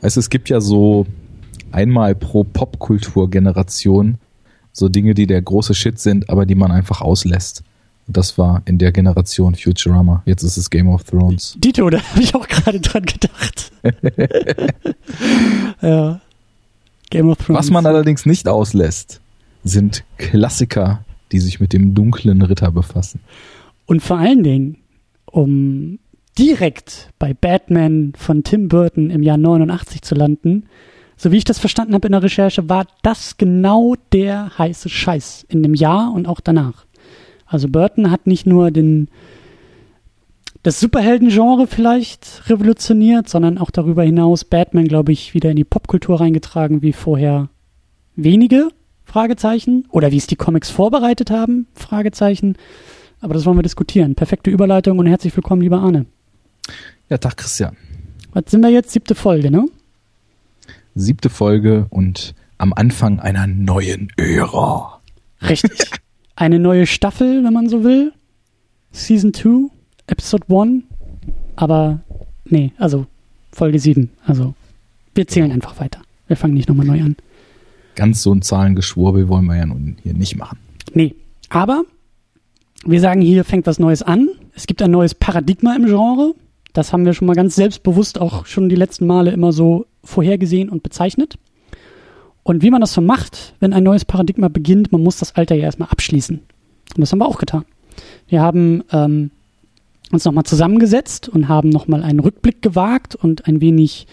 Weißt du, es gibt ja so einmal pro Popkultur-Generation so Dinge, die der große Shit sind, aber die man einfach auslässt. Und das war in der Generation Futurama. Jetzt ist es Game of Thrones. Dito, da habe ich auch gerade dran gedacht. ja. Game of Thrones. Was man allerdings nicht auslässt, sind Klassiker, die sich mit dem dunklen Ritter befassen. Und vor allen Dingen, um direkt bei Batman von Tim Burton im Jahr 89 zu landen, so wie ich das verstanden habe in der Recherche, war das genau der heiße Scheiß in dem Jahr und auch danach. Also Burton hat nicht nur den das Superhelden-Genre vielleicht revolutioniert, sondern auch darüber hinaus Batman, glaube ich, wieder in die Popkultur reingetragen, wie vorher wenige Fragezeichen oder wie es die Comics vorbereitet haben Fragezeichen. Aber das wollen wir diskutieren. Perfekte Überleitung und herzlich willkommen, lieber Arne. Ja, Tag Christian. Was sind wir jetzt? Siebte Folge, ne? Siebte Folge und am Anfang einer neuen Ära. Richtig. Eine neue Staffel, wenn man so will. Season 2, Episode 1. Aber nee, also Folge 7. Also wir zählen einfach weiter. Wir fangen nicht nochmal neu an. Ganz so ein Zahlengeschwurbel wollen wir ja nun hier nicht machen. Nee, aber wir sagen hier fängt was Neues an. Es gibt ein neues Paradigma im Genre. Das haben wir schon mal ganz selbstbewusst auch schon die letzten Male immer so vorhergesehen und bezeichnet. Und wie man das so macht, wenn ein neues Paradigma beginnt, man muss das Alter ja erstmal abschließen. Und das haben wir auch getan. Wir haben ähm, uns nochmal zusammengesetzt und haben nochmal einen Rückblick gewagt und ein wenig,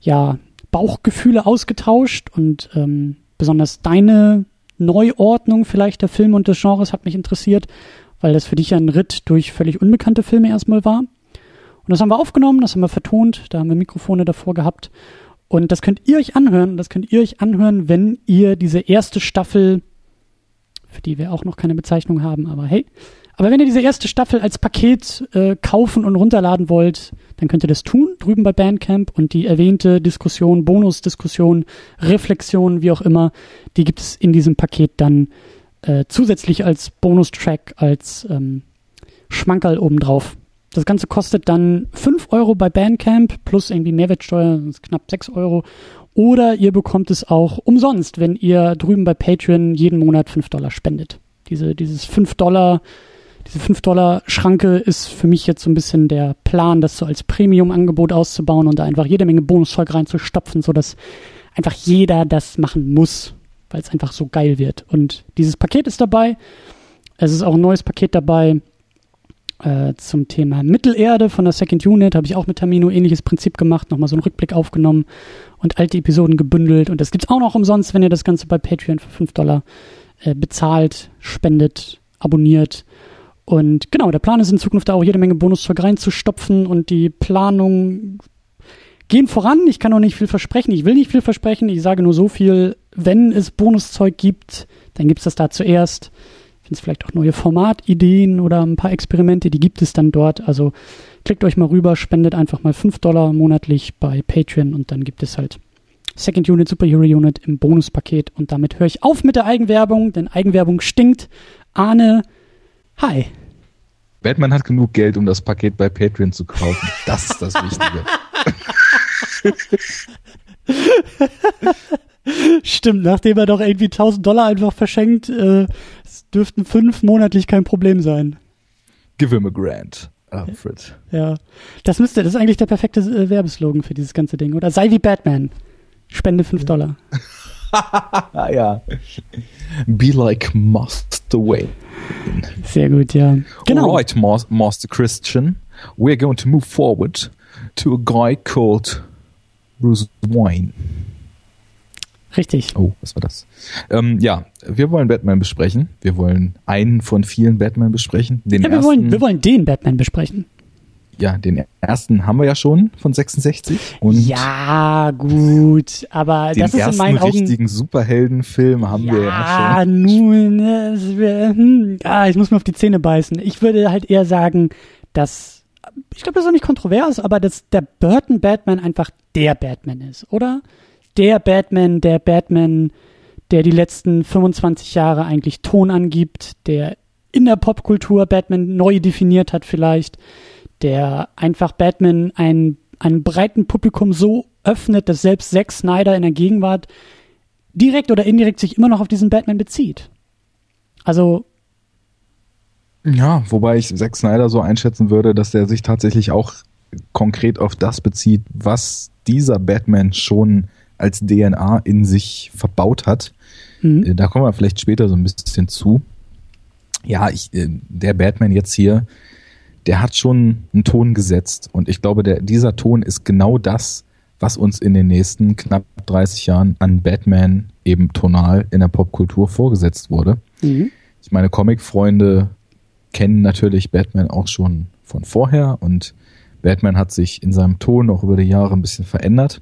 ja, Bauchgefühle ausgetauscht und ähm, besonders deine Neuordnung vielleicht der Filme und des Genres hat mich interessiert, weil das für dich ein Ritt durch völlig unbekannte Filme erstmal war. Und das haben wir aufgenommen, das haben wir vertont, da haben wir Mikrofone davor gehabt. Und das könnt ihr euch anhören, das könnt ihr euch anhören, wenn ihr diese erste Staffel, für die wir auch noch keine Bezeichnung haben, aber hey, aber wenn ihr diese erste Staffel als Paket äh, kaufen und runterladen wollt, dann könnt ihr das tun, drüben bei Bandcamp und die erwähnte Diskussion, Bonusdiskussion, Reflexion, wie auch immer, die gibt es in diesem Paket dann äh, zusätzlich als Bonustrack, als ähm, Schmankerl obendrauf. Das Ganze kostet dann 5 Euro bei Bandcamp plus irgendwie Mehrwertsteuer, das ist knapp 6 Euro. Oder ihr bekommt es auch umsonst, wenn ihr drüben bei Patreon jeden Monat 5 Dollar spendet. Diese, dieses 5 Dollar diese 5-Dollar-Schranke ist für mich jetzt so ein bisschen der Plan, das so als Premium-Angebot auszubauen und da einfach jede Menge Bonuszeug reinzustopfen, sodass einfach jeder das machen muss, weil es einfach so geil wird. Und dieses Paket ist dabei. Es ist auch ein neues Paket dabei äh, zum Thema Mittelerde von der Second Unit. Habe ich auch mit Tamino ähnliches Prinzip gemacht, nochmal so einen Rückblick aufgenommen und alte Episoden gebündelt. Und das gibt es auch noch umsonst, wenn ihr das Ganze bei Patreon für 5 Dollar äh, bezahlt, spendet, abonniert. Und genau, der Plan ist in Zukunft auch jede Menge Bonuszeug reinzustopfen und die Planungen gehen voran. Ich kann noch nicht viel versprechen. Ich will nicht viel versprechen. Ich sage nur so viel. Wenn es Bonuszeug gibt, dann gibt es das da zuerst. Wenn es vielleicht auch neue Formatideen oder ein paar Experimente, die gibt es dann dort. Also klickt euch mal rüber, spendet einfach mal 5 Dollar monatlich bei Patreon und dann gibt es halt Second Unit, Superhero Unit im Bonuspaket. Und damit höre ich auf mit der Eigenwerbung, denn Eigenwerbung stinkt. Ahne, hi. Batman hat genug Geld, um das Paket bei Patreon zu kaufen. Das ist das Wichtige. Stimmt, nachdem er doch irgendwie 1000 Dollar einfach verschenkt, äh, dürften fünf monatlich kein Problem sein. Give him a grant, Alfred. Ja, das müsste, das ist eigentlich der perfekte äh, Werbeslogan für dieses ganze Ding, oder? Sei wie Batman. Spende 5 Dollar. ja. Be like Master Wayne. Sehr gut, ja. Genau. Alright, Master Christian. We're going to move forward to a guy called Bruce Wayne. Richtig. Oh, was war das? Ähm, ja, wir wollen Batman besprechen. Wir wollen einen von vielen Batman besprechen. Den ja, wir, ersten, wollen, wir wollen den Batman besprechen ja, den ersten haben wir ja schon von 66. Und ja, gut, aber das ist in meinen Augen. Den richtigen Superheldenfilm haben ja, wir ja schon. Nun, hm, ah, ich muss mir auf die Zähne beißen. Ich würde halt eher sagen, dass, ich glaube, das ist auch nicht kontrovers, aber dass der Burton Batman einfach der Batman ist, oder? Der Batman, der Batman, der die letzten 25 Jahre eigentlich Ton angibt, der in der Popkultur Batman neu definiert hat vielleicht der einfach Batman ein, einem breiten Publikum so öffnet, dass selbst Zack Snyder in der Gegenwart direkt oder indirekt sich immer noch auf diesen Batman bezieht. Also. Ja, wobei ich Zack Snyder so einschätzen würde, dass der sich tatsächlich auch konkret auf das bezieht, was dieser Batman schon als DNA in sich verbaut hat. Mhm. Äh, da kommen wir vielleicht später so ein bisschen zu. Ja, ich, äh, der Batman jetzt hier, der hat schon einen Ton gesetzt und ich glaube, der, dieser Ton ist genau das, was uns in den nächsten knapp 30 Jahren an Batman eben tonal in der Popkultur vorgesetzt wurde. Mhm. Ich meine, Comic-Freunde kennen natürlich Batman auch schon von vorher und Batman hat sich in seinem Ton auch über die Jahre ein bisschen verändert.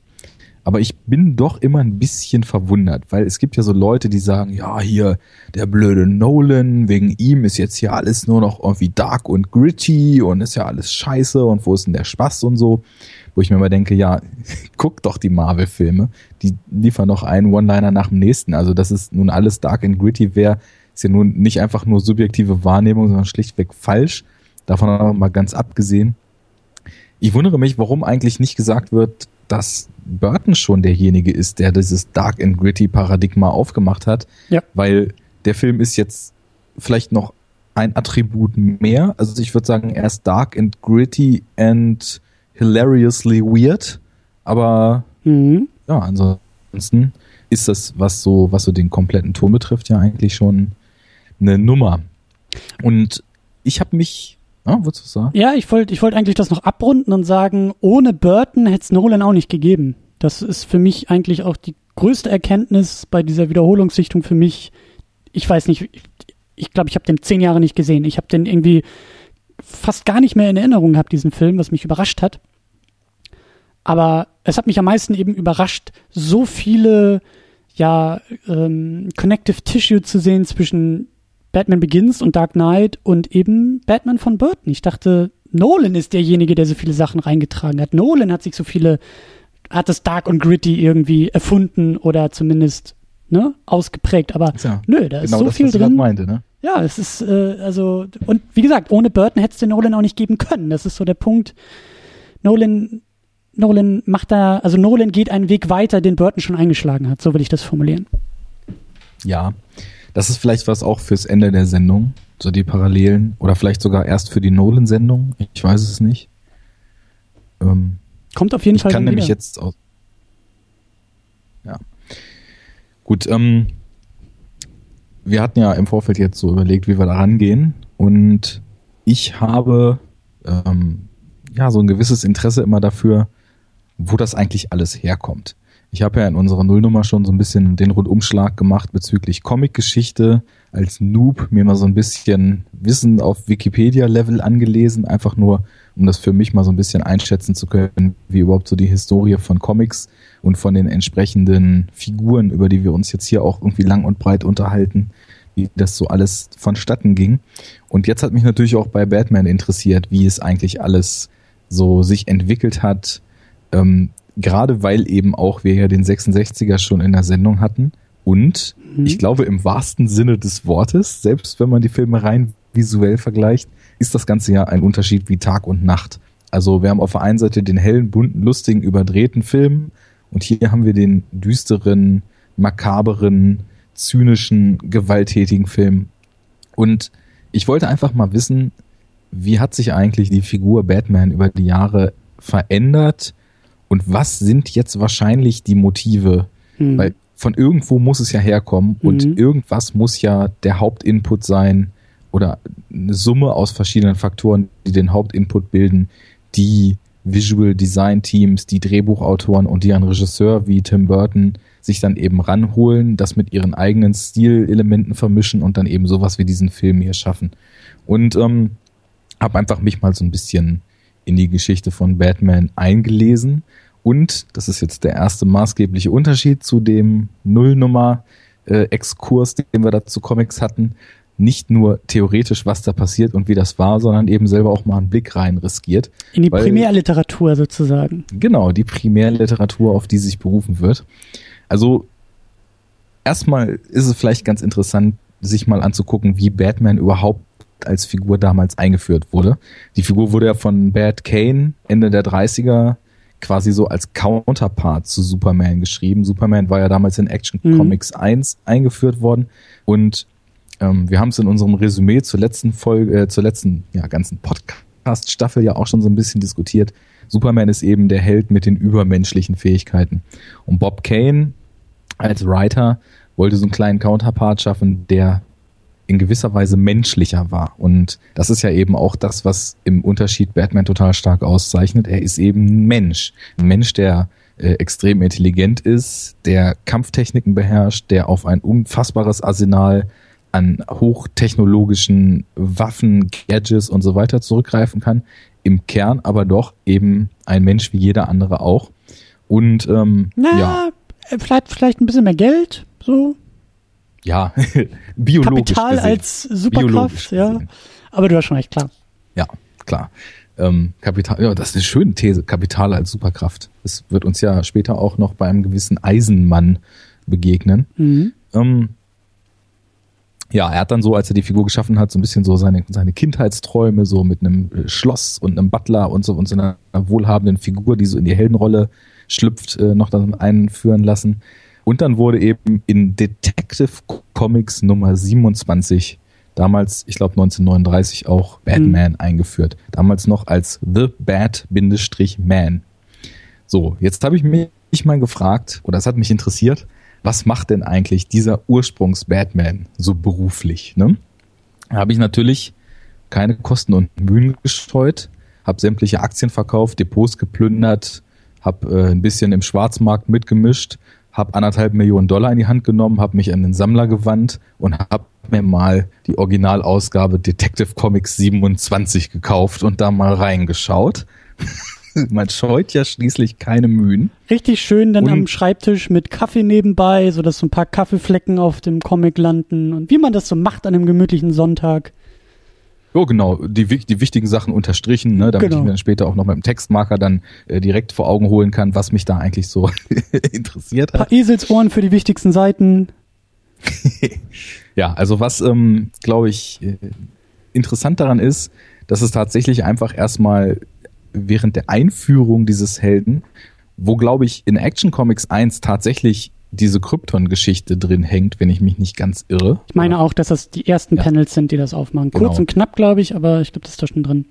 Aber ich bin doch immer ein bisschen verwundert, weil es gibt ja so Leute, die sagen, ja, hier der blöde Nolan, wegen ihm ist jetzt hier alles nur noch irgendwie dark und gritty und ist ja alles scheiße und wo ist denn der Spaß und so wo ich mir immer denke, ja, guck doch die Marvel-Filme, die liefern noch einen One-Liner nach dem nächsten. Also das ist nun alles dark and gritty wäre, ist ja nun nicht einfach nur subjektive Wahrnehmung, sondern schlichtweg falsch. Davon aber mal ganz abgesehen. Ich wundere mich, warum eigentlich nicht gesagt wird, dass Burton schon derjenige ist, der dieses Dark and Gritty Paradigma aufgemacht hat. Ja. Weil der Film ist jetzt vielleicht noch ein Attribut mehr. Also ich würde sagen, er ist Dark and Gritty and hilariously weird, aber mhm. ja, ansonsten ist das, was so, was so den kompletten Ton betrifft, ja eigentlich schon eine Nummer. Und ich habe mich ja, würdest du sagen? Ja, ich wollte ich wollte eigentlich das noch abrunden und sagen, ohne Burton hätte es Nolan auch nicht gegeben. Das ist für mich eigentlich auch die größte Erkenntnis bei dieser Wiederholungssichtung für mich. Ich weiß nicht, ich glaube, ich, glaub, ich habe den zehn Jahre nicht gesehen. Ich habe den irgendwie fast gar nicht mehr in Erinnerung gehabt, diesen Film, was mich überrascht hat. Aber es hat mich am meisten eben überrascht, so viele ja ähm, Connective Tissue zu sehen zwischen Batman Begins und Dark Knight und eben Batman von Burton. Ich dachte, Nolan ist derjenige, der so viele Sachen reingetragen hat. Nolan hat sich so viele, hat das Dark und Gritty irgendwie erfunden oder zumindest ne, ausgeprägt. Aber ja, nö, da ist genau so das, viel drin. Meinte, ne? Ja, es ist äh, also und wie gesagt, ohne Burton hätte es den Nolan auch nicht geben können. Das ist so der Punkt. Nolan Nolan macht da, also Nolan geht einen Weg weiter, den Burton schon eingeschlagen hat, so will ich das formulieren. Ja, das ist vielleicht was auch fürs Ende der Sendung, so die Parallelen, oder vielleicht sogar erst für die Nolan-Sendung, ich weiß es nicht. Ähm, Kommt auf jeden ich Fall. Ich kann nämlich wieder. jetzt aus. Ja. Gut, ähm, wir hatten ja im Vorfeld jetzt so überlegt, wie wir da rangehen, und ich habe ähm, ja so ein gewisses Interesse immer dafür, wo das eigentlich alles herkommt. Ich habe ja in unserer Nullnummer schon so ein bisschen den Rundumschlag gemacht bezüglich Comicgeschichte als Noob, mir mal so ein bisschen Wissen auf Wikipedia-Level angelesen, einfach nur, um das für mich mal so ein bisschen einschätzen zu können, wie überhaupt so die Historie von Comics und von den entsprechenden Figuren, über die wir uns jetzt hier auch irgendwie lang und breit unterhalten, wie das so alles vonstatten ging. Und jetzt hat mich natürlich auch bei Batman interessiert, wie es eigentlich alles so sich entwickelt hat, ähm, gerade weil eben auch wir ja den 66er schon in der Sendung hatten und mhm. ich glaube im wahrsten Sinne des Wortes, selbst wenn man die Filme rein visuell vergleicht, ist das Ganze ja ein Unterschied wie Tag und Nacht. Also wir haben auf der einen Seite den hellen, bunten, lustigen, überdrehten Film und hier haben wir den düsteren, makaberen, zynischen, gewalttätigen Film. Und ich wollte einfach mal wissen, wie hat sich eigentlich die Figur Batman über die Jahre verändert und was sind jetzt wahrscheinlich die Motive? Mhm. Weil von irgendwo muss es ja herkommen und mhm. irgendwas muss ja der Hauptinput sein oder eine Summe aus verschiedenen Faktoren, die den Hauptinput bilden, die Visual Design Teams, die Drehbuchautoren und die ein Regisseur wie Tim Burton sich dann eben ranholen, das mit ihren eigenen Stilelementen vermischen und dann eben sowas wie diesen Film hier schaffen. Und ähm, habe einfach mich mal so ein bisschen in die Geschichte von Batman eingelesen. Und, das ist jetzt der erste maßgebliche Unterschied zu dem Nullnummer-Exkurs, den wir da zu Comics hatten, nicht nur theoretisch, was da passiert und wie das war, sondern eben selber auch mal einen Blick rein riskiert. In die weil, Primärliteratur sozusagen. Genau, die Primärliteratur, auf die sich berufen wird. Also erstmal ist es vielleicht ganz interessant, sich mal anzugucken, wie Batman überhaupt als Figur damals eingeführt wurde. Die Figur wurde ja von Bad Kane Ende der 30er quasi so als Counterpart zu Superman geschrieben. Superman war ja damals in Action Comics mhm. 1 eingeführt worden und ähm, wir haben es in unserem Resümee zur letzten Folge, äh, zur letzten ja, ganzen Podcast-Staffel ja auch schon so ein bisschen diskutiert. Superman ist eben der Held mit den übermenschlichen Fähigkeiten. Und Bob Kane als Writer wollte so einen kleinen Counterpart schaffen, der in gewisser Weise menschlicher war. Und das ist ja eben auch das, was im Unterschied Batman total stark auszeichnet. Er ist eben ein Mensch. Ein Mensch, der äh, extrem intelligent ist, der Kampftechniken beherrscht, der auf ein unfassbares Arsenal an hochtechnologischen Waffen, Gadgets und so weiter zurückgreifen kann. Im Kern aber doch eben ein Mensch wie jeder andere auch. Und ähm, naja, ja. vielleicht, vielleicht ein bisschen mehr Geld, so ja, biologisch. Kapital gesehen. als Superkraft, ja. Aber du hast schon recht, klar. Ja, klar. Ähm, Kapital, ja, das ist eine schöne These. Kapital als Superkraft. Das wird uns ja später auch noch bei einem gewissen Eisenmann begegnen. Mhm. Ähm, ja, er hat dann so, als er die Figur geschaffen hat, so ein bisschen so seine, seine Kindheitsträume, so mit einem äh, Schloss und einem Butler und so und so einer wohlhabenden Figur, die so in die Heldenrolle schlüpft, äh, noch dann einführen lassen. Und dann wurde eben in Detective Comics Nummer 27 damals, ich glaube 1939 auch Batman mhm. eingeführt. Damals noch als The Bat-Man. So, jetzt habe ich mich mal gefragt, oder es hat mich interessiert, was macht denn eigentlich dieser Ursprungs-Batman so beruflich? Ne? Da habe ich natürlich keine Kosten und Mühen gestreut, habe sämtliche Aktien verkauft, Depots geplündert, habe äh, ein bisschen im Schwarzmarkt mitgemischt habe anderthalb Millionen Dollar in die Hand genommen, habe mich an den Sammler gewandt und habe mir mal die Originalausgabe Detective Comics 27 gekauft und da mal reingeschaut. Man scheut ja schließlich keine Mühen. Richtig schön dann und am Schreibtisch mit Kaffee nebenbei, so dass so ein paar Kaffeeflecken auf dem Comic landen und wie man das so macht an einem gemütlichen Sonntag. Oh, genau, die, die wichtigen Sachen unterstrichen, ne, damit genau. ich mir dann später auch noch mit dem Textmarker dann äh, direkt vor Augen holen kann, was mich da eigentlich so interessiert hat. Ein paar Eselsohren für die wichtigsten Seiten. ja, also was, ähm, glaube ich, äh, interessant daran ist, dass es tatsächlich einfach erstmal während der Einführung dieses Helden, wo, glaube ich, in Action Comics 1 tatsächlich diese Krypton-Geschichte drin hängt, wenn ich mich nicht ganz irre. Ich meine auch, dass das die ersten ja. Panels sind, die das aufmachen. Kurz genau. und knapp, glaube ich, aber ich glaube, das ist da schon drin.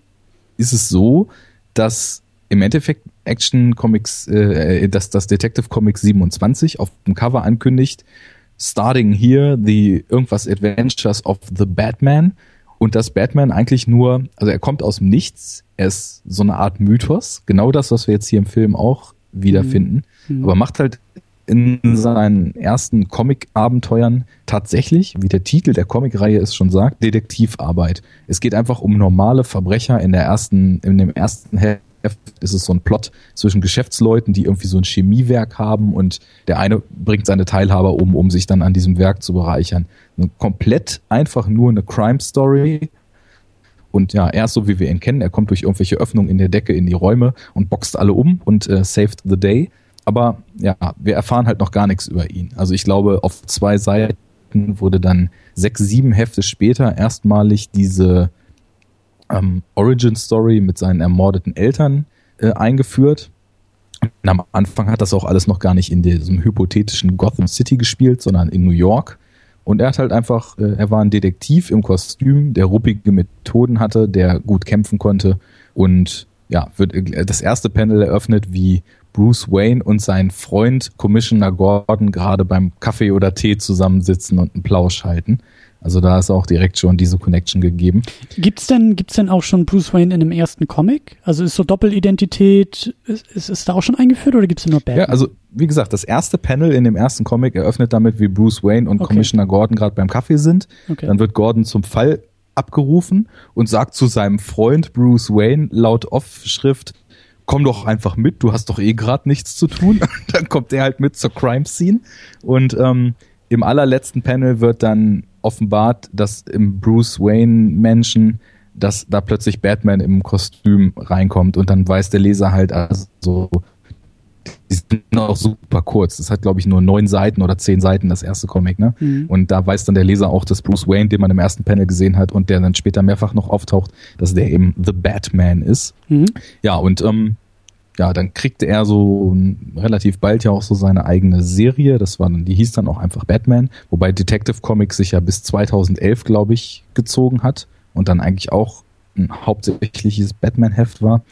Ist es so, dass im Endeffekt Action Comics, äh, dass das Detective Comics 27 auf dem Cover ankündigt, starting here the irgendwas Adventures of the Batman und dass Batman eigentlich nur, also er kommt aus dem Nichts, er ist so eine Art Mythos, genau das, was wir jetzt hier im Film auch wiederfinden, mhm. aber macht halt in seinen ersten Comic-Abenteuern tatsächlich, wie der Titel der Comic-Reihe es schon sagt, Detektivarbeit. Es geht einfach um normale Verbrecher in der ersten, in dem ersten Heft ist es so ein Plot zwischen Geschäftsleuten, die irgendwie so ein Chemiewerk haben und der eine bringt seine Teilhaber um, um sich dann an diesem Werk zu bereichern. Eine komplett einfach nur eine Crime Story. Und ja, er ist so, wie wir ihn kennen. Er kommt durch irgendwelche Öffnungen in der Decke in die Räume und boxt alle um und äh, saved the day. Aber ja, wir erfahren halt noch gar nichts über ihn. Also ich glaube, auf zwei Seiten wurde dann sechs, sieben Hefte später erstmalig diese ähm, Origin Story mit seinen ermordeten Eltern äh, eingeführt. Und am Anfang hat das auch alles noch gar nicht in diesem hypothetischen Gotham City gespielt, sondern in New York. Und er hat halt einfach, äh, er war ein Detektiv im Kostüm, der ruppige Methoden hatte, der gut kämpfen konnte und ja, wird äh, das erste Panel eröffnet, wie Bruce Wayne und sein Freund Commissioner Gordon gerade beim Kaffee oder Tee zusammensitzen und einen Plausch halten. Also da ist auch direkt schon diese Connection gegeben. Gibt's denn, gibt's denn auch schon Bruce Wayne in dem ersten Comic? Also ist so Doppelidentität, ist, ist, ist da auch schon eingeführt oder gibt's denn nur Batman? Ja, also wie gesagt, das erste Panel in dem ersten Comic eröffnet damit, wie Bruce Wayne und okay. Commissioner Gordon gerade beim Kaffee sind. Okay. Dann wird Gordon zum Fall abgerufen und sagt zu seinem Freund Bruce Wayne laut Off-Schrift, komm doch einfach mit, du hast doch eh gerade nichts zu tun. dann kommt er halt mit zur Crime Scene und ähm, im allerletzten Panel wird dann offenbart, dass im Bruce Wayne Menschen, dass da plötzlich Batman im Kostüm reinkommt und dann weiß der Leser halt also die sind auch super kurz. Das hat, glaube ich, nur neun Seiten oder zehn Seiten, das erste Comic, ne? Mhm. Und da weiß dann der Leser auch, dass Bruce Wayne, den man im ersten Panel gesehen hat und der dann später mehrfach noch auftaucht, dass der eben The Batman ist. Mhm. Ja, und ähm, ja, dann kriegte er so relativ bald ja auch so seine eigene Serie. Das war dann, die hieß dann auch einfach Batman, wobei Detective Comics sich ja bis 2011, glaube ich, gezogen hat und dann eigentlich auch ein hauptsächliches Batman-Heft war.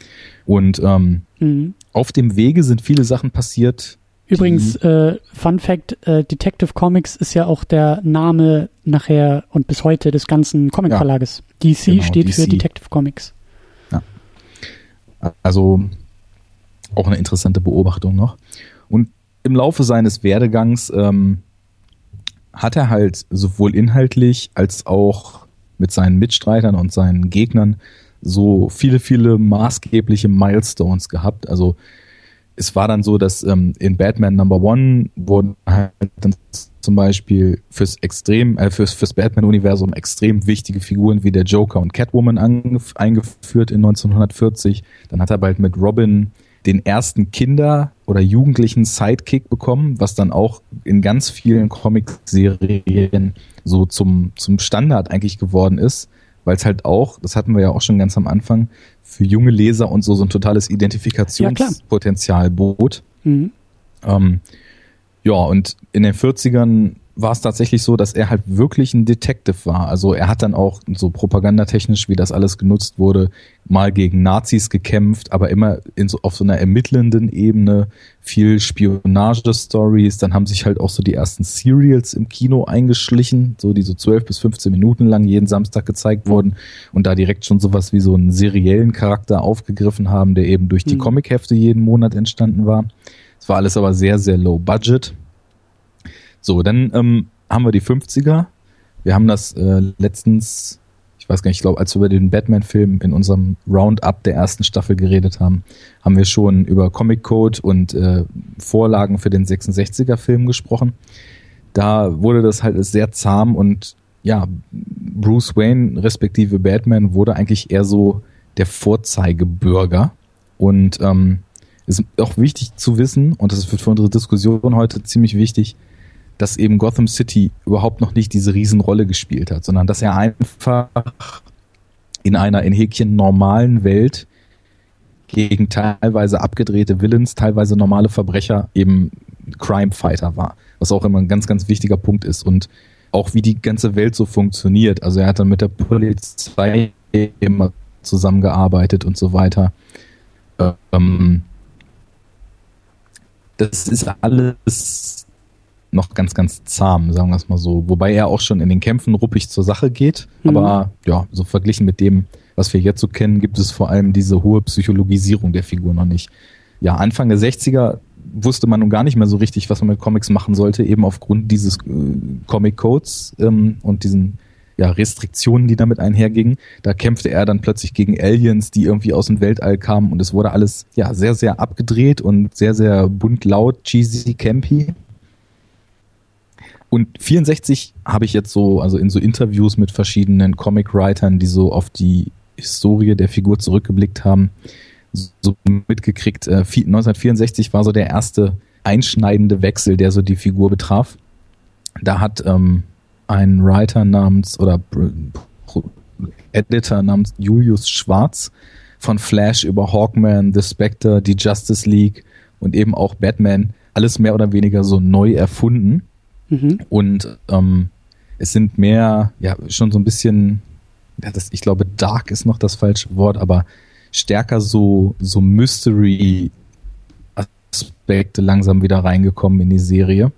Und ähm, mhm. Auf dem Wege sind viele Sachen passiert. Übrigens, äh, Fun Fact, äh, Detective Comics ist ja auch der Name nachher und bis heute des ganzen Comic-Verlages. Ja, DC genau, steht DC. für Detective Comics. Ja. Also auch eine interessante Beobachtung noch. Und im Laufe seines Werdegangs ähm, hat er halt sowohl inhaltlich als auch mit seinen Mitstreitern und seinen Gegnern so viele, viele maßgebliche Milestones gehabt. Also es war dann so, dass ähm, in Batman Number One wurden halt dann zum Beispiel fürs extrem, äh, fürs, fürs Batman-Universum extrem wichtige Figuren wie der Joker und Catwoman eingeführt in 1940. Dann hat er bald mit Robin den ersten Kinder- oder Jugendlichen Sidekick bekommen, was dann auch in ganz vielen Comic-Serien so zum, zum Standard eigentlich geworden ist, weil es halt auch, das hatten wir ja auch schon ganz am Anfang, für junge Leser und so so ein totales Identifikationspotenzial ja, bot. Mhm. Ähm, ja, und in den 40ern war es tatsächlich so, dass er halt wirklich ein Detective war. Also er hat dann auch so propagandatechnisch, wie das alles genutzt wurde, mal gegen Nazis gekämpft, aber immer so, auf so einer ermittelnden Ebene, viel Spionage-Stories. Dann haben sich halt auch so die ersten Serials im Kino eingeschlichen, so die so 12 bis 15 Minuten lang jeden Samstag gezeigt wurden und da direkt schon sowas wie so einen seriellen Charakter aufgegriffen haben, der eben durch die mhm. Comichefte jeden Monat entstanden war. Es war alles aber sehr, sehr low budget so, dann ähm, haben wir die 50er. Wir haben das äh, letztens, ich weiß gar nicht, ich glaube, als wir über den Batman-Film in unserem Roundup der ersten Staffel geredet haben, haben wir schon über Comic Code und äh, Vorlagen für den 66er-Film gesprochen. Da wurde das halt sehr zahm und ja, Bruce Wayne respektive Batman wurde eigentlich eher so der Vorzeigebürger. Und ähm, ist auch wichtig zu wissen, und das ist für unsere Diskussion heute ziemlich wichtig, dass eben Gotham City überhaupt noch nicht diese Riesenrolle gespielt hat, sondern dass er einfach in einer in Häkchen normalen Welt gegen teilweise abgedrehte Villains, teilweise normale Verbrecher eben Crime Fighter war, was auch immer ein ganz, ganz wichtiger Punkt ist und auch wie die ganze Welt so funktioniert. Also er hat dann mit der Polizei immer zusammengearbeitet und so weiter. Ähm, das ist alles noch ganz, ganz zahm, sagen wir es mal so. Wobei er auch schon in den Kämpfen ruppig zur Sache geht. Mhm. Aber ja, so verglichen mit dem, was wir jetzt so kennen, gibt es vor allem diese hohe Psychologisierung der Figur noch nicht. Ja, Anfang der 60er wusste man nun gar nicht mehr so richtig, was man mit Comics machen sollte, eben aufgrund dieses äh, Comic-Codes ähm, und diesen ja, Restriktionen, die damit einhergingen. Da kämpfte er dann plötzlich gegen Aliens, die irgendwie aus dem Weltall kamen und es wurde alles ja sehr, sehr abgedreht und sehr, sehr bunt laut, cheesy, campy. Und 64 habe ich jetzt so, also in so Interviews mit verschiedenen Comic-Writern, die so auf die Historie der Figur zurückgeblickt haben, so mitgekriegt. Äh, 1964 war so der erste einschneidende Wechsel, der so die Figur betraf. Da hat ähm, ein Writer namens oder Editor namens Julius Schwarz von Flash über Hawkman, The Spectre, die Justice League und eben auch Batman alles mehr oder weniger so neu erfunden Mhm. Und ähm, es sind mehr, ja, schon so ein bisschen, ja, das, ich glaube, dark ist noch das falsche Wort, aber stärker so, so Mystery-Aspekte langsam wieder reingekommen in die Serie.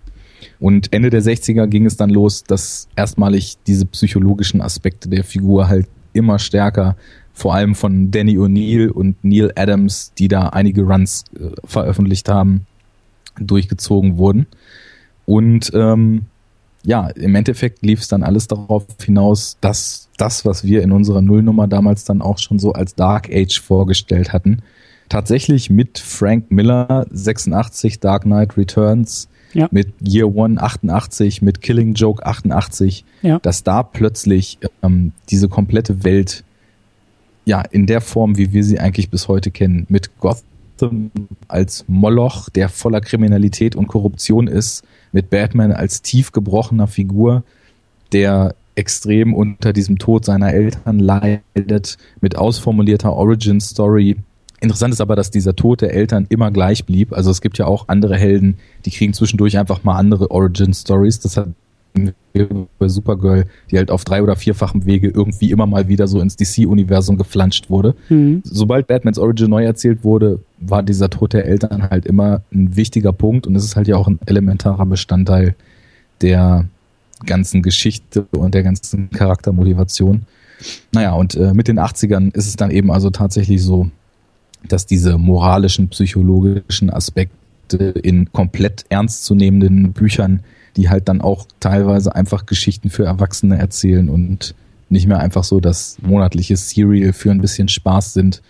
Und Ende der 60er ging es dann los, dass erstmalig diese psychologischen Aspekte der Figur halt immer stärker, vor allem von Danny O'Neill und Neil Adams, die da einige Runs äh, veröffentlicht haben, durchgezogen wurden. Und ähm, ja, im Endeffekt lief es dann alles darauf hinaus, dass das, was wir in unserer Nullnummer damals dann auch schon so als Dark Age vorgestellt hatten, tatsächlich mit Frank Miller 86 Dark Knight Returns, ja. mit Year One 88, mit Killing Joke 88, ja. dass da plötzlich ähm, diese komplette Welt ja in der Form, wie wir sie eigentlich bis heute kennen, mit Gotham als Moloch, der voller Kriminalität und Korruption ist, mit Batman als tief gebrochener Figur, der extrem unter diesem Tod seiner Eltern leidet, mit ausformulierter Origin Story, Interessant ist aber, dass dieser Tod der Eltern immer gleich blieb. Also es gibt ja auch andere Helden, die kriegen zwischendurch einfach mal andere Origin Stories. Das hat bei Supergirl, die halt auf drei oder vierfachem Wege irgendwie immer mal wieder so ins DC-Universum geflanscht wurde. Mhm. Sobald Batmans Origin neu erzählt wurde, war dieser Tod der Eltern halt immer ein wichtiger Punkt und es ist halt ja auch ein elementarer Bestandteil der ganzen Geschichte und der ganzen Charaktermotivation. Naja, und äh, mit den 80ern ist es dann eben also tatsächlich so, dass diese moralischen, psychologischen Aspekte in komplett ernstzunehmenden Büchern die halt dann auch teilweise einfach Geschichten für Erwachsene erzählen und nicht mehr einfach so das monatliche Serial für ein bisschen Spaß sind,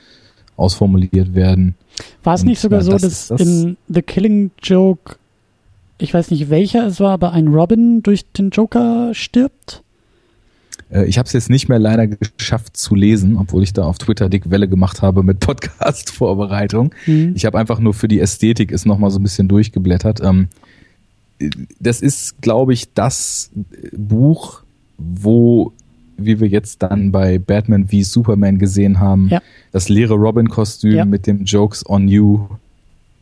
ausformuliert werden. War es nicht sogar ja, so, dass das in The Killing Joke, ich weiß nicht welcher es war, aber ein Robin durch den Joker stirbt? Äh, ich habe es jetzt nicht mehr leider geschafft zu lesen, obwohl ich da auf Twitter dick Welle gemacht habe mit Podcast-Vorbereitung. Mhm. Ich habe einfach nur für die Ästhetik ist noch mal so ein bisschen durchgeblättert. Ähm, das ist, glaube ich, das Buch, wo, wie wir jetzt dann bei Batman wie Superman gesehen haben, ja. das leere Robin-Kostüm ja. mit dem Jokes on You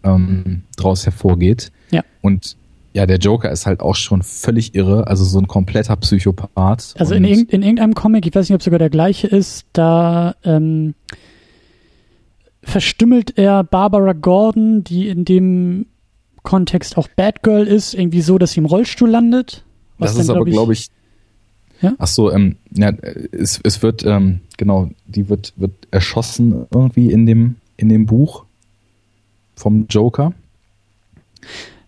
ähm, draus hervorgeht. Ja. Und ja, der Joker ist halt auch schon völlig irre, also so ein kompletter Psychopath. Also in, irg in irgendeinem Comic, ich weiß nicht, ob es sogar der gleiche ist, da ähm, verstümmelt er Barbara Gordon, die in dem Kontext auch Batgirl ist, irgendwie so, dass sie im Rollstuhl landet. das ist dann, aber, glaube ich, ja? Ach so, ähm, ja, es, es wird, ähm, genau, die wird, wird erschossen irgendwie in dem, in dem Buch vom Joker.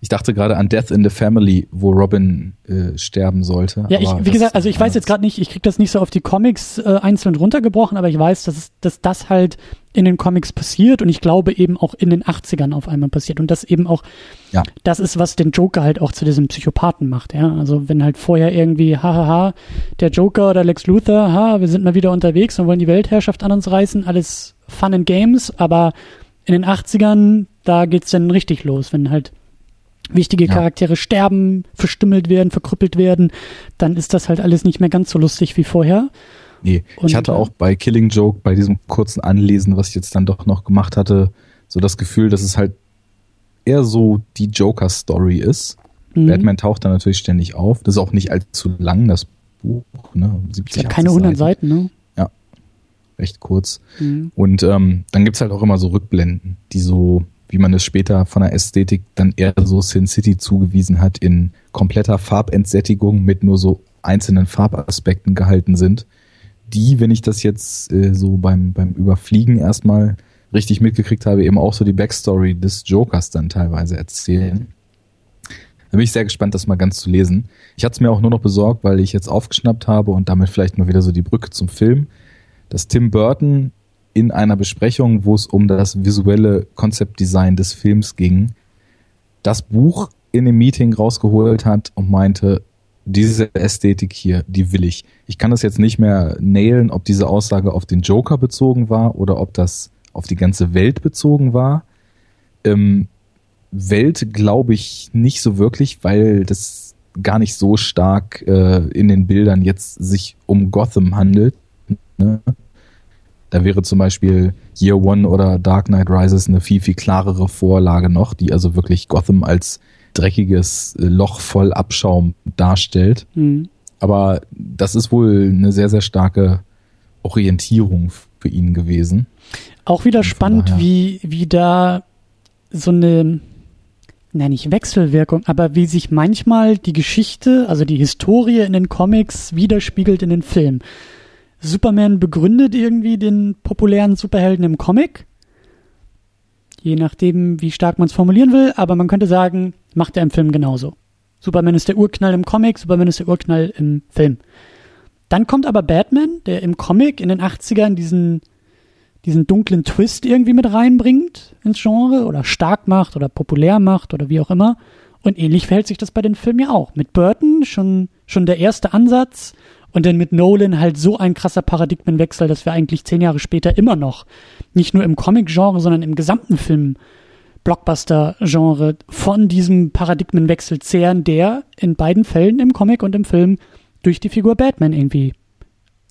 Ich dachte gerade an Death in the Family, wo Robin äh, sterben sollte. Ja, ich, wie gesagt, also ich weiß jetzt gerade nicht, ich krieg das nicht so auf die Comics äh, einzeln runtergebrochen, aber ich weiß, dass, es, dass das halt in den Comics passiert und ich glaube eben auch in den 80ern auf einmal passiert und das eben auch ja. das ist, was den Joker halt auch zu diesem Psychopathen macht, ja. Also wenn halt vorher irgendwie, hahaha, der Joker oder Lex Luthor, ha, wir sind mal wieder unterwegs und wollen die Weltherrschaft an uns reißen, alles Fun and Games, aber in den 80ern, da geht's dann richtig los, wenn halt wichtige ja. Charaktere sterben, verstümmelt werden, verkrüppelt werden, dann ist das halt alles nicht mehr ganz so lustig wie vorher. Nee, Und, ich hatte auch bei Killing Joke, bei diesem kurzen Anlesen, was ich jetzt dann doch noch gemacht hatte, so das Gefühl, dass es halt eher so die Joker-Story ist. Mhm. Batman taucht da natürlich ständig auf. Das ist auch nicht allzu lang, das Buch. Ne? 70, ja keine 100 Seiten, Seiten, ne? Ja, recht kurz. Mhm. Und ähm, dann gibt's halt auch immer so Rückblenden, die so wie man es später von der Ästhetik dann eher so Sin City zugewiesen hat, in kompletter Farbentsättigung mit nur so einzelnen Farbaspekten gehalten sind, die, wenn ich das jetzt äh, so beim, beim Überfliegen erstmal richtig mitgekriegt habe, eben auch so die Backstory des Jokers dann teilweise erzählen. Da bin ich sehr gespannt, das mal ganz zu lesen. Ich hatte es mir auch nur noch besorgt, weil ich jetzt aufgeschnappt habe und damit vielleicht mal wieder so die Brücke zum Film, dass Tim Burton in einer Besprechung, wo es um das visuelle Konzeptdesign des Films ging, das Buch in dem Meeting rausgeholt hat und meinte, diese Ästhetik hier, die will ich. Ich kann das jetzt nicht mehr nailen, ob diese Aussage auf den Joker bezogen war oder ob das auf die ganze Welt bezogen war. Ähm, Welt glaube ich nicht so wirklich, weil das gar nicht so stark äh, in den Bildern jetzt sich um Gotham handelt. Ne? Da wäre zum Beispiel Year One oder Dark Knight Rises eine viel, viel klarere Vorlage noch, die also wirklich Gotham als dreckiges Loch voll Abschaum darstellt. Mhm. Aber das ist wohl eine sehr, sehr starke Orientierung für ihn gewesen. Auch wieder spannend, wie, wie da so eine, na nicht Wechselwirkung, aber wie sich manchmal die Geschichte, also die Historie in den Comics widerspiegelt in den Filmen. Superman begründet irgendwie den populären Superhelden im Comic. Je nachdem, wie stark man es formulieren will, aber man könnte sagen, macht er im Film genauso. Superman ist der Urknall im Comic, Superman ist der Urknall im Film. Dann kommt aber Batman, der im Comic in den 80ern diesen, diesen dunklen Twist irgendwie mit reinbringt ins Genre oder stark macht oder populär macht oder wie auch immer. Und ähnlich verhält sich das bei den Filmen ja auch. Mit Burton schon, schon der erste Ansatz und dann mit Nolan halt so ein krasser Paradigmenwechsel, dass wir eigentlich zehn Jahre später immer noch nicht nur im Comic-Genre, sondern im gesamten Film Blockbuster-Genre von diesem Paradigmenwechsel zehren, der in beiden Fällen im Comic und im Film durch die Figur Batman irgendwie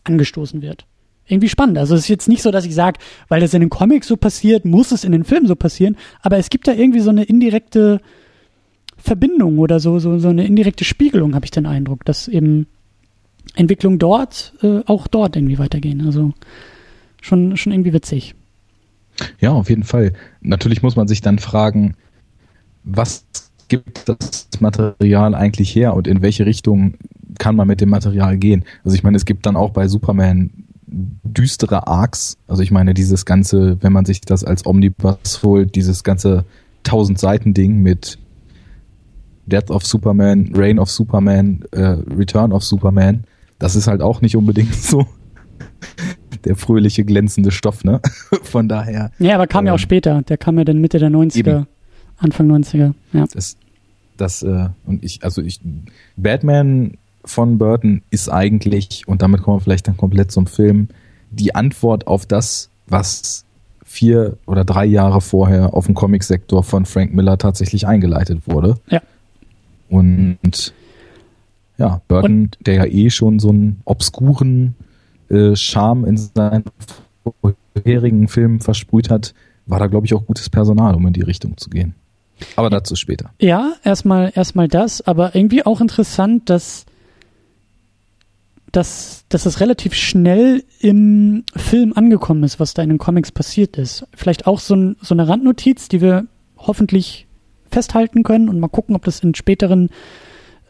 angestoßen wird. irgendwie spannend. Also es ist jetzt nicht so, dass ich sage, weil das in den Comics so passiert, muss es in den Filmen so passieren, aber es gibt da irgendwie so eine indirekte Verbindung oder so, so, so eine indirekte Spiegelung, habe ich den Eindruck, dass eben Entwicklung dort äh, auch dort irgendwie weitergehen. Also schon, schon irgendwie witzig. Ja, auf jeden Fall. Natürlich muss man sich dann fragen, was gibt das Material eigentlich her und in welche Richtung kann man mit dem Material gehen? Also ich meine, es gibt dann auch bei Superman düstere Arcs. Also ich meine, dieses ganze, wenn man sich das als Omnibus holt, dieses ganze tausend Seiten Ding mit Death of Superman, Reign of Superman, äh, Return of Superman, das ist halt auch nicht unbedingt so der fröhliche, glänzende Stoff, ne? Von daher. Ja, aber kam ähm, ja auch ähm, später. Der kam ja dann Mitte der 90er, eben. Anfang 90er, ja. Das, das, äh, und ich, also ich, Batman von Burton ist eigentlich, und damit kommen wir vielleicht dann komplett zum Film, die Antwort auf das, was vier oder drei Jahre vorher auf dem Comicsektor von Frank Miller tatsächlich eingeleitet wurde. Ja. Und ja, Burton, und, der ja eh schon so einen obskuren äh, Charme in seinen vorherigen Filmen versprüht hat, war da, glaube ich, auch gutes Personal, um in die Richtung zu gehen. Aber dazu später. Ja, erstmal erstmal das, aber irgendwie auch interessant, dass dass, dass es relativ schnell im Film angekommen ist, was da in den Comics passiert ist. Vielleicht auch so, ein, so eine Randnotiz, die wir hoffentlich festhalten können und mal gucken, ob das in späteren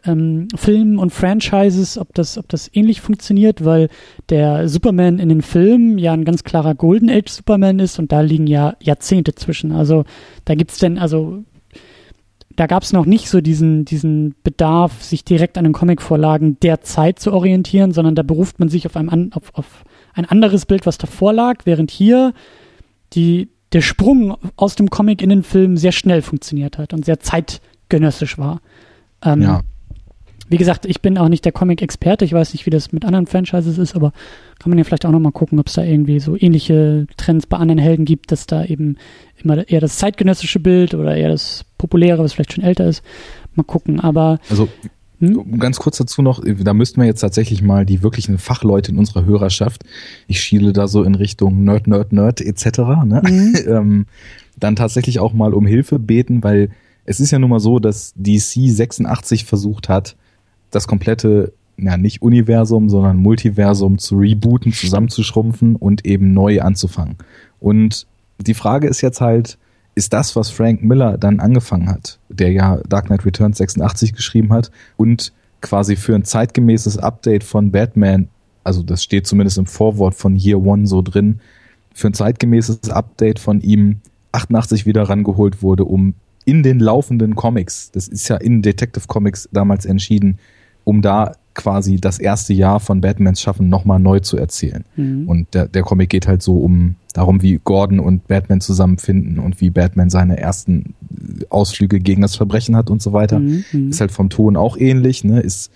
ähm, Filmen und Franchises, ob das, ob das ähnlich funktioniert, weil der Superman in den Filmen ja ein ganz klarer Golden Age Superman ist und da liegen ja Jahrzehnte zwischen. Also da gibt's denn, also da gab es noch nicht so diesen, diesen Bedarf, sich direkt an den Comicvorlagen der Zeit zu orientieren, sondern da beruft man sich auf, einem, auf, auf ein anderes Bild, was davor lag, während hier die, der Sprung aus dem Comic in den Film sehr schnell funktioniert hat und sehr zeitgenössisch war. Ähm, ja. Wie gesagt, ich bin auch nicht der Comic-Experte. Ich weiß nicht, wie das mit anderen Franchises ist, aber kann man ja vielleicht auch nochmal gucken, ob es da irgendwie so ähnliche Trends bei anderen Helden gibt, dass da eben immer eher das zeitgenössische Bild oder eher das populäre, was vielleicht schon älter ist. Mal gucken, aber. Also, hm? Ganz kurz dazu noch, da müssten wir jetzt tatsächlich mal die wirklichen Fachleute in unserer Hörerschaft, ich schiele da so in Richtung Nerd, Nerd, Nerd etc., ne? Mhm. ähm, dann tatsächlich auch mal um Hilfe beten, weil es ist ja nun mal so, dass DC 86 versucht hat, das komplette, ja nicht Universum, sondern Multiversum zu rebooten, zusammenzuschrumpfen und eben neu anzufangen. Und die Frage ist jetzt halt, ist das, was Frank Miller dann angefangen hat, der ja Dark Knight Returns 86 geschrieben hat und quasi für ein zeitgemäßes Update von Batman, also das steht zumindest im Vorwort von Year One so drin, für ein zeitgemäßes Update von ihm 88 wieder rangeholt wurde, um in den laufenden Comics, das ist ja in Detective Comics damals entschieden, um da quasi das erste Jahr von Batmans Schaffen nochmal neu zu erzählen. Mhm. Und der, der Comic geht halt so um darum, wie Gordon und Batman zusammenfinden und wie Batman seine ersten Ausflüge gegen das Verbrechen hat und so weiter. Mhm. mhm. Ist halt vom Ton auch ähnlich, ne? Ist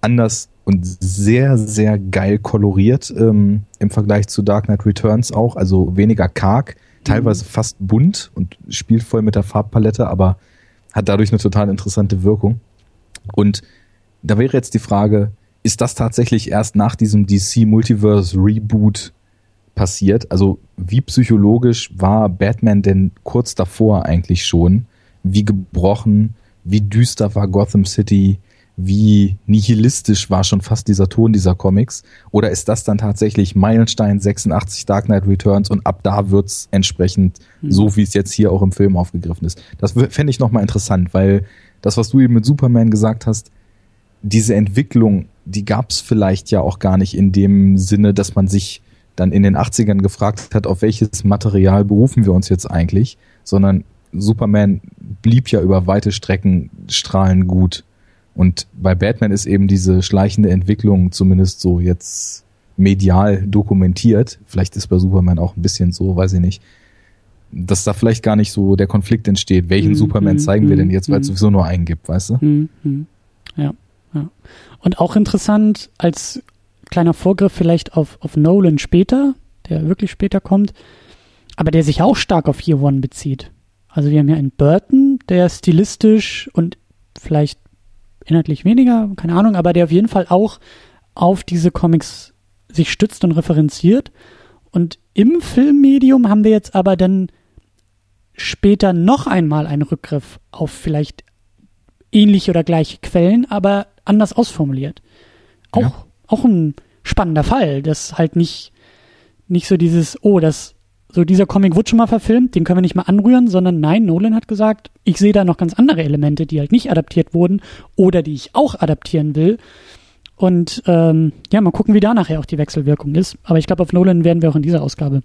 anders und sehr, sehr geil koloriert ähm, im Vergleich zu Dark Knight Returns auch, also weniger karg, teilweise mhm. fast bunt und spielt voll mit der Farbpalette, aber hat dadurch eine total interessante Wirkung. Und da wäre jetzt die Frage, ist das tatsächlich erst nach diesem DC Multiverse Reboot passiert? Also wie psychologisch war Batman denn kurz davor eigentlich schon? Wie gebrochen, wie düster war Gotham City? Wie nihilistisch war schon fast dieser Ton dieser Comics? Oder ist das dann tatsächlich Meilenstein 86 Dark Knight Returns und ab da wird's entsprechend mhm. so, wie es jetzt hier auch im Film aufgegriffen ist? Das fände ich nochmal interessant, weil das, was du eben mit Superman gesagt hast, diese Entwicklung, die gab es vielleicht ja auch gar nicht in dem Sinne, dass man sich dann in den 80ern gefragt hat, auf welches Material berufen wir uns jetzt eigentlich, sondern Superman blieb ja über weite Strecken strahlend gut. Und bei Batman ist eben diese schleichende Entwicklung zumindest so jetzt medial dokumentiert. Vielleicht ist bei Superman auch ein bisschen so, weiß ich nicht, dass da vielleicht gar nicht so der Konflikt entsteht. Welchen mm, Superman zeigen mm, wir denn jetzt, weil es mm. sowieso nur einen gibt, weißt du? Ja. Und auch interessant als kleiner Vorgriff vielleicht auf, auf Nolan später, der wirklich später kommt, aber der sich auch stark auf Year One bezieht. Also wir haben hier einen Burton, der stilistisch und vielleicht inhaltlich weniger, keine Ahnung, aber der auf jeden Fall auch auf diese Comics sich stützt und referenziert. Und im Filmmedium haben wir jetzt aber dann später noch einmal einen Rückgriff auf vielleicht ähnliche oder gleiche Quellen, aber anders ausformuliert. Auch, ja. auch ein spannender Fall, das halt nicht, nicht so dieses, oh, das, so dieser Comic wurde schon mal verfilmt, den können wir nicht mal anrühren, sondern nein, Nolan hat gesagt, ich sehe da noch ganz andere Elemente, die halt nicht adaptiert wurden oder die ich auch adaptieren will. Und ähm, ja, mal gucken, wie da nachher auch die Wechselwirkung ist. Aber ich glaube, auf Nolan werden wir auch in dieser Ausgabe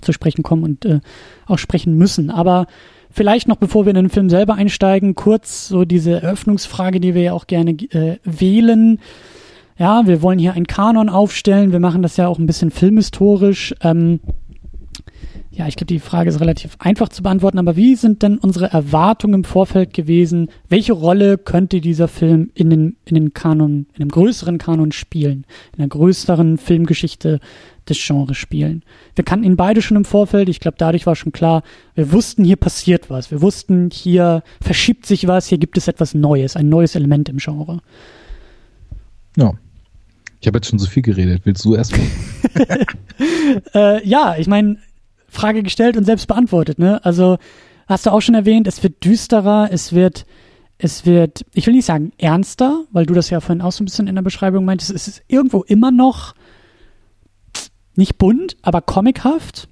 zu sprechen kommen und äh, auch sprechen müssen. Aber vielleicht noch, bevor wir in den Film selber einsteigen, kurz so diese Eröffnungsfrage, die wir ja auch gerne äh, wählen. Ja, wir wollen hier einen Kanon aufstellen. Wir machen das ja auch ein bisschen filmhistorisch. Ähm, ja, ich glaube, die Frage ist relativ einfach zu beantworten, aber wie sind denn unsere Erwartungen im Vorfeld gewesen? Welche Rolle könnte dieser Film in den, in den Kanon, in einem größeren Kanon spielen? In einer größeren Filmgeschichte des Genres spielen? Wir kannten ihn beide schon im Vorfeld. Ich glaube, dadurch war schon klar, wir wussten, hier passiert was. Wir wussten, hier verschiebt sich was, hier gibt es etwas Neues, ein neues Element im Genre. Ja. Ich habe jetzt schon so viel geredet. Willst du erst mal? äh, ja, ich meine, Frage gestellt und selbst beantwortet, ne? Also hast du auch schon erwähnt, es wird düsterer, es wird, es wird, ich will nicht sagen ernster, weil du das ja vorhin auch so ein bisschen in der Beschreibung meintest, es ist irgendwo immer noch nicht bunt, aber comichaft.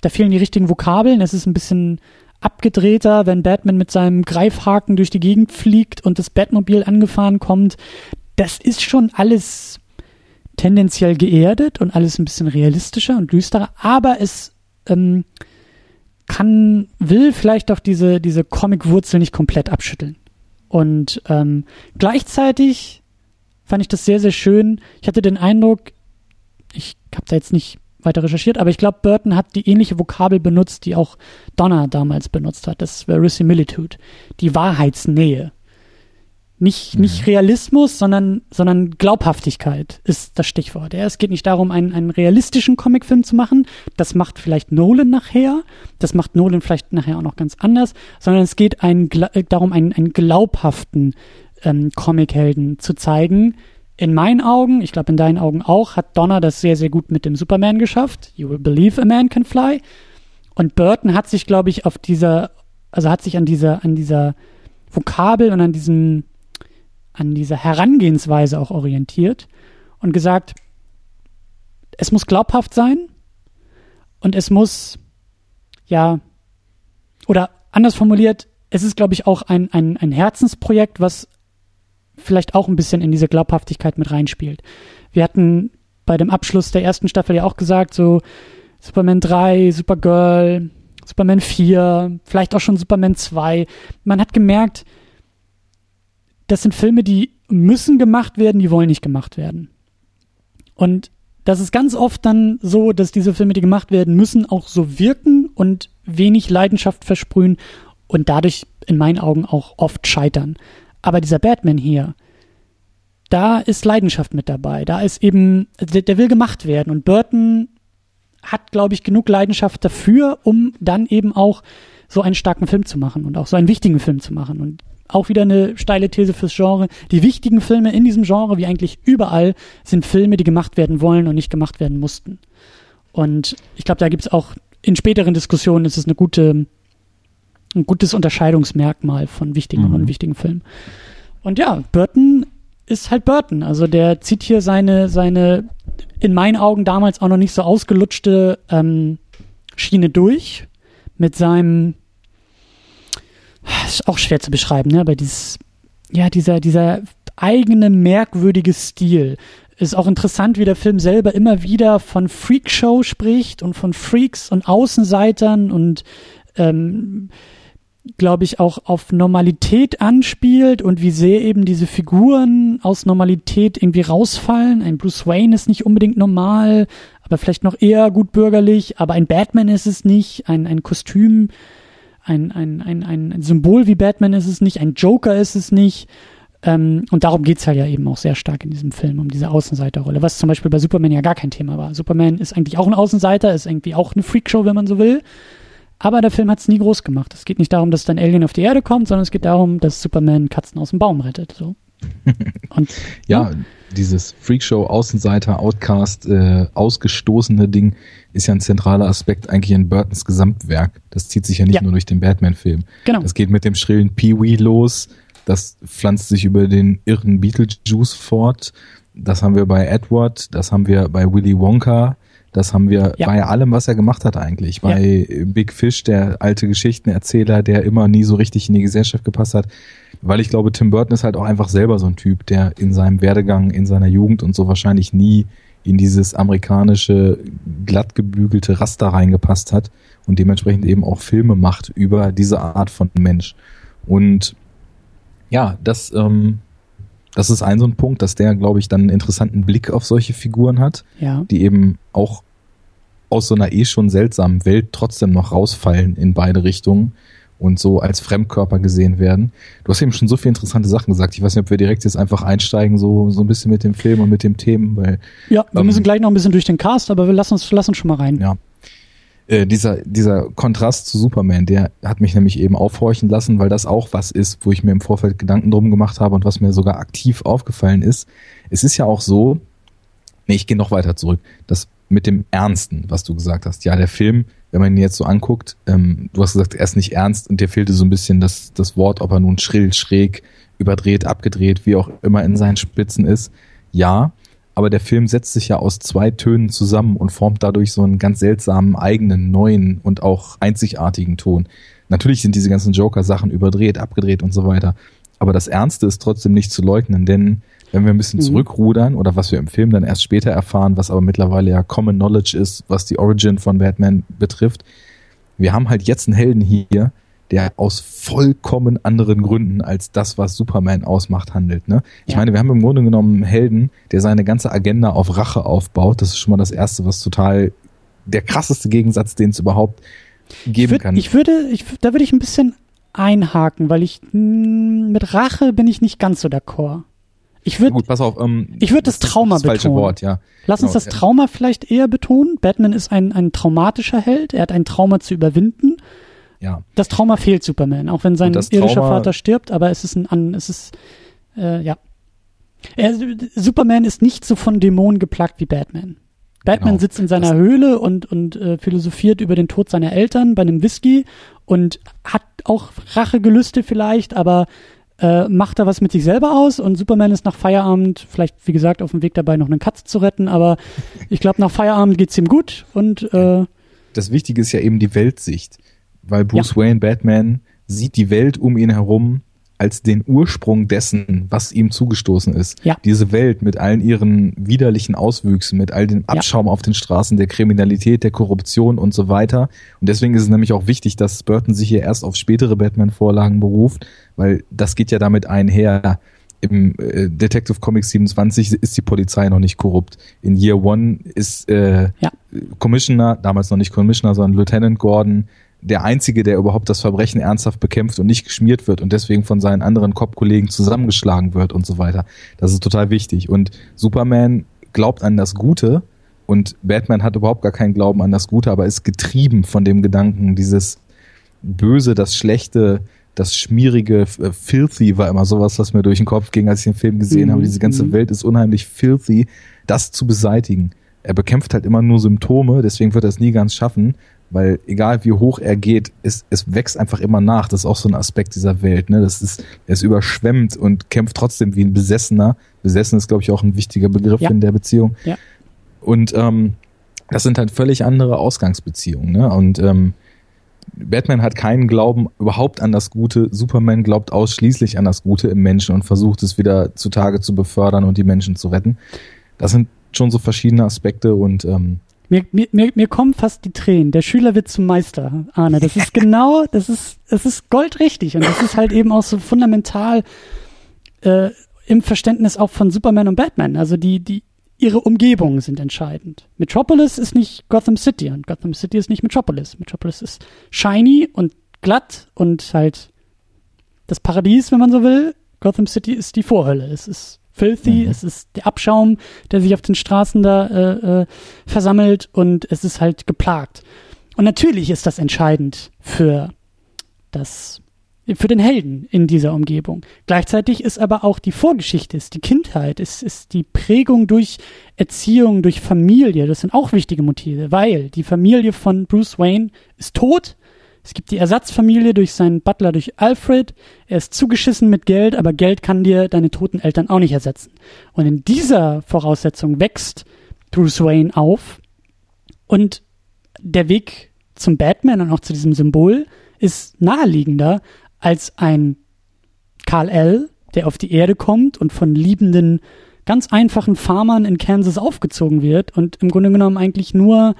Da fehlen die richtigen Vokabeln, es ist ein bisschen abgedrehter, wenn Batman mit seinem Greifhaken durch die Gegend fliegt und das Batmobil angefahren kommt. Das ist schon alles tendenziell geerdet und alles ein bisschen realistischer und düsterer, aber es ähm, kann, will vielleicht auch diese, diese Comic-Wurzel nicht komplett abschütteln. Und ähm, gleichzeitig fand ich das sehr, sehr schön. Ich hatte den Eindruck, ich habe da jetzt nicht weiter recherchiert, aber ich glaube, Burton hat die ähnliche Vokabel benutzt, die auch Donner damals benutzt hat. Das Verisimilitude, die Wahrheitsnähe. Nicht, mhm. nicht Realismus, sondern, sondern Glaubhaftigkeit ist das Stichwort. Ja, es geht nicht darum, einen, einen realistischen Comicfilm zu machen. Das macht vielleicht Nolan nachher. Das macht Nolan vielleicht nachher auch noch ganz anders. Sondern es geht ein, äh, darum, einen, einen glaubhaften ähm, Comichelden zu zeigen. In meinen Augen, ich glaube in deinen Augen auch, hat Donner das sehr, sehr gut mit dem Superman geschafft. You will believe a man can fly. Und Burton hat sich, glaube ich, auf dieser, also hat sich an dieser, an dieser Vokabel und an diesem an dieser Herangehensweise auch orientiert und gesagt, es muss glaubhaft sein und es muss, ja, oder anders formuliert, es ist, glaube ich, auch ein, ein, ein Herzensprojekt, was vielleicht auch ein bisschen in diese Glaubhaftigkeit mit reinspielt. Wir hatten bei dem Abschluss der ersten Staffel ja auch gesagt, so Superman 3, Supergirl, Superman 4, vielleicht auch schon Superman 2. Man hat gemerkt, das sind Filme, die müssen gemacht werden, die wollen nicht gemacht werden. Und das ist ganz oft dann so, dass diese Filme, die gemacht werden müssen, auch so wirken und wenig Leidenschaft versprühen und dadurch in meinen Augen auch oft scheitern. Aber dieser Batman hier, da ist Leidenschaft mit dabei. Da ist eben, der, der will gemacht werden. Und Burton hat, glaube ich, genug Leidenschaft dafür, um dann eben auch so einen starken Film zu machen und auch so einen wichtigen Film zu machen. Und auch wieder eine steile These fürs Genre. Die wichtigen Filme in diesem Genre, wie eigentlich überall, sind Filme, die gemacht werden wollen und nicht gemacht werden mussten. Und ich glaube, da gibt es auch in späteren Diskussionen ist es eine gute, ein gutes Unterscheidungsmerkmal von wichtigen mhm. und unwichtigen Filmen. Und ja, Burton ist halt Burton. Also der zieht hier seine, seine in meinen Augen damals auch noch nicht so ausgelutschte ähm, Schiene durch mit seinem ist auch schwer zu beschreiben, ne? Aber dieses, ja, dieser, dieser eigene merkwürdige Stil. Ist auch interessant, wie der Film selber immer wieder von Freakshow spricht und von Freaks und Außenseitern und ähm, glaube ich, auch auf Normalität anspielt und wie sehr eben diese Figuren aus Normalität irgendwie rausfallen. Ein Bruce Wayne ist nicht unbedingt normal, aber vielleicht noch eher gut bürgerlich, aber ein Batman ist es nicht, ein, ein Kostüm ein, ein, ein, ein Symbol wie Batman ist es nicht, ein Joker ist es nicht. Ähm, und darum geht es halt ja eben auch sehr stark in diesem Film, um diese Außenseiterrolle, was zum Beispiel bei Superman ja gar kein Thema war. Superman ist eigentlich auch ein Außenseiter, ist irgendwie auch eine Freakshow, wenn man so will. Aber der Film hat es nie groß gemacht. Es geht nicht darum, dass dann Alien auf die Erde kommt, sondern es geht darum, dass Superman Katzen aus dem Baum rettet. So. Und, ja, ja, dieses Freakshow, Außenseiter, Outcast, äh, ausgestoßene Ding ist ja ein zentraler Aspekt eigentlich in Burtons Gesamtwerk. Das zieht sich ja nicht ja. nur durch den Batman-Film. Genau. Das geht mit dem schrillen Pee-Wee los. Das pflanzt sich über den irren Beetlejuice fort. Das haben wir bei Edward, das haben wir bei Willy Wonka, das haben wir ja. bei allem, was er gemacht hat eigentlich. Bei ja. Big Fish, der alte Geschichtenerzähler, der immer nie so richtig in die Gesellschaft gepasst hat. Weil ich glaube, Tim Burton ist halt auch einfach selber so ein Typ, der in seinem Werdegang, in seiner Jugend und so wahrscheinlich nie in dieses amerikanische glatt gebügelte Raster reingepasst hat und dementsprechend eben auch Filme macht über diese Art von Mensch. Und ja, das, ähm, das ist ein so ein Punkt, dass der, glaube ich, dann einen interessanten Blick auf solche Figuren hat, ja. die eben auch aus so einer eh schon seltsamen Welt trotzdem noch rausfallen in beide Richtungen und so als Fremdkörper gesehen werden. Du hast eben schon so viele interessante Sachen gesagt. Ich weiß nicht, ob wir direkt jetzt einfach einsteigen, so, so ein bisschen mit dem Film und mit dem Themen, weil. Ja, wir ähm, müssen gleich noch ein bisschen durch den Cast, aber wir lassen uns, lassen uns schon mal rein. Ja. Äh, dieser, dieser Kontrast zu Superman, der hat mich nämlich eben aufhorchen lassen, weil das auch was ist, wo ich mir im Vorfeld Gedanken drum gemacht habe und was mir sogar aktiv aufgefallen ist. Es ist ja auch so, nee, ich gehe noch weiter zurück, das mit dem Ernsten, was du gesagt hast. Ja, der Film wenn man ihn jetzt so anguckt, ähm, du hast gesagt, er ist nicht ernst und dir fehlte so ein bisschen das, das Wort, ob er nun schrill, schräg, überdreht, abgedreht, wie auch immer in seinen Spitzen ist. Ja, aber der Film setzt sich ja aus zwei Tönen zusammen und formt dadurch so einen ganz seltsamen, eigenen, neuen und auch einzigartigen Ton. Natürlich sind diese ganzen Joker-Sachen überdreht, abgedreht und so weiter. Aber das Ernste ist trotzdem nicht zu leugnen, denn wenn wir ein bisschen mhm. zurückrudern oder was wir im Film dann erst später erfahren, was aber mittlerweile ja Common Knowledge ist, was die Origin von Batman betrifft, wir haben halt jetzt einen Helden hier, der aus vollkommen anderen Gründen als das, was Superman ausmacht, handelt. Ne? Ich ja. meine, wir haben im Grunde genommen einen Helden, der seine ganze Agenda auf Rache aufbaut. Das ist schon mal das Erste, was total der krasseste Gegensatz, den es überhaupt geben ich würd, kann. Ich würde, ich, da würde ich ein bisschen einhaken, weil ich mh, hm, mit Rache bin ich nicht ganz so d'accord. Ich würde, gut, pass auf, ähm, ich würde das, das Trauma das betonen. Wort, ja. Lass genau, uns das Trauma vielleicht eher betonen. Batman ist ein, ein traumatischer Held. Er hat ein Trauma zu überwinden. Ja. Das Trauma fehlt Superman, auch wenn sein irischer Vater stirbt, aber es ist ein, es ist, äh, ja. Er, Superman ist nicht so von Dämonen geplagt wie Batman. Batman genau. sitzt in seiner das Höhle und, und äh, philosophiert über den Tod seiner Eltern bei einem Whisky und hat auch Rachegelüste vielleicht, aber äh, macht da was mit sich selber aus und Superman ist nach Feierabend, vielleicht wie gesagt, auf dem Weg dabei, noch eine Katze zu retten, aber ich glaube, nach Feierabend geht's ihm gut und äh, das Wichtige ist ja eben die Weltsicht, weil Bruce ja. Wayne, Batman, sieht die Welt um ihn herum als den Ursprung dessen, was ihm zugestoßen ist. Ja. Diese Welt mit allen ihren widerlichen Auswüchsen, mit all dem Abschaum ja. auf den Straßen, der Kriminalität, der Korruption und so weiter. Und deswegen ist es nämlich auch wichtig, dass Burton sich hier erst auf spätere Batman-Vorlagen beruft, weil das geht ja damit einher. Im äh, Detective Comics 27 ist die Polizei noch nicht korrupt. In Year One ist äh, ja. Commissioner, damals noch nicht Commissioner, sondern Lieutenant Gordon der Einzige, der überhaupt das Verbrechen ernsthaft bekämpft und nicht geschmiert wird und deswegen von seinen anderen Cop-Kollegen zusammengeschlagen wird und so weiter. Das ist total wichtig. Und Superman glaubt an das Gute und Batman hat überhaupt gar keinen Glauben an das Gute, aber ist getrieben von dem Gedanken, dieses Böse, das Schlechte, das Schmierige, äh, Filthy war immer sowas, was mir durch den Kopf ging, als ich den Film gesehen mhm. habe. Diese ganze mhm. Welt ist unheimlich filthy, das zu beseitigen. Er bekämpft halt immer nur Symptome, deswegen wird er es nie ganz schaffen weil egal wie hoch er geht, es, es wächst einfach immer nach. Das ist auch so ein Aspekt dieser Welt. Ne? Das ist, er ist überschwemmt und kämpft trotzdem wie ein Besessener. Besessen ist, glaube ich, auch ein wichtiger Begriff ja. in der Beziehung. Ja. Und ähm, das sind halt völlig andere Ausgangsbeziehungen. Ne? Und ähm, Batman hat keinen Glauben überhaupt an das Gute. Superman glaubt ausschließlich an das Gute im Menschen und versucht es wieder zutage zu befördern und die Menschen zu retten. Das sind schon so verschiedene Aspekte und ähm, mir, mir, mir, mir kommen fast die Tränen. Der Schüler wird zum Meister, Arne. Das ist genau, das ist, es ist goldrichtig und das ist halt eben auch so fundamental äh, im Verständnis auch von Superman und Batman. Also die, die, ihre Umgebungen sind entscheidend. Metropolis ist nicht Gotham City und Gotham City ist nicht Metropolis. Metropolis ist shiny und glatt und halt das Paradies, wenn man so will. Gotham City ist die Vorhölle. Es ist filthy, mhm. es ist der Abschaum, der sich auf den Straßen da äh, äh, versammelt und es ist halt geplagt. Und natürlich ist das entscheidend für das für den Helden in dieser Umgebung. Gleichzeitig ist aber auch die Vorgeschichte, ist die Kindheit, ist, ist die Prägung durch Erziehung, durch Familie. Das sind auch wichtige Motive, weil die Familie von Bruce Wayne ist tot. Es gibt die Ersatzfamilie durch seinen Butler, durch Alfred. Er ist zugeschissen mit Geld, aber Geld kann dir deine toten Eltern auch nicht ersetzen. Und in dieser Voraussetzung wächst Bruce Wayne auf und der Weg zum Batman und auch zu diesem Symbol ist naheliegender als ein Karl L., der auf die Erde kommt und von liebenden, ganz einfachen Farmern in Kansas aufgezogen wird und im Grunde genommen eigentlich nur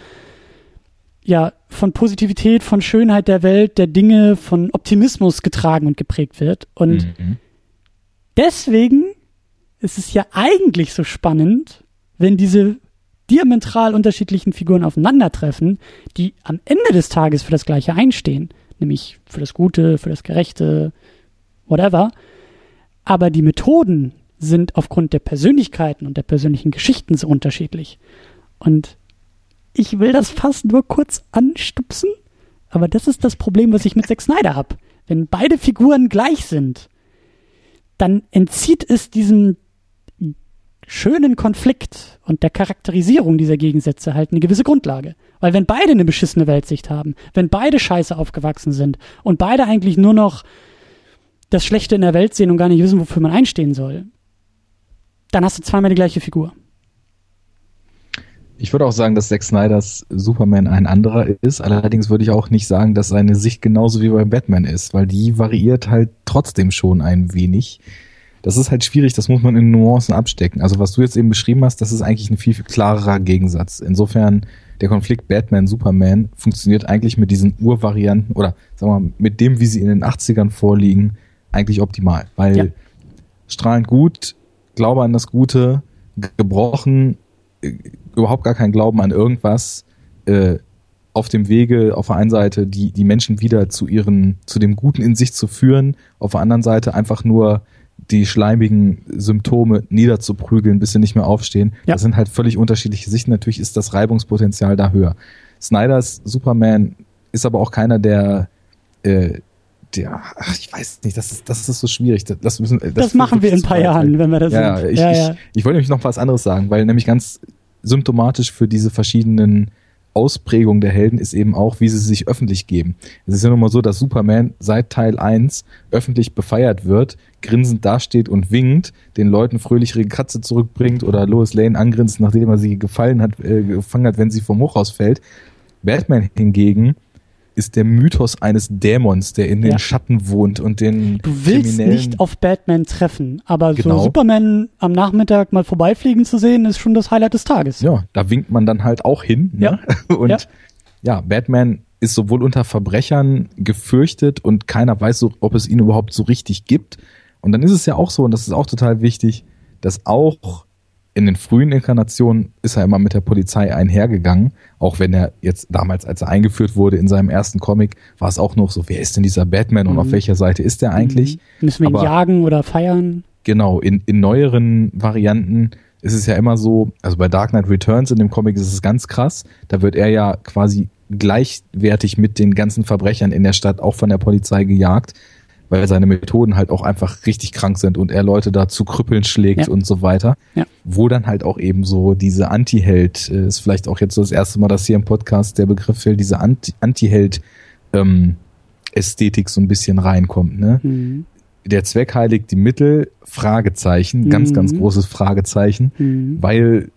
ja, von Positivität, von Schönheit der Welt, der Dinge, von Optimismus getragen und geprägt wird. Und mhm. deswegen ist es ja eigentlich so spannend, wenn diese diametral unterschiedlichen Figuren aufeinandertreffen, die am Ende des Tages für das Gleiche einstehen nämlich für das Gute, für das Gerechte, whatever. Aber die Methoden sind aufgrund der Persönlichkeiten und der persönlichen Geschichten so unterschiedlich. Und ich will das fast nur kurz anstupsen, aber das ist das Problem, was ich mit Zack Snyder habe. Wenn beide Figuren gleich sind, dann entzieht es diesem schönen Konflikt und der Charakterisierung dieser Gegensätze halt eine gewisse Grundlage. Weil wenn beide eine beschissene Weltsicht haben, wenn beide scheiße aufgewachsen sind und beide eigentlich nur noch das Schlechte in der Welt sehen und gar nicht wissen, wofür man einstehen soll, dann hast du zweimal die gleiche Figur. Ich würde auch sagen, dass Zack Snyders Superman ein anderer ist. Allerdings würde ich auch nicht sagen, dass seine Sicht genauso wie bei Batman ist, weil die variiert halt trotzdem schon ein wenig das ist halt schwierig, das muss man in Nuancen abstecken. Also was du jetzt eben beschrieben hast, das ist eigentlich ein viel, viel klarerer Gegensatz. Insofern, der Konflikt Batman-Superman funktioniert eigentlich mit diesen Urvarianten oder sagen wir mal, mit dem, wie sie in den 80ern vorliegen, eigentlich optimal. Weil ja. strahlend gut, Glaube an das Gute, gebrochen, äh, überhaupt gar kein Glauben an irgendwas, äh, auf dem Wege auf der einen Seite die, die Menschen wieder zu ihren, zu dem Guten in sich zu führen, auf der anderen Seite einfach nur die schleimigen Symptome niederzuprügeln, bis sie nicht mehr aufstehen. Ja. Das sind halt völlig unterschiedliche Sichten. Natürlich ist das Reibungspotenzial da höher. Snyders Superman ist aber auch keiner, der äh, der, ach, ich weiß nicht, das ist, das ist so schwierig. Das, müssen, das, das machen wir in ein paar Jahren, wenn wir das ja, sind. Ich, ja, ja. Ich, ich wollte nämlich noch was anderes sagen, weil nämlich ganz symptomatisch für diese verschiedenen Ausprägung der Helden ist eben auch, wie sie sich öffentlich geben. Es ist ja nun mal so, dass Superman seit Teil 1 öffentlich befeiert wird, grinsend dasteht und winkt, den Leuten fröhlich ihre Katze zurückbringt oder Lois Lane angrinst, nachdem er sie gefallen hat, äh, gefangen hat, wenn sie vom Hochhaus fällt. Batman hingegen ist der Mythos eines Dämons, der in den ja. Schatten wohnt und den Du willst nicht auf Batman treffen, aber genau. so Superman am Nachmittag mal vorbeifliegen zu sehen, ist schon das Highlight des Tages. Ja, da winkt man dann halt auch hin. Ne? Ja. Und ja. ja, Batman ist sowohl unter Verbrechern gefürchtet und keiner weiß so, ob es ihn überhaupt so richtig gibt. Und dann ist es ja auch so, und das ist auch total wichtig, dass auch in den frühen Inkarnationen ist er immer mit der Polizei einhergegangen, auch wenn er jetzt damals, als er eingeführt wurde in seinem ersten Comic, war es auch noch so, wer ist denn dieser Batman und mhm. auf welcher Seite ist der eigentlich? Mhm. Müssen wir ihn Aber, jagen oder feiern? Genau, in, in neueren Varianten ist es ja immer so, also bei Dark Knight Returns in dem Comic ist es ganz krass, da wird er ja quasi gleichwertig mit den ganzen Verbrechern in der Stadt auch von der Polizei gejagt weil seine Methoden halt auch einfach richtig krank sind und er Leute da zu Krüppeln schlägt ja. und so weiter. Ja. Wo dann halt auch eben so diese Anti-Held, äh, ist vielleicht auch jetzt so das erste Mal, dass hier im Podcast der Begriff fällt, diese Anti-Held ähm, Ästhetik so ein bisschen reinkommt. Ne? Mhm. Der Zweck heiligt die Mittel, Fragezeichen, mhm. ganz, ganz großes Fragezeichen, mhm. weil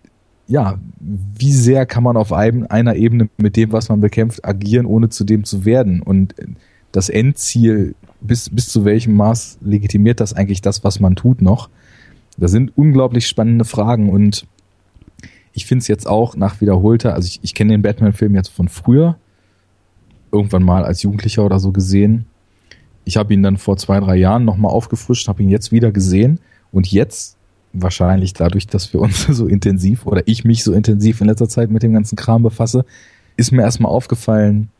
ja, wie sehr kann man auf einem, einer Ebene mit dem, was man bekämpft, agieren, ohne zu dem zu werden? Und das Endziel bis, bis zu welchem Maß legitimiert das eigentlich das, was man tut noch? Da sind unglaublich spannende Fragen und ich finde es jetzt auch nach wiederholter, also ich, ich kenne den Batman-Film jetzt von früher, irgendwann mal als Jugendlicher oder so gesehen. Ich habe ihn dann vor zwei, drei Jahren nochmal aufgefrischt, habe ihn jetzt wieder gesehen und jetzt wahrscheinlich dadurch, dass wir uns so intensiv oder ich mich so intensiv in letzter Zeit mit dem ganzen Kram befasse, ist mir erstmal aufgefallen,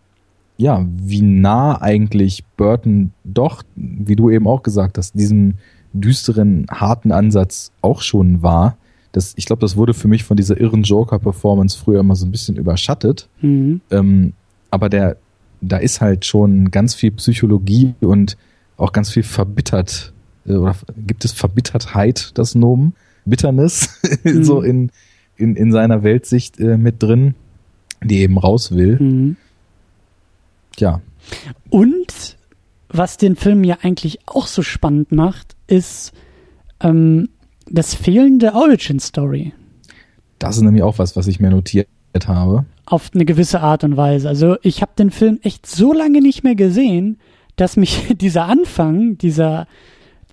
ja, wie nah eigentlich Burton doch, wie du eben auch gesagt hast, diesem düsteren, harten Ansatz auch schon war. Das, ich glaube, das wurde für mich von dieser irren Joker-Performance früher immer so ein bisschen überschattet. Mhm. Ähm, aber der, da ist halt schon ganz viel Psychologie und auch ganz viel verbittert, äh, oder gibt es Verbittertheit, das Nomen? Bitterness, mhm. so in, in, in seiner Weltsicht äh, mit drin, die eben raus will. Mhm. Ja. Und was den Film ja eigentlich auch so spannend macht, ist ähm, das fehlende Origin Story. Das ist nämlich auch was, was ich mir notiert habe. Auf eine gewisse Art und Weise. Also ich habe den Film echt so lange nicht mehr gesehen, dass mich dieser Anfang, dieser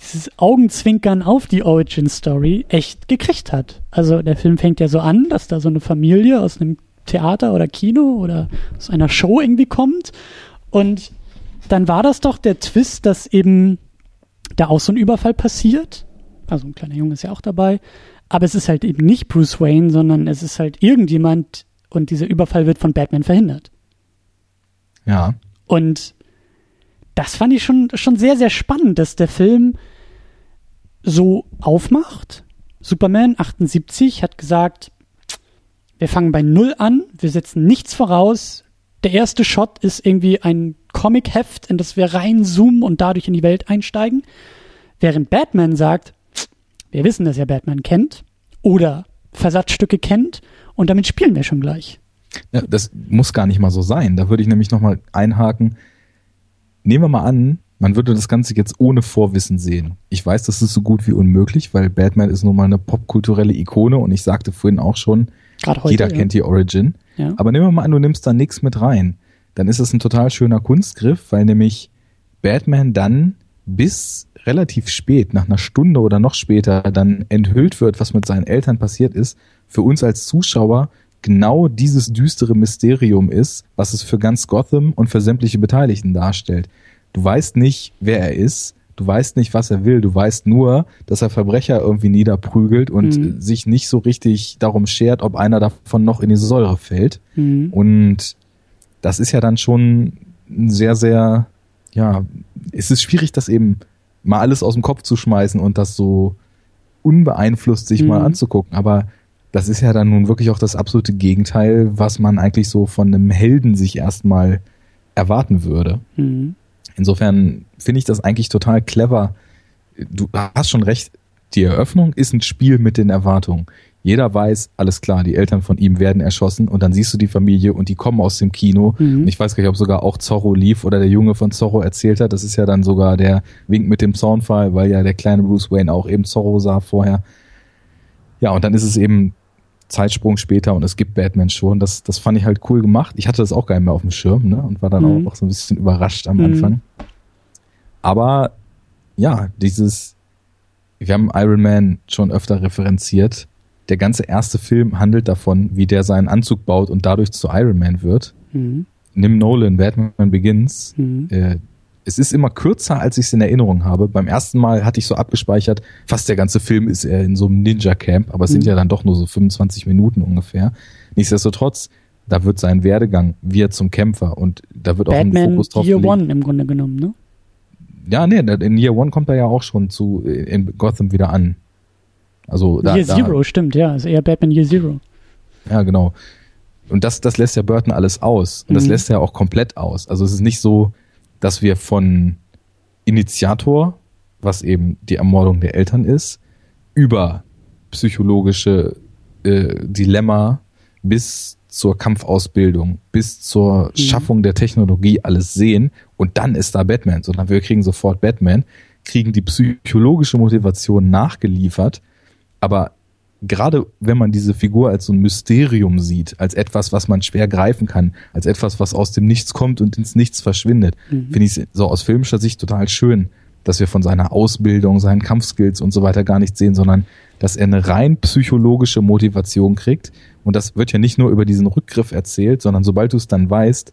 dieses Augenzwinkern auf die Origin Story echt gekriegt hat. Also der Film fängt ja so an, dass da so eine Familie aus einem Theater oder Kino oder aus einer Show irgendwie kommt und dann war das doch der Twist, dass eben da auch so ein Überfall passiert. Also ein kleiner Junge ist ja auch dabei. Aber es ist halt eben nicht Bruce Wayne, sondern es ist halt irgendjemand und dieser Überfall wird von Batman verhindert. Ja. Und das fand ich schon, schon sehr, sehr spannend, dass der Film so aufmacht. Superman 78 hat gesagt, wir fangen bei Null an, wir setzen nichts voraus. Der erste Shot ist irgendwie ein Comic-Heft, in das wir reinzoomen und dadurch in die Welt einsteigen. Während Batman sagt, wir wissen, dass er Batman kennt oder Versatzstücke kennt und damit spielen wir schon gleich. Ja, das muss gar nicht mal so sein. Da würde ich nämlich nochmal einhaken. Nehmen wir mal an, man würde das Ganze jetzt ohne Vorwissen sehen. Ich weiß, das ist so gut wie unmöglich, weil Batman ist nun mal eine popkulturelle Ikone und ich sagte vorhin auch schon, heute, jeder ja. kennt die Origin. Ja. Aber nehmen wir mal an, du nimmst da nichts mit rein dann ist es ein total schöner Kunstgriff, weil nämlich Batman dann bis relativ spät, nach einer Stunde oder noch später, dann enthüllt wird, was mit seinen Eltern passiert ist, für uns als Zuschauer genau dieses düstere Mysterium ist, was es für ganz Gotham und für sämtliche Beteiligten darstellt. Du weißt nicht, wer er ist, du weißt nicht, was er will, du weißt nur, dass er Verbrecher irgendwie niederprügelt und mhm. sich nicht so richtig darum schert, ob einer davon noch in die Säure fällt. Mhm. Und das ist ja dann schon sehr, sehr, ja, es ist schwierig, das eben mal alles aus dem Kopf zu schmeißen und das so unbeeinflusst sich mhm. mal anzugucken. Aber das ist ja dann nun wirklich auch das absolute Gegenteil, was man eigentlich so von einem Helden sich erstmal erwarten würde. Mhm. Insofern finde ich das eigentlich total clever. Du hast schon recht, die Eröffnung ist ein Spiel mit den Erwartungen. Jeder weiß, alles klar, die Eltern von ihm werden erschossen und dann siehst du die Familie und die kommen aus dem Kino. Mhm. Und ich weiß gar nicht, ob sogar auch Zorro lief oder der Junge von Zorro erzählt hat. Das ist ja dann sogar der Wink mit dem Zaunfall, weil ja der kleine Bruce Wayne auch eben Zorro sah vorher. Ja, und dann ist es eben Zeitsprung später und es gibt Batman schon. Das, das fand ich halt cool gemacht. Ich hatte das auch gar nicht mehr auf dem Schirm ne? und war dann mhm. auch so ein bisschen überrascht am mhm. Anfang. Aber ja, dieses, wir haben Iron Man schon öfter referenziert der ganze erste Film handelt davon, wie der seinen Anzug baut und dadurch zu Iron Man wird. Mhm. Nimm Nolan, Batman Begins. Mhm. Äh, es ist immer kürzer, als ich es in Erinnerung habe. Beim ersten Mal hatte ich so abgespeichert, fast der ganze Film ist er in so einem Ninja-Camp, aber es mhm. sind ja dann doch nur so 25 Minuten ungefähr. Nichtsdestotrotz, da wird sein Werdegang wie er zum Kämpfer und da wird Batman auch ein Fokus drauf Year gelegt. One im Grunde genommen, ne? Ja, nee, in Year One kommt er ja auch schon zu in Gotham wieder an. Also da, Year da, Zero, stimmt, ja, ist eher Batman Year Zero. Ja, genau. Und das, das lässt ja Burton alles aus. Und das mhm. lässt er auch komplett aus. Also es ist nicht so, dass wir von Initiator, was eben die Ermordung der Eltern ist, über psychologische äh, Dilemma bis zur Kampfausbildung, bis zur mhm. Schaffung der Technologie alles sehen und dann ist da Batman, sondern wir kriegen sofort Batman, kriegen die psychologische Motivation nachgeliefert aber gerade wenn man diese Figur als so ein Mysterium sieht, als etwas, was man schwer greifen kann, als etwas, was aus dem Nichts kommt und ins Nichts verschwindet, mhm. finde ich es so aus filmischer Sicht total schön, dass wir von seiner Ausbildung, seinen Kampfskills und so weiter gar nichts sehen, sondern dass er eine rein psychologische Motivation kriegt. Und das wird ja nicht nur über diesen Rückgriff erzählt, sondern sobald du es dann weißt,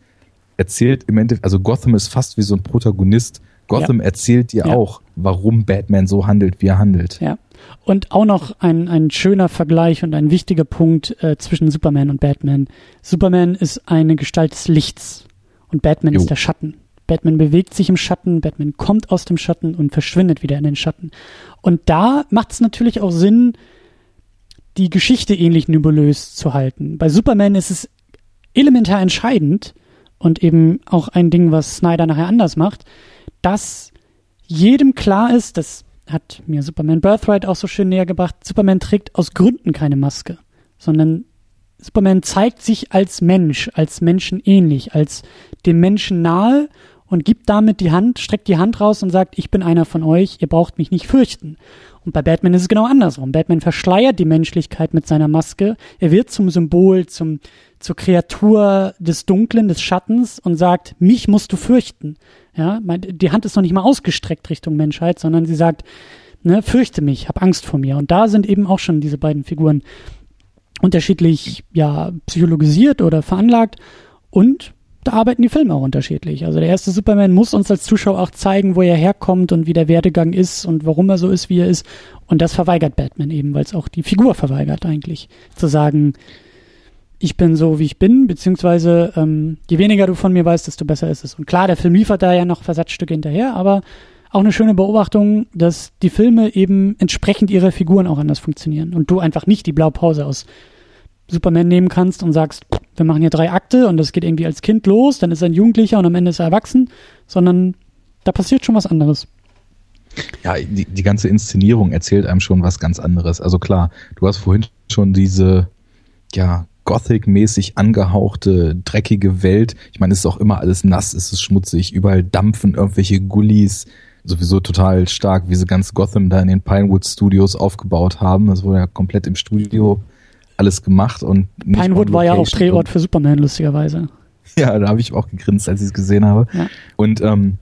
erzählt im Endeffekt, also Gotham ist fast wie so ein Protagonist. Gotham ja. erzählt dir ja. auch, warum Batman so handelt, wie er handelt. Ja. Und auch noch ein, ein schöner Vergleich und ein wichtiger Punkt äh, zwischen Superman und Batman. Superman ist eine Gestalt des Lichts und Batman jo. ist der Schatten. Batman bewegt sich im Schatten, Batman kommt aus dem Schatten und verschwindet wieder in den Schatten. Und da macht es natürlich auch Sinn, die Geschichte ähnlich nebulös zu halten. Bei Superman ist es elementar entscheidend und eben auch ein Ding, was Snyder nachher anders macht, dass jedem klar ist, das hat mir Superman Birthright auch so schön näher gebracht, Superman trägt aus Gründen keine Maske, sondern Superman zeigt sich als Mensch, als menschenähnlich, als dem Menschen nahe und gibt damit die Hand, streckt die Hand raus und sagt, ich bin einer von euch, ihr braucht mich nicht fürchten. Und bei Batman ist es genau andersrum. Batman verschleiert die Menschlichkeit mit seiner Maske. Er wird zum Symbol, zum, zur Kreatur des Dunklen, des Schattens und sagt, mich musst du fürchten. Ja, die Hand ist noch nicht mal ausgestreckt Richtung Menschheit, sondern sie sagt, ne, fürchte mich, hab Angst vor mir. Und da sind eben auch schon diese beiden Figuren unterschiedlich, ja, psychologisiert oder veranlagt und da arbeiten die Filme auch unterschiedlich. Also der erste Superman muss uns als Zuschauer auch zeigen, wo er herkommt und wie der Werdegang ist und warum er so ist, wie er ist. Und das verweigert Batman eben, weil es auch die Figur verweigert eigentlich. Zu sagen, ich bin so, wie ich bin, beziehungsweise ähm, je weniger du von mir weißt, desto besser ist es. Und klar, der Film liefert da ja noch Versatzstücke hinterher, aber auch eine schöne Beobachtung, dass die Filme eben entsprechend ihrer Figuren auch anders funktionieren und du einfach nicht die Blaupause aus Superman nehmen kannst und sagst, wir machen hier drei Akte und das geht irgendwie als Kind los, dann ist er ein Jugendlicher und am Ende ist er erwachsen, sondern da passiert schon was anderes. Ja, die, die ganze Inszenierung erzählt einem schon was ganz anderes. Also klar, du hast vorhin schon diese, ja, Gothic-mäßig angehauchte, dreckige Welt. Ich meine, es ist auch immer alles nass, es ist schmutzig, überall dampfen irgendwelche Gullis. Sowieso total stark, wie sie ganz Gotham da in den Pinewood Studios aufgebaut haben. Das wurde ja komplett im Studio alles gemacht und Pinewood war ja auch Drehort für Superman, lustigerweise. Ja, da habe ich auch gegrinst, als ich es gesehen habe. Ja. Und ähm,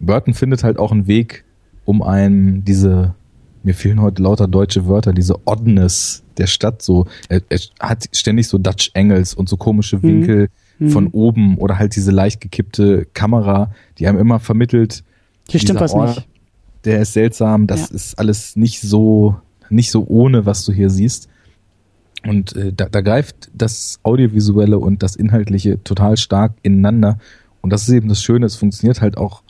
Burton findet halt auch einen Weg, um einem diese mir fehlen heute lauter deutsche Wörter, diese Oddness der Stadt so. Er, er hat ständig so Dutch Angles und so komische Winkel mhm. von oben oder halt diese leicht gekippte Kamera, die einem immer vermittelt. Hier stimmt was Ort, nicht. Der ist seltsam, das ja. ist alles nicht so, nicht so ohne, was du hier siehst. Und äh, da, da greift das Audiovisuelle und das Inhaltliche total stark ineinander. Und das ist eben das Schöne, es funktioniert halt auch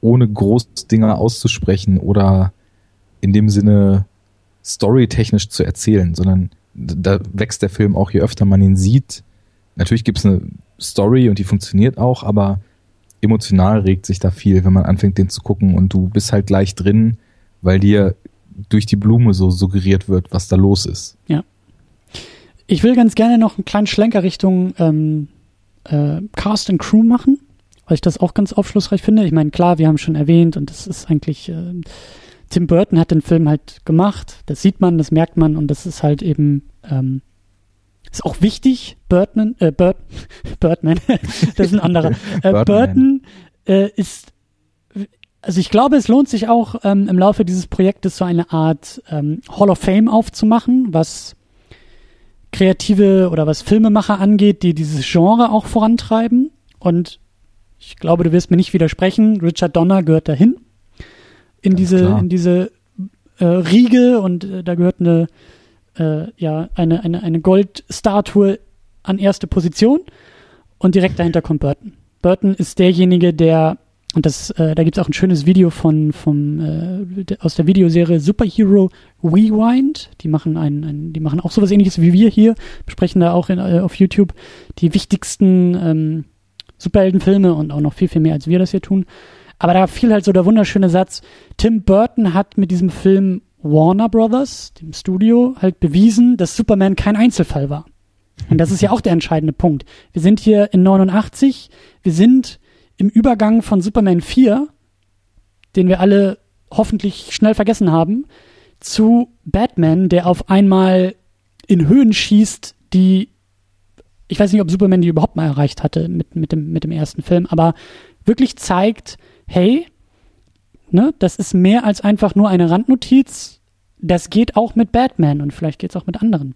ohne Großdinger auszusprechen oder in dem Sinne storytechnisch zu erzählen, sondern da wächst der Film auch, je öfter man ihn sieht. Natürlich gibt es eine Story und die funktioniert auch, aber emotional regt sich da viel, wenn man anfängt, den zu gucken und du bist halt gleich drin, weil dir durch die Blume so suggeriert wird, was da los ist. Ja. Ich will ganz gerne noch einen kleinen Schlenker Richtung ähm, äh, Cast and Crew machen, weil ich das auch ganz aufschlussreich finde. Ich meine, klar, wir haben schon erwähnt und das ist eigentlich äh, Tim Burton hat den Film halt gemacht. Das sieht man, das merkt man und das ist halt eben ähm, ist auch wichtig. Burton, äh, Burt, Birdman, das ist ein anderer. Äh, Burton äh, ist also ich glaube, es lohnt sich auch ähm, im Laufe dieses Projektes so eine Art ähm, Hall of Fame aufzumachen, was Kreative oder was Filmemacher angeht, die dieses Genre auch vorantreiben. Und ich glaube, du wirst mir nicht widersprechen. Richard Donner gehört dahin in Ganz diese, klar. in diese äh, Riege und äh, da gehört eine, äh, ja, eine, eine, eine Goldstatue an erste Position und direkt dahinter kommt Burton. Burton ist derjenige, der, und das, äh, da gibt es auch ein schönes Video von, vom, äh, aus der Videoserie Superhero Rewind. Die machen ein, ein, die machen auch sowas ähnliches wie wir hier, besprechen da auch in, äh, auf YouTube die wichtigsten ähm, Superheldenfilme und auch noch viel, viel mehr, als wir das hier tun. Aber da fiel halt so der wunderschöne Satz, Tim Burton hat mit diesem Film Warner Brothers, dem Studio, halt bewiesen, dass Superman kein Einzelfall war. Und das ist ja auch der entscheidende Punkt. Wir sind hier in 89, wir sind im Übergang von Superman 4, den wir alle hoffentlich schnell vergessen haben, zu Batman, der auf einmal in Höhen schießt, die ich weiß nicht, ob Superman die überhaupt mal erreicht hatte mit, mit, dem, mit dem ersten Film, aber wirklich zeigt, hey, ne, das ist mehr als einfach nur eine Randnotiz. Das geht auch mit Batman und vielleicht geht es auch mit anderen.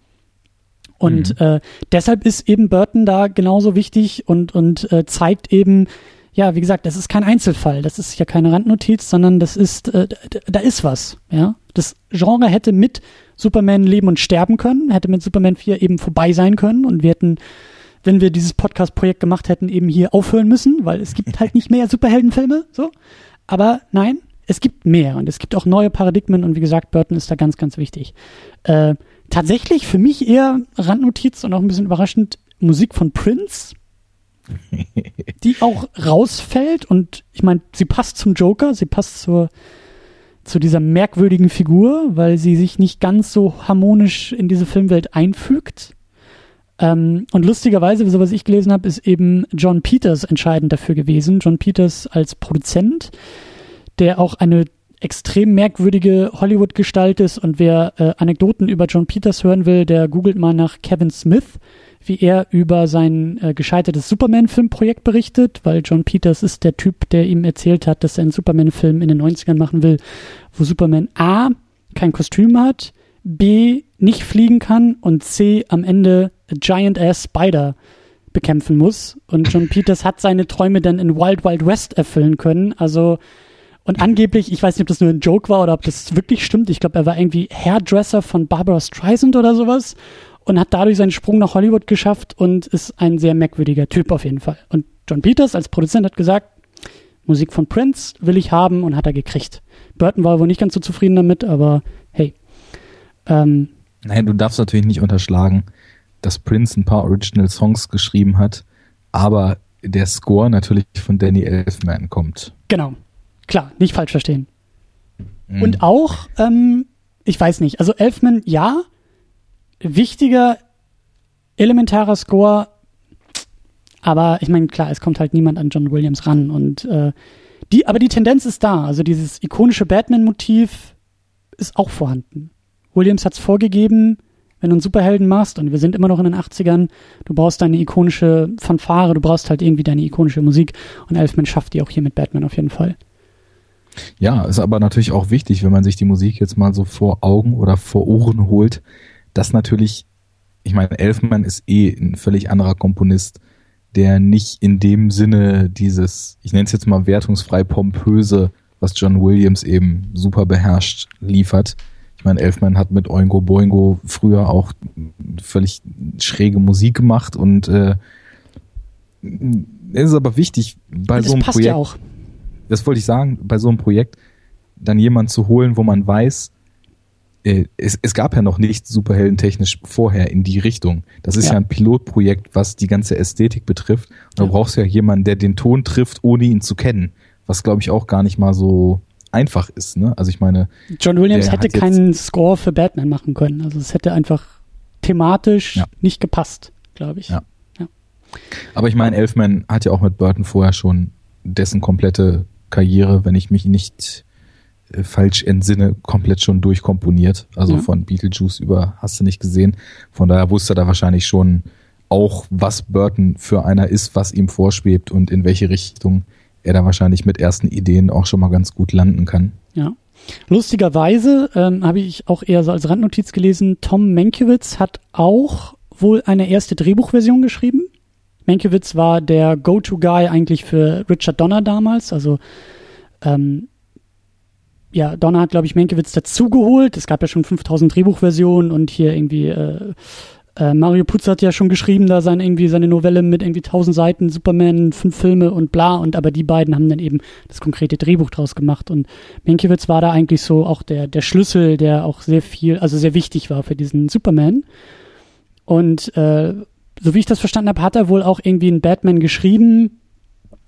Und mhm. äh, deshalb ist eben Burton da genauso wichtig und, und äh, zeigt eben, ja, wie gesagt, das ist kein Einzelfall, das ist ja keine Randnotiz, sondern das ist, äh, da ist was, ja. Das Genre hätte mit Superman leben und sterben können, hätte mit Superman 4 eben vorbei sein können und wir hätten wenn wir dieses Podcast-Projekt gemacht hätten, eben hier aufhören müssen, weil es gibt halt nicht mehr Superheldenfilme, so. Aber nein, es gibt mehr und es gibt auch neue Paradigmen und wie gesagt, Burton ist da ganz, ganz wichtig. Äh, tatsächlich für mich eher Randnotiz und auch ein bisschen überraschend Musik von Prince. die auch rausfällt und ich meine, sie passt zum Joker, sie passt zur zu dieser merkwürdigen Figur, weil sie sich nicht ganz so harmonisch in diese Filmwelt einfügt. Ähm, und lustigerweise, so was ich gelesen habe, ist eben John Peters entscheidend dafür gewesen. John Peters als Produzent, der auch eine extrem merkwürdige Hollywood-Gestalt ist. Und wer äh, Anekdoten über John Peters hören will, der googelt mal nach Kevin Smith wie er über sein äh, gescheitertes Superman-Filmprojekt berichtet, weil John Peters ist der Typ, der ihm erzählt hat, dass er einen Superman-Film in den 90ern machen will, wo Superman A kein Kostüm hat, B nicht fliegen kann und C am Ende a Giant Ass Spider bekämpfen muss. Und John Peters hat seine Träume dann in Wild Wild West erfüllen können. Also und angeblich, ich weiß nicht, ob das nur ein Joke war oder ob das wirklich stimmt. Ich glaube, er war irgendwie Hairdresser von Barbara Streisand oder sowas und hat dadurch seinen Sprung nach Hollywood geschafft und ist ein sehr merkwürdiger Typ auf jeden Fall. Und John Peters als Produzent hat gesagt, Musik von Prince will ich haben und hat er gekriegt. Burton war wohl nicht ganz so zufrieden damit, aber hey. Ähm, Nein, du darfst natürlich nicht unterschlagen, dass Prince ein paar Original Songs geschrieben hat, aber der Score natürlich von Danny Elfman kommt. Genau. Klar, nicht falsch verstehen. Mhm. Und auch, ähm, ich weiß nicht, also Elfman, ja, wichtiger, elementarer Score, aber ich meine, klar, es kommt halt niemand an John Williams ran und äh, die, aber die Tendenz ist da. Also dieses ikonische Batman-Motiv ist auch vorhanden. Williams hat es vorgegeben, wenn du einen Superhelden machst, und wir sind immer noch in den 80ern, du brauchst deine ikonische Fanfare, du brauchst halt irgendwie deine ikonische Musik und Elfman schafft die auch hier mit Batman auf jeden Fall. Ja, ist aber natürlich auch wichtig, wenn man sich die Musik jetzt mal so vor Augen oder vor Ohren holt, dass natürlich, ich meine, Elfman ist eh ein völlig anderer Komponist, der nicht in dem Sinne dieses, ich nenne es jetzt mal wertungsfrei pompöse, was John Williams eben super beherrscht, liefert. Ich meine, Elfman hat mit Oingo Boingo früher auch völlig schräge Musik gemacht und äh, es ist aber wichtig bei so einem Projekt. Ja auch. Das wollte ich sagen, bei so einem Projekt dann jemand zu holen, wo man weiß, äh, es, es gab ja noch nichts superheldentechnisch vorher in die Richtung. Das ist ja, ja ein Pilotprojekt, was die ganze Ästhetik betrifft. Und da ja. brauchst du ja jemanden, der den Ton trifft, ohne ihn zu kennen. Was glaube ich auch gar nicht mal so einfach ist. Ne? Also ich meine, John Williams hätte keinen Score für Batman machen können. Also es hätte einfach thematisch ja. nicht gepasst, glaube ich. Ja. ja. Aber ich meine, Elfman hat ja auch mit Burton vorher schon dessen komplette Karriere, wenn ich mich nicht äh, falsch entsinne, komplett schon durchkomponiert. Also ja. von Beetlejuice über hast du nicht gesehen. Von daher wusste er da wahrscheinlich schon auch, was Burton für einer ist, was ihm vorschwebt und in welche Richtung er da wahrscheinlich mit ersten Ideen auch schon mal ganz gut landen kann. Ja. Lustigerweise ähm, habe ich auch eher so als Randnotiz gelesen, Tom Mankiewicz hat auch wohl eine erste Drehbuchversion geschrieben. Mankiewicz war der Go-To-Guy eigentlich für Richard Donner damals, also ähm, ja, Donner hat, glaube ich, Menkewitz dazugeholt. Es gab ja schon 5000 Drehbuchversionen und hier irgendwie äh, äh, Mario Putz hat ja schon geschrieben, da sein irgendwie seine Novelle mit irgendwie 1000 Seiten, Superman, fünf Filme und bla. Und aber die beiden haben dann eben das konkrete Drehbuch draus gemacht. Und Menkewitz war da eigentlich so auch der, der Schlüssel, der auch sehr viel, also sehr wichtig war für diesen Superman. Und äh, so wie ich das verstanden habe, hat er wohl auch irgendwie einen Batman geschrieben,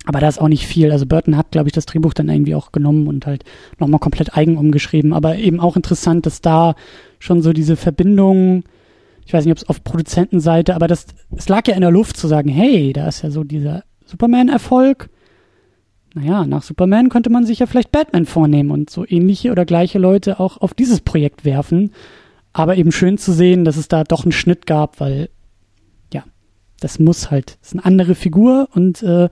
aber da ist auch nicht viel. Also Burton hat, glaube ich, das Drehbuch dann irgendwie auch genommen und halt nochmal komplett eigen umgeschrieben. Aber eben auch interessant, dass da schon so diese Verbindung, ich weiß nicht, ob es auf Produzentenseite, aber das, es lag ja in der Luft zu sagen, hey, da ist ja so dieser Superman-Erfolg. Naja, nach Superman könnte man sich ja vielleicht Batman vornehmen und so ähnliche oder gleiche Leute auch auf dieses Projekt werfen. Aber eben schön zu sehen, dass es da doch einen Schnitt gab, weil, ja, das muss halt, das ist eine andere Figur und äh,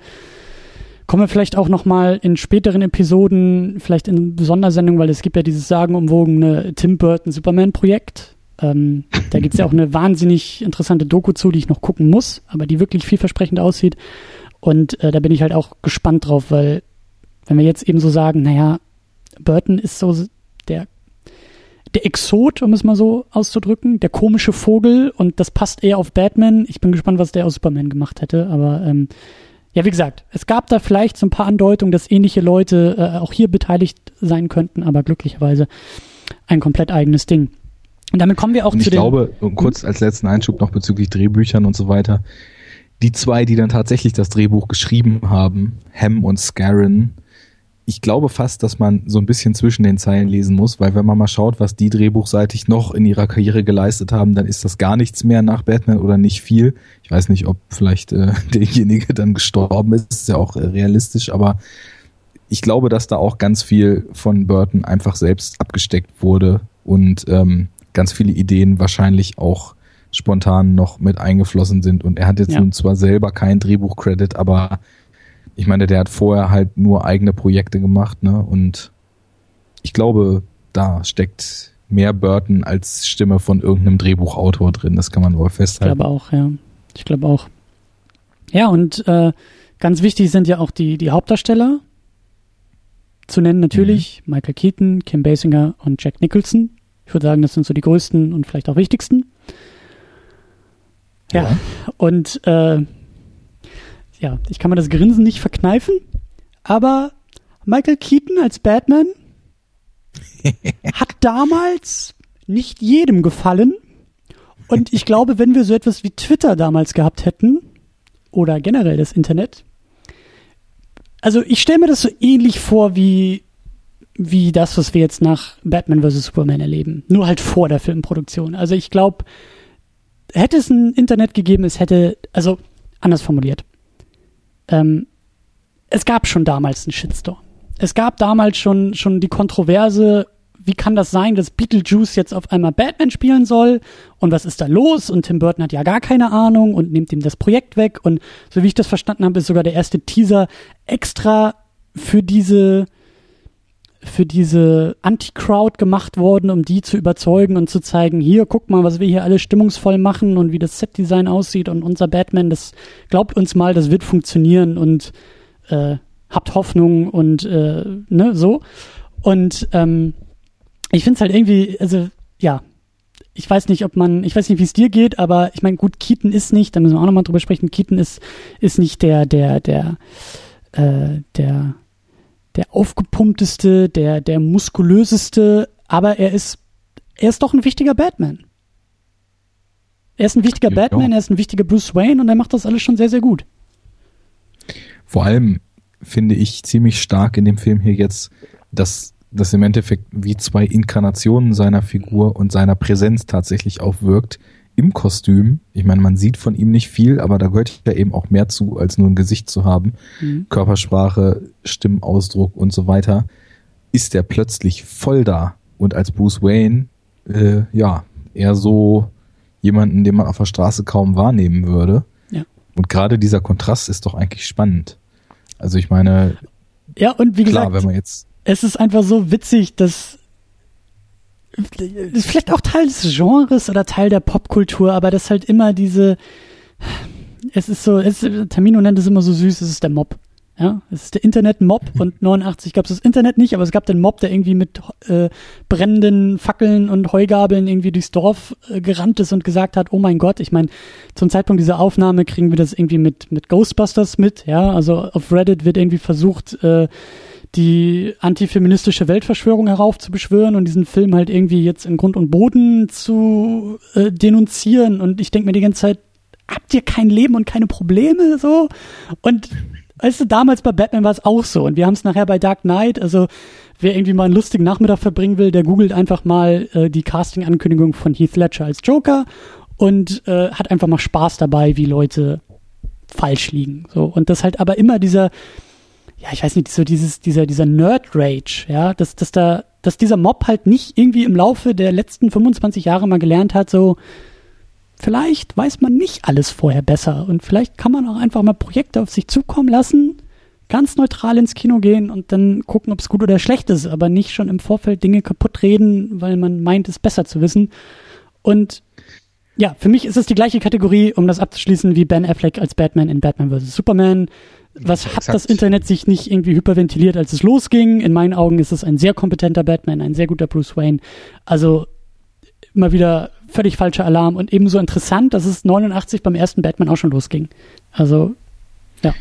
Kommen wir vielleicht auch nochmal in späteren Episoden, vielleicht in Sondersendungen, weil es gibt ja dieses sagenumwogene Tim Burton Superman-Projekt. Ähm, da gibt es ja auch eine wahnsinnig interessante Doku zu, die ich noch gucken muss, aber die wirklich vielversprechend aussieht. Und äh, da bin ich halt auch gespannt drauf, weil wenn wir jetzt eben so sagen, naja, Burton ist so der, der Exot, um es mal so auszudrücken, der komische Vogel und das passt eher auf Batman. Ich bin gespannt, was der aus Superman gemacht hätte, aber ähm, ja, wie gesagt, es gab da vielleicht so ein paar Andeutungen, dass ähnliche Leute äh, auch hier beteiligt sein könnten, aber glücklicherweise ein komplett eigenes Ding. Und damit kommen wir auch und zu den. Ich glaube, kurz als letzten Einschub noch bezüglich Drehbüchern und so weiter. die zwei, die dann tatsächlich das Drehbuch geschrieben haben, Ham und Scarron, ich glaube fast, dass man so ein bisschen zwischen den Zeilen lesen muss, weil wenn man mal schaut, was die drehbuchseitig noch in ihrer Karriere geleistet haben, dann ist das gar nichts mehr nach Batman oder nicht viel. Ich weiß nicht, ob vielleicht äh, derjenige dann gestorben ist, ist ja auch äh, realistisch, aber ich glaube, dass da auch ganz viel von Burton einfach selbst abgesteckt wurde und ähm, ganz viele Ideen wahrscheinlich auch spontan noch mit eingeflossen sind. Und er hat jetzt ja. nun zwar selber keinen Drehbuch-Credit, aber ich meine, der hat vorher halt nur eigene Projekte gemacht, ne? Und ich glaube, da steckt mehr Burton als Stimme von irgendeinem Drehbuchautor drin. Das kann man wohl festhalten. Ich glaube auch, ja. Ich glaube auch. Ja, und äh, ganz wichtig sind ja auch die, die Hauptdarsteller. Zu nennen natürlich mhm. Michael Keaton, Kim Basinger und Jack Nicholson. Ich würde sagen, das sind so die größten und vielleicht auch wichtigsten. Ja, ja. und äh, ja, ich kann mir das Grinsen nicht verkneifen, aber Michael Keaton als Batman hat damals nicht jedem gefallen. Und ich glaube, wenn wir so etwas wie Twitter damals gehabt hätten, oder generell das Internet, also ich stelle mir das so ähnlich vor wie, wie das, was wir jetzt nach Batman vs. Superman erleben. Nur halt vor der Filmproduktion. Also ich glaube, hätte es ein Internet gegeben, es hätte, also anders formuliert, ähm, es gab schon damals einen Shitstorm. Es gab damals schon, schon die Kontroverse, wie kann das sein, dass Beetlejuice jetzt auf einmal Batman spielen soll? Und was ist da los? Und Tim Burton hat ja gar keine Ahnung und nimmt ihm das Projekt weg. Und so wie ich das verstanden habe, ist sogar der erste Teaser extra für diese, für diese Anti-Crowd gemacht worden, um die zu überzeugen und zu zeigen, hier, guck mal, was wir hier alles stimmungsvoll machen und wie das Set-Design aussieht und unser Batman, das glaubt uns mal, das wird funktionieren und äh, habt Hoffnung und äh, ne, so. Und ähm, ich finde es halt irgendwie, also ja, ich weiß nicht, ob man, ich weiß nicht, wie es dir geht, aber ich meine, gut, Keaton ist nicht, da müssen wir auch nochmal drüber sprechen, Keaton ist, ist nicht der, der, der, äh, der der aufgepumpteste, der, der muskulöseste, aber er ist, er ist doch ein wichtiger Batman. Er ist ein wichtiger ja, Batman, er ist ein wichtiger Bruce Wayne und er macht das alles schon sehr, sehr gut. Vor allem finde ich ziemlich stark in dem Film hier jetzt, dass das im Endeffekt wie zwei Inkarnationen seiner Figur und seiner Präsenz tatsächlich aufwirkt im Kostüm. Ich meine, man sieht von ihm nicht viel, aber da gehört ja eben auch mehr zu, als nur ein Gesicht zu haben. Mhm. Körpersprache, Stimmausdruck und so weiter. Ist er plötzlich voll da und als Bruce Wayne, äh, ja, eher so jemanden, den man auf der Straße kaum wahrnehmen würde. Ja. Und gerade dieser Kontrast ist doch eigentlich spannend. Also ich meine, ja, und wie klar, gesagt, wenn man jetzt es ist einfach so witzig, dass ist vielleicht auch Teil des Genres oder Teil der Popkultur, aber das halt immer diese, es ist so, es, Termino nennt es immer so süß, es ist der Mob. Ja, es ist der Internet-Mob und 89 gab es das Internet nicht, aber es gab den Mob, der irgendwie mit äh, brennenden Fackeln und Heugabeln irgendwie durchs Dorf äh, gerannt ist und gesagt hat, oh mein Gott, ich meine, zum Zeitpunkt dieser Aufnahme kriegen wir das irgendwie mit, mit Ghostbusters mit, ja, also auf Reddit wird irgendwie versucht, äh, die antifeministische Weltverschwörung heraufzubeschwören und diesen Film halt irgendwie jetzt in Grund und Boden zu äh, denunzieren. Und ich denke mir die ganze Zeit, habt ihr kein Leben und keine Probleme so? Und weißt du, damals bei Batman war es auch so. Und wir haben es nachher bei Dark Knight, also wer irgendwie mal einen lustigen Nachmittag verbringen will, der googelt einfach mal äh, die Casting-Ankündigung von Heath Ledger als Joker und äh, hat einfach mal Spaß dabei, wie Leute falsch liegen. So. Und das halt aber immer dieser, ja, ich weiß nicht, so dieses, dieser, dieser Nerd-Rage, ja, dass, dass da, dass dieser Mob halt nicht irgendwie im Laufe der letzten 25 Jahre mal gelernt hat, so, vielleicht weiß man nicht alles vorher besser und vielleicht kann man auch einfach mal Projekte auf sich zukommen lassen, ganz neutral ins Kino gehen und dann gucken, ob es gut oder schlecht ist, aber nicht schon im Vorfeld Dinge kaputt reden, weil man meint, es besser zu wissen. Und ja, für mich ist es die gleiche Kategorie, um das abzuschließen, wie Ben Affleck als Batman in Batman vs. Superman was hat Exakt. das Internet sich nicht irgendwie hyperventiliert, als es losging? In meinen Augen ist es ein sehr kompetenter Batman, ein sehr guter Bruce Wayne. Also immer wieder völlig falscher Alarm und ebenso interessant, dass es 89 beim ersten Batman auch schon losging. Also, ja.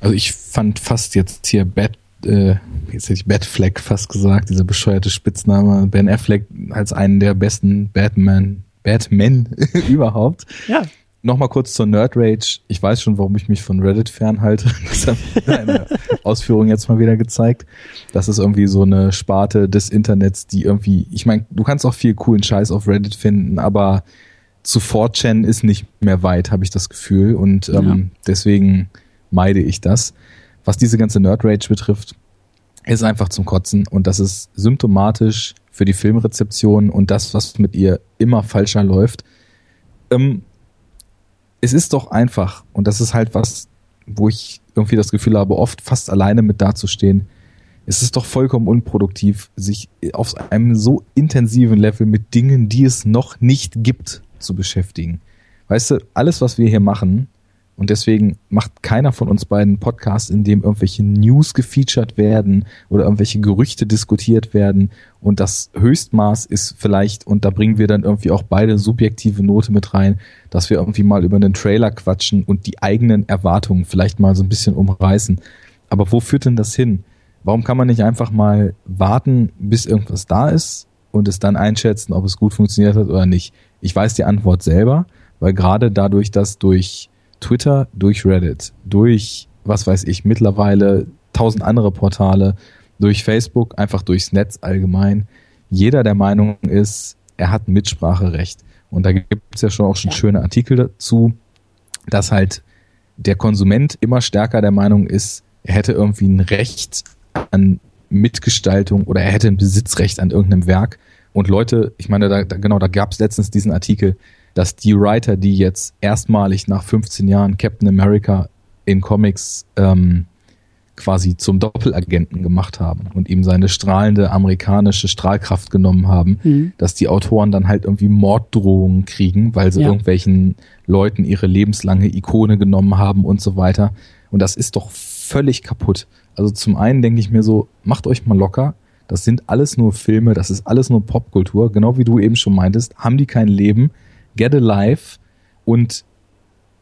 Also ich fand fast jetzt hier Bat, äh, jetzt hätte ich Batfleck fast gesagt, dieser bescheuerte Spitzname, Ben Affleck als einen der besten Batman, Batman überhaupt. Ja. Nochmal kurz zur Nerd Rage. Ich weiß schon, warum ich mich von Reddit fernhalte. Das hat deine Ausführung jetzt mal wieder gezeigt. Das ist irgendwie so eine Sparte des Internets, die irgendwie, ich meine, du kannst auch viel coolen Scheiß auf Reddit finden, aber zu 4chan ist nicht mehr weit, habe ich das Gefühl. Und ähm, ja. deswegen meide ich das. Was diese ganze Nerd Rage betrifft, ist einfach zum Kotzen und das ist symptomatisch für die Filmrezeption und das, was mit ihr immer falscher läuft. Ähm, es ist doch einfach, und das ist halt was, wo ich irgendwie das Gefühl habe, oft fast alleine mit dazustehen. Es ist doch vollkommen unproduktiv, sich auf einem so intensiven Level mit Dingen, die es noch nicht gibt, zu beschäftigen. Weißt du, alles, was wir hier machen, und deswegen macht keiner von uns beiden Podcasts, in dem irgendwelche News gefeatured werden oder irgendwelche Gerüchte diskutiert werden. Und das Höchstmaß ist vielleicht, und da bringen wir dann irgendwie auch beide subjektive Note mit rein, dass wir irgendwie mal über einen Trailer quatschen und die eigenen Erwartungen vielleicht mal so ein bisschen umreißen. Aber wo führt denn das hin? Warum kann man nicht einfach mal warten, bis irgendwas da ist und es dann einschätzen, ob es gut funktioniert hat oder nicht? Ich weiß die Antwort selber, weil gerade dadurch, dass durch Twitter, durch Reddit, durch, was weiß ich, mittlerweile tausend andere Portale, durch Facebook, einfach durchs Netz allgemein, jeder der Meinung ist, er hat Mitspracherecht. Und da gibt es ja schon auch schon schöne Artikel dazu, dass halt der Konsument immer stärker der Meinung ist, er hätte irgendwie ein Recht an Mitgestaltung oder er hätte ein Besitzrecht an irgendeinem Werk. Und Leute, ich meine, da, da genau, da gab es letztens diesen Artikel, dass die Writer, die jetzt erstmalig nach 15 Jahren Captain America in Comics ähm, quasi zum Doppelagenten gemacht haben und ihm seine strahlende amerikanische Strahlkraft genommen haben, mhm. dass die Autoren dann halt irgendwie Morddrohungen kriegen, weil sie ja. irgendwelchen Leuten ihre lebenslange Ikone genommen haben und so weiter. Und das ist doch völlig kaputt. Also zum einen denke ich mir so, macht euch mal locker. Das sind alles nur Filme, das ist alles nur Popkultur. Genau wie du eben schon meintest, haben die kein Leben get alive und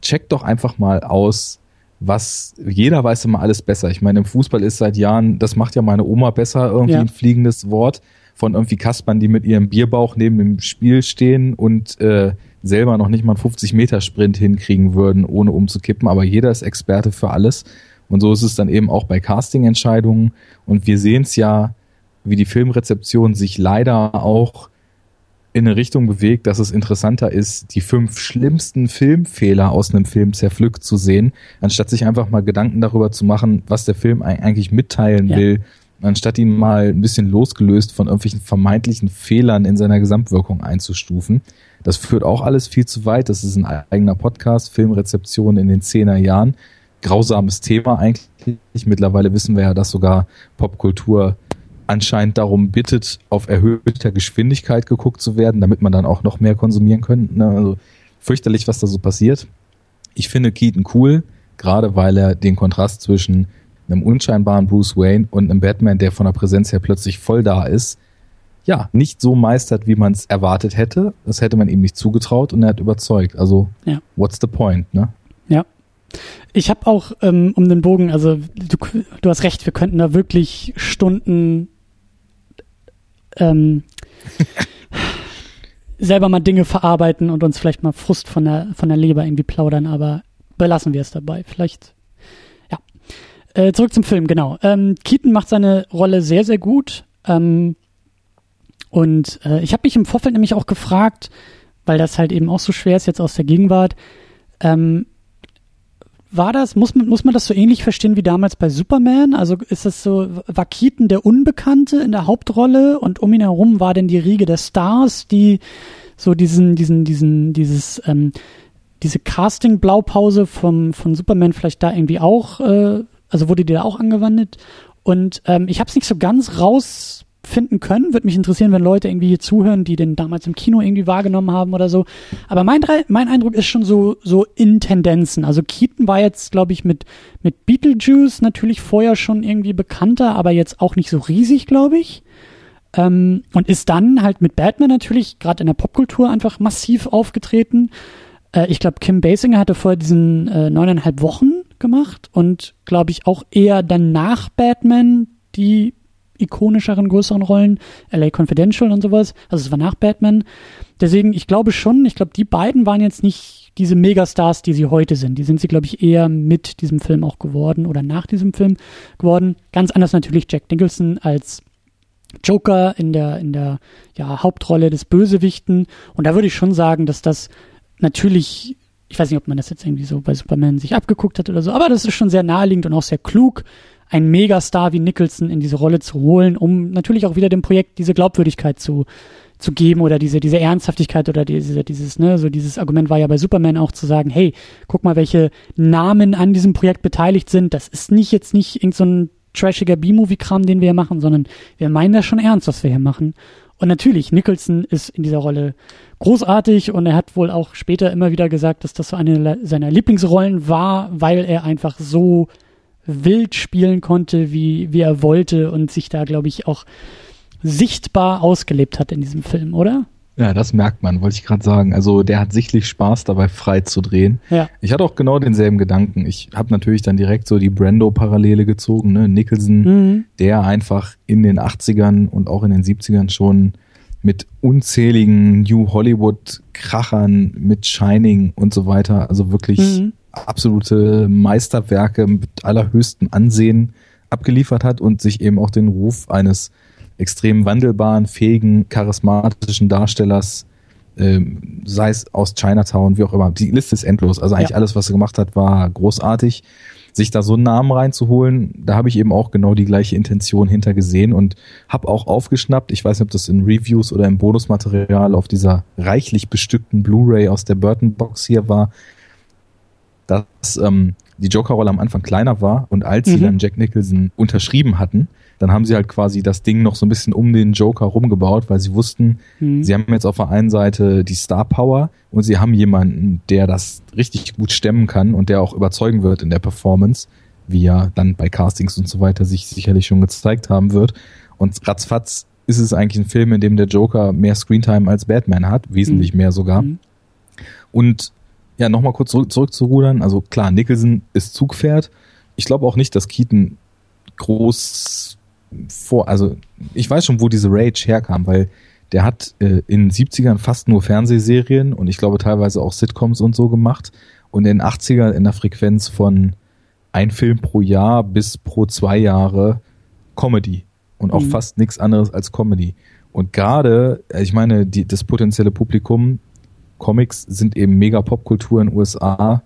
check doch einfach mal aus, was jeder weiß immer alles besser. Ich meine, im Fußball ist seit Jahren, das macht ja meine Oma besser, irgendwie ja. ein fliegendes Wort von irgendwie Kaspern, die mit ihrem Bierbauch neben dem Spiel stehen und äh, selber noch nicht mal einen 50 Meter Sprint hinkriegen würden, ohne umzukippen. Aber jeder ist Experte für alles. Und so ist es dann eben auch bei Casting-Entscheidungen. Und wir sehen es ja, wie die Filmrezeption sich leider auch in eine Richtung bewegt, dass es interessanter ist, die fünf schlimmsten Filmfehler aus einem Film zerpflückt zu sehen, anstatt sich einfach mal Gedanken darüber zu machen, was der Film eigentlich mitteilen ja. will, anstatt ihn mal ein bisschen losgelöst von irgendwelchen vermeintlichen Fehlern in seiner Gesamtwirkung einzustufen. Das führt auch alles viel zu weit. Das ist ein eigener Podcast, Filmrezeption in den zehner Jahren. Grausames Thema eigentlich. Mittlerweile wissen wir ja, dass sogar Popkultur anscheinend darum bittet, auf erhöhter Geschwindigkeit geguckt zu werden, damit man dann auch noch mehr konsumieren könnte. Ne? Also fürchterlich, was da so passiert. Ich finde Keaton cool, gerade weil er den Kontrast zwischen einem unscheinbaren Bruce Wayne und einem Batman, der von der Präsenz her plötzlich voll da ist, ja, nicht so meistert, wie man es erwartet hätte. Das hätte man ihm nicht zugetraut und er hat überzeugt. Also, ja. what's the point, ne? Ja. Ich habe auch, ähm, um den Bogen, also du, du hast recht, wir könnten da wirklich Stunden ähm, selber mal Dinge verarbeiten und uns vielleicht mal Frust von der, von der Leber irgendwie plaudern, aber belassen wir es dabei. Vielleicht, ja. Äh, zurück zum Film, genau. Ähm, Keaton macht seine Rolle sehr, sehr gut. Ähm, und äh, ich habe mich im Vorfeld nämlich auch gefragt, weil das halt eben auch so schwer ist jetzt aus der Gegenwart, ähm, war das, muss man, muss man das so ähnlich verstehen wie damals bei Superman? Also ist das so, war Keaton der Unbekannte in der Hauptrolle und um ihn herum war denn die Riege der Stars, die so diesen, diesen, diesen, dieses, ähm, diese Casting-Blaupause vom, von Superman vielleicht da irgendwie auch, äh, also wurde die da auch angewandt? Und ähm, ich habe es nicht so ganz raus finden können. Würde mich interessieren, wenn Leute irgendwie hier zuhören, die den damals im Kino irgendwie wahrgenommen haben oder so. Aber mein, mein Eindruck ist schon so, so in Tendenzen. Also Keaton war jetzt, glaube ich, mit, mit Beetlejuice natürlich vorher schon irgendwie bekannter, aber jetzt auch nicht so riesig, glaube ich. Ähm, und ist dann halt mit Batman natürlich gerade in der Popkultur einfach massiv aufgetreten. Äh, ich glaube, Kim Basinger hatte vorher diesen äh, neuneinhalb Wochen gemacht und glaube ich auch eher dann nach Batman die ikonischeren, größeren Rollen, LA Confidential und sowas. Also es war nach Batman. Deswegen, ich glaube schon, ich glaube, die beiden waren jetzt nicht diese Megastars, die sie heute sind. Die sind sie, glaube ich, eher mit diesem Film auch geworden oder nach diesem Film geworden. Ganz anders natürlich Jack Nicholson als Joker in der, in der ja, Hauptrolle des Bösewichten. Und da würde ich schon sagen, dass das natürlich, ich weiß nicht, ob man das jetzt irgendwie so bei Superman sich abgeguckt hat oder so, aber das ist schon sehr naheliegend und auch sehr klug, einen Megastar wie Nicholson in diese Rolle zu holen, um natürlich auch wieder dem Projekt diese Glaubwürdigkeit zu, zu geben oder diese, diese Ernsthaftigkeit oder diese, dieses, ne, so dieses Argument war ja bei Superman auch zu sagen, hey, guck mal, welche Namen an diesem Projekt beteiligt sind. Das ist nicht jetzt nicht irgendein so trashiger B-Movie-Kram, den wir hier machen, sondern wir meinen das schon ernst, was wir hier machen. Und natürlich, Nicholson ist in dieser Rolle großartig und er hat wohl auch später immer wieder gesagt, dass das so eine seiner Lieblingsrollen war, weil er einfach so wild spielen konnte, wie, wie er wollte und sich da, glaube ich, auch sichtbar ausgelebt hat in diesem Film, oder? Ja, das merkt man, wollte ich gerade sagen. Also der hat sichtlich Spaß dabei, frei zu drehen. Ja. Ich hatte auch genau denselben Gedanken. Ich habe natürlich dann direkt so die Brando-Parallele gezogen. Ne? Nicholson, Mhm. der einfach in den 80ern und auch in den 70ern schon mit unzähligen New Hollywood-Krachern, mit Shining und so weiter, also wirklich Mhm. Absolute Meisterwerke mit allerhöchstem Ansehen abgeliefert hat und sich eben auch den Ruf eines extrem wandelbaren, fähigen, charismatischen Darstellers, ähm, sei es aus Chinatown, wie auch immer. Die Liste ist endlos. Also eigentlich Ja. alles, was er gemacht hat, war großartig. Sich da so einen Namen reinzuholen, da habe ich eben auch genau die gleiche Intention hinter gesehen und habe auch aufgeschnappt. Ich weiß nicht, ob das in Reviews oder im Bonusmaterial auf dieser reichlich bestückten Blu-ray aus der Burton Box hier war, dass ähm, die Joker-Rolle am Anfang kleiner war und als sie Mhm. dann Jack Nicholson unterschrieben hatten, dann haben sie halt quasi das Ding noch so ein bisschen um den Joker rumgebaut, weil sie wussten, Mhm. sie haben jetzt auf der einen Seite die Star Power und sie haben jemanden, der das richtig gut stemmen kann und der auch überzeugen wird in der Performance, wie ja dann bei Castings und so weiter sich sicherlich schon gezeigt haben wird. Und ratzfatz ist es eigentlich ein Film, in dem der Joker mehr Screentime als Batman hat, wesentlich Mhm. mehr sogar. Mhm. Und ja, nochmal kurz zurück, zurückzurudern. Also klar, Nicholson ist Zugpferd. Ich glaube auch nicht, dass Keaton groß vor, also ich weiß schon, wo diese Rage herkam, weil der hat äh, in den 70ern fast nur Fernsehserien und ich glaube teilweise auch Sitcoms und so gemacht und in den 80ern in der Frequenz von ein Film pro Jahr bis pro zwei Jahre Comedy und auch Mhm. fast nichts anderes als Comedy. Und gerade, äh, ich meine, die, das potenzielle Publikum, Comics sind eben mega Popkultur in den USA.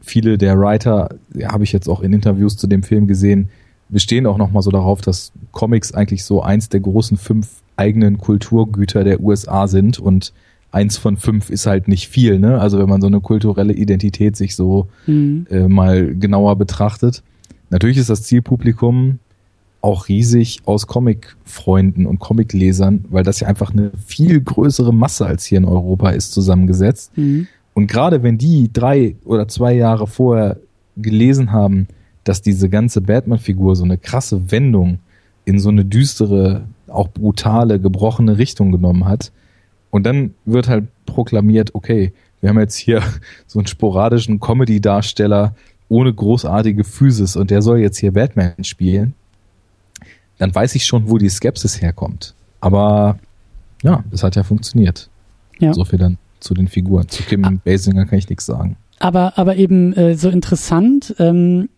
Viele der Writer, ja, habe ich jetzt auch in Interviews zu dem Film gesehen, bestehen auch nochmal so darauf, dass Comics eigentlich so eins der großen fünf eigenen Kulturgüter der USA sind und eins von fünf ist halt nicht viel, ne? Also wenn man so eine kulturelle Identität sich so Mhm. äh, mal genauer betrachtet. Natürlich ist das Zielpublikum auch riesig aus Comic-Freunden und Comic-Lesern, weil das ja einfach eine viel größere Masse als hier in Europa ist zusammengesetzt. Mhm. Und gerade wenn die drei oder zwei Jahre vorher gelesen haben, dass diese ganze Batman-Figur so eine krasse Wendung in so eine düstere, auch brutale, gebrochene Richtung genommen hat, und dann wird halt proklamiert, okay, wir haben jetzt hier so einen sporadischen Comedy-Darsteller ohne großartige Physis und der soll jetzt hier Batman spielen, dann weiß ich schon, wo die Skepsis herkommt. Aber ja, es hat ja funktioniert. Ja. So viel dann zu den Figuren. Zu Kim Basinger kann ich nichts sagen. Aber, aber eben äh, so interessant, ähm,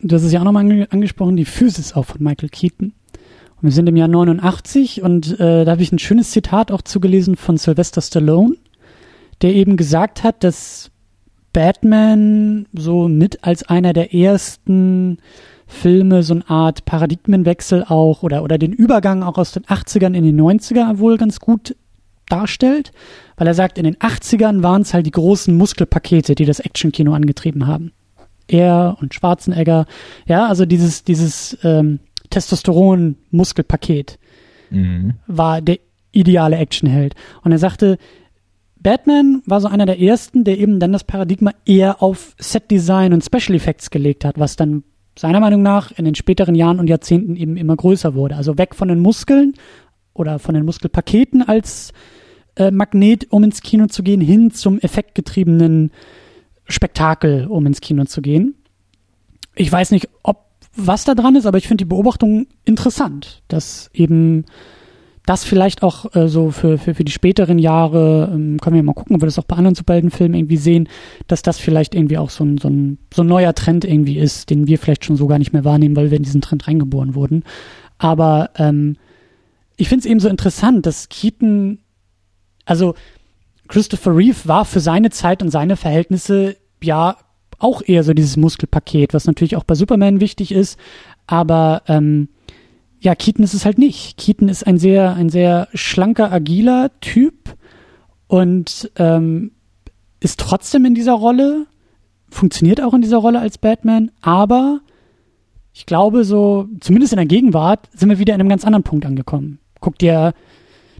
du hast es ja auch nochmal ange angesprochen, die Physis auch von Michael Keaton. Und wir sind im Jahr 89 und äh, da habe ich ein schönes Zitat auch zugelesen von Sylvester Stallone, der eben gesagt hat, dass Batman so mit als einer der ersten Filme so eine Art Paradigmenwechsel auch oder, oder den Übergang auch aus den 80ern in die 90er wohl ganz gut darstellt, weil er sagt, in den 80ern waren es halt die großen Muskelpakete, die das Actionkino angetrieben haben. Er und Schwarzenegger, ja, also dieses, dieses ähm, Testosteron-Muskelpaket Mhm. war der ideale Actionheld. Und er sagte, Batman war so einer der ersten, der eben dann das Paradigma eher auf Setdesign und Special Effects gelegt hat, was dann seiner Meinung nach in den späteren Jahren und Jahrzehnten eben immer größer wurde. Also weg von den Muskeln oder von den Muskelpaketen als äh, Magnet, um ins Kino zu gehen, hin zum effektgetriebenen Spektakel, um ins Kino zu gehen. Ich weiß nicht, ob was da dran ist, aber ich finde die Beobachtung interessant, dass eben das vielleicht auch äh, so für, für, für die späteren Jahre, ähm, können wir mal gucken, ob wir das auch bei anderen Superheldenfilmen irgendwie sehen, dass das vielleicht irgendwie auch so ein, so, ein, so ein neuer Trend irgendwie ist, den wir vielleicht schon so gar nicht mehr wahrnehmen, weil wir in diesen Trend reingeboren wurden. Aber ähm, ich finde es eben so interessant, dass Keaton, also Christopher Reeve war für seine Zeit und seine Verhältnisse ja auch eher so dieses Muskelpaket, was natürlich auch bei Superman wichtig ist, aber ähm, ja, Keaton ist es halt nicht. Keaton ist ein sehr, ein sehr schlanker, agiler Typ und ähm, ist trotzdem in dieser Rolle, funktioniert auch in dieser Rolle als Batman, aber ich glaube, so, zumindest in der Gegenwart, sind wir wieder in einem ganz anderen Punkt angekommen. Guck dir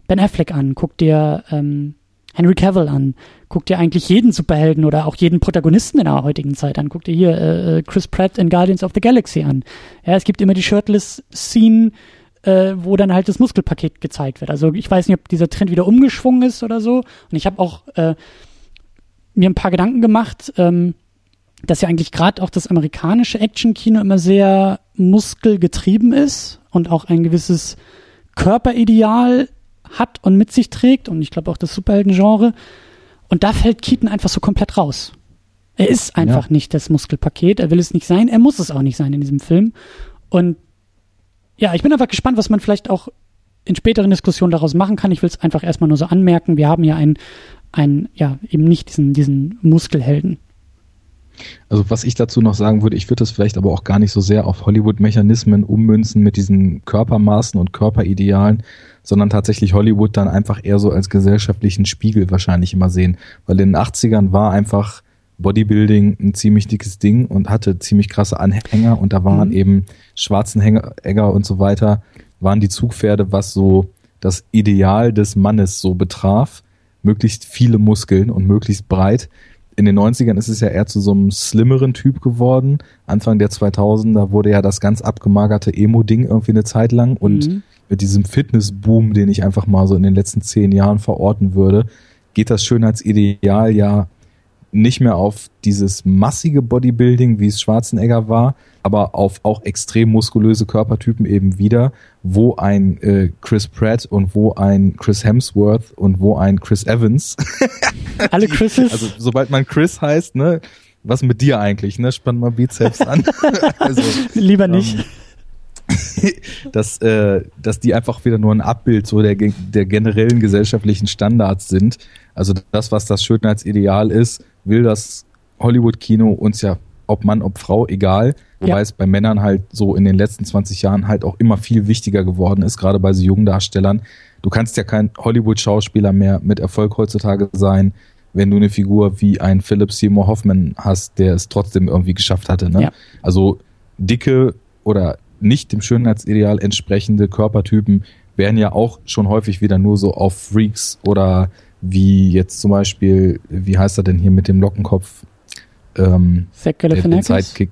Ben Affleck an, guck dir ähm, Henry Cavill an, guck dir eigentlich jeden Superhelden oder auch jeden Protagonisten in der heutigen Zeit an. Guck dir hier äh, äh, Chris Pratt in Guardians of the Galaxy an. Ja, es gibt immer die Shirtless-Scene, äh, wo dann halt das Muskelpaket gezeigt wird. Also ich weiß nicht, ob dieser Trend wieder umgeschwungen ist oder so. Und ich habe auch äh, mir ein paar Gedanken gemacht, ähm, dass ja eigentlich gerade auch das amerikanische Action-Kino immer sehr muskelgetrieben ist und auch ein gewisses Körperideal hat und mit sich trägt und ich glaube auch das Superhelden-Genre. Und da fällt Keaton einfach so komplett raus. Er ist einfach ja. nicht das Muskelpaket, er will es nicht sein, er muss es auch nicht sein in diesem Film. Und ja, ich bin einfach gespannt, was man vielleicht auch in späteren Diskussionen daraus machen kann. Ich will es einfach erstmal nur so anmerken. Wir haben ja einen, einen, ja, eben nicht diesen, diesen Muskelhelden. Also was ich dazu noch sagen würde, ich würde das vielleicht aber auch gar nicht so sehr auf Hollywood-Mechanismen ummünzen mit diesen Körpermaßen und Körperidealen, sondern tatsächlich Hollywood dann einfach eher so als gesellschaftlichen Spiegel wahrscheinlich immer sehen. Weil in den 80ern war einfach Bodybuilding ein ziemlich dickes Ding und hatte ziemlich krasse Anhänger und da waren mhm. eben Schwarzenegger und so weiter, waren die Zugpferde, was so das Ideal des Mannes so betraf. Möglichst viele Muskeln und möglichst breit in den 90ern ist es ja eher zu so einem slimmeren Typ geworden. Anfang der 2000er wurde ja das ganz abgemagerte Emo-Ding irgendwie eine Zeit lang und mhm. mit diesem Fitness-Boom, den ich einfach mal so in den letzten zehn Jahren verorten würde, geht das Schönheitsideal ja nicht mehr auf dieses massige Bodybuilding, wie es Schwarzenegger war, aber auf auch extrem muskulöse Körpertypen eben wieder, wo ein äh, Chris Pratt und wo ein Chris Hemsworth und wo ein Chris Evans. Alle Chrises. Also sobald man Chris heißt, ne, was mit dir eigentlich, ne? Spann mal Bizeps an. also, Lieber nicht. Ähm, dass, äh, dass die einfach wieder nur ein Abbild so der, der generellen gesellschaftlichen Standards sind. Also das, was das Schönheitsideal ist, will das Hollywood-Kino uns ja, ob Mann, ob Frau, egal. Wobei ja. es bei Männern halt so in den letzten 20 Jahren halt auch immer viel wichtiger geworden ist, gerade bei so jungen Darstellern. Du kannst ja kein Hollywood-Schauspieler mehr mit Erfolg heutzutage sein, wenn du eine Figur wie ein Philip Seymour Hoffman hast, der es trotzdem irgendwie geschafft hatte. Ne? Ja. Also dicke oder nicht dem Schönheitsideal entsprechende Körpertypen werden ja auch schon häufig wieder nur so auf Freaks oder wie jetzt zum Beispiel, wie heißt er denn hier mit dem Lockenkopf? Ähm, Zach Sidekick.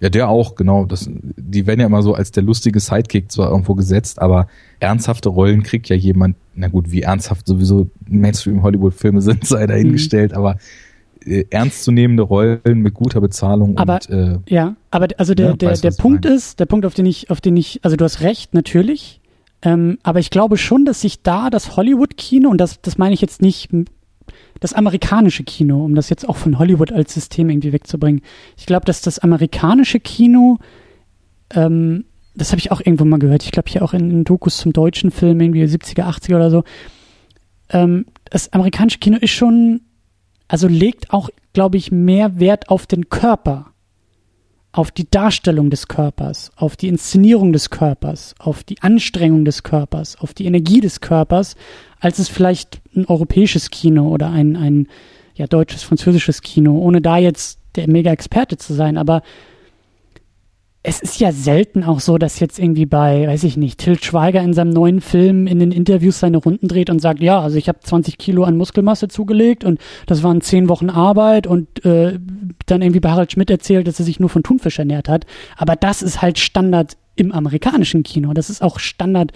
Ja, der auch, genau. Das, die werden ja immer so als der lustige Sidekick zwar irgendwo gesetzt, aber ernsthafte Rollen kriegt ja jemand, na gut, wie ernsthaft sowieso Mainstream-Hollywood-Filme sind, sei dahingestellt, mhm. aber äh, ernstzunehmende Rollen mit guter Bezahlung. Aber und, äh, ja, aber also der, ja, der, weiß, der Punkt ist, der Punkt, auf den ich, auf den ich, also du hast recht, natürlich. Ähm, aber ich glaube schon, dass sich da das Hollywood-Kino, und das, das meine ich jetzt nicht das amerikanische Kino, um das jetzt auch von Hollywood als System irgendwie wegzubringen. Ich glaube, dass das amerikanische Kino, ähm, das habe ich auch irgendwo mal gehört, ich glaube hier auch in, in, Dokus zum deutschen Film, irgendwie 70er, 80er oder so, ähm, das amerikanische Kino ist schon also legt auch, glaube ich, mehr Wert auf den Körper, auf die Darstellung des Körpers, auf die Inszenierung des Körpers, auf die Anstrengung des Körpers, auf die Energie des Körpers, als es vielleicht ein europäisches Kino oder ein, ein ja, deutsches, französisches Kino, ohne da jetzt der Mega-Experte zu sein, aber es ist ja selten auch so, dass jetzt irgendwie bei, weiß ich nicht, Til Schweiger in seinem neuen Film in den Interviews seine Runden dreht und sagt, ja, also ich habe 20 Kilo an Muskelmasse zugelegt und das waren zehn Wochen Arbeit und äh, dann irgendwie bei Harald Schmidt erzählt, dass er sich nur von Thunfisch ernährt hat. Aber das ist halt Standard im amerikanischen Kino. Das ist auch Standard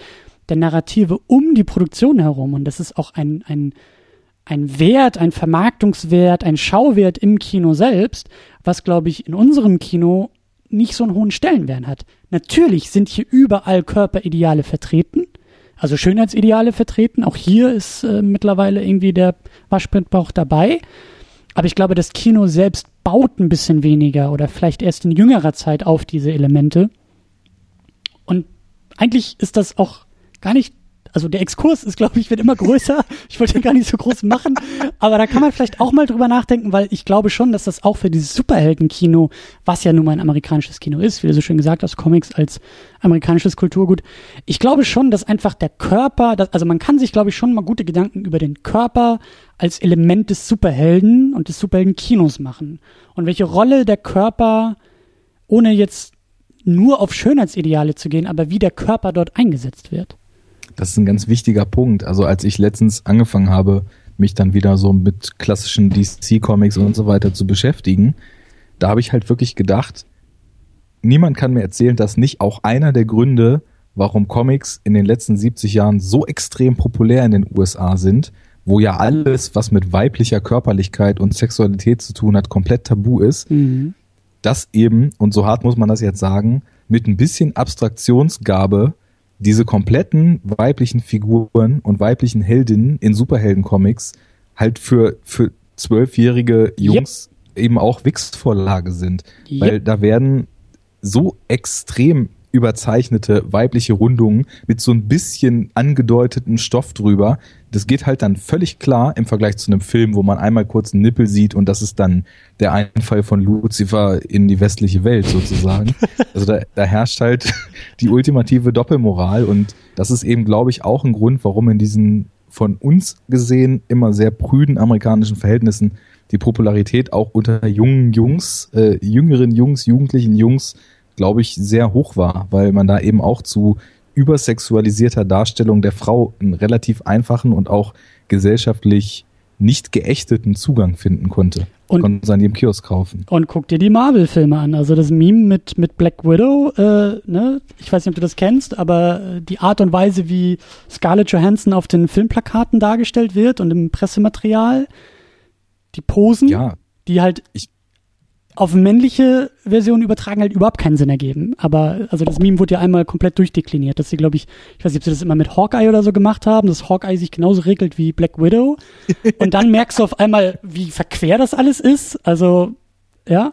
der Narrative um die Produktion herum und das ist auch ein, ein, ein Wert, ein Vermarktungswert, ein Schauwert im Kino selbst, was, glaube ich, in unserem Kino nicht so einen hohen Stellenwert hat. Natürlich sind hier überall Körperideale vertreten, also Schönheitsideale vertreten. Auch hier ist äh, mittlerweile irgendwie der Waschbrettbauch dabei. Aber ich glaube, das Kino selbst baut ein bisschen weniger oder vielleicht erst in jüngerer Zeit auf diese Elemente. Und eigentlich ist das auch gar nicht also der Exkurs ist, glaube ich, wird immer größer. Ich wollte gar nicht so groß machen, aber da kann man vielleicht auch mal drüber nachdenken, weil ich glaube schon, dass das auch für dieses Superheldenkino, was ja nun mal ein amerikanisches Kino ist, wie du so schön gesagt hast, Comics als amerikanisches Kulturgut. Ich glaube schon, dass einfach der Körper, das, also man kann sich, glaube ich, schon mal gute Gedanken über den Körper als Element des Superhelden und des Superheldenkinos machen. Und welche Rolle der Körper, ohne jetzt nur auf Schönheitsideale zu gehen, aber wie der Körper dort eingesetzt wird. Das ist ein ganz wichtiger Punkt. Also als ich letztens angefangen habe, mich dann wieder so mit klassischen DC-Comics und so weiter zu beschäftigen, da habe ich halt wirklich gedacht, niemand kann mir erzählen, dass nicht auch einer der Gründe, warum Comics in den letzten 70 Jahren so extrem populär in den USA sind, wo ja alles, was mit weiblicher Körperlichkeit und Sexualität zu tun hat, komplett tabu ist, mhm. dass eben, und so hart muss man das jetzt sagen, mit ein bisschen Abstraktionsgabe diese kompletten weiblichen Figuren und weiblichen Heldinnen in Superheldencomics halt für, für zwölfjährige Jungs yep. eben auch Wix-Vorlage sind. Yep. Weil da werden so extrem überzeichnete weibliche Rundungen mit so ein bisschen angedeuteten Stoff drüber. Das geht halt dann völlig klar im Vergleich zu einem Film, wo man einmal kurz einen Nippel sieht und das ist dann der Einfall von Lucifer in die westliche Welt sozusagen. also da, da herrscht halt die ultimative Doppelmoral und das ist eben, glaube ich, auch ein Grund, warum in diesen von uns gesehen immer sehr prüden amerikanischen Verhältnissen die Popularität auch unter jungen Jungs, äh, jüngeren Jungs, jugendlichen Jungs glaube ich, sehr hoch war, weil man da eben auch zu übersexualisierter Darstellung der Frau einen relativ einfachen und auch gesellschaftlich nicht geächteten Zugang finden konnte. Und konnte es an jedem Kiosk kaufen. Und guck dir die Marvel-Filme an. Also das Meme mit, mit Black Widow, äh, ne? ich weiß nicht, ob du das kennst, aber die Art und Weise, wie Scarlett Johansson auf den Filmplakaten dargestellt wird und im Pressematerial, die Posen, ja, die halt ich, auf männliche Version übertragen halt überhaupt keinen Sinn ergeben. Aber also das Meme wurde ja einmal komplett durchdekliniert, dass sie, glaube ich, ich weiß nicht, ob sie das immer mit Hawkeye oder so gemacht haben, dass Hawkeye sich genauso regelt wie Black Widow. Und dann merkst du auf einmal, wie verquer das alles ist. Also, ja.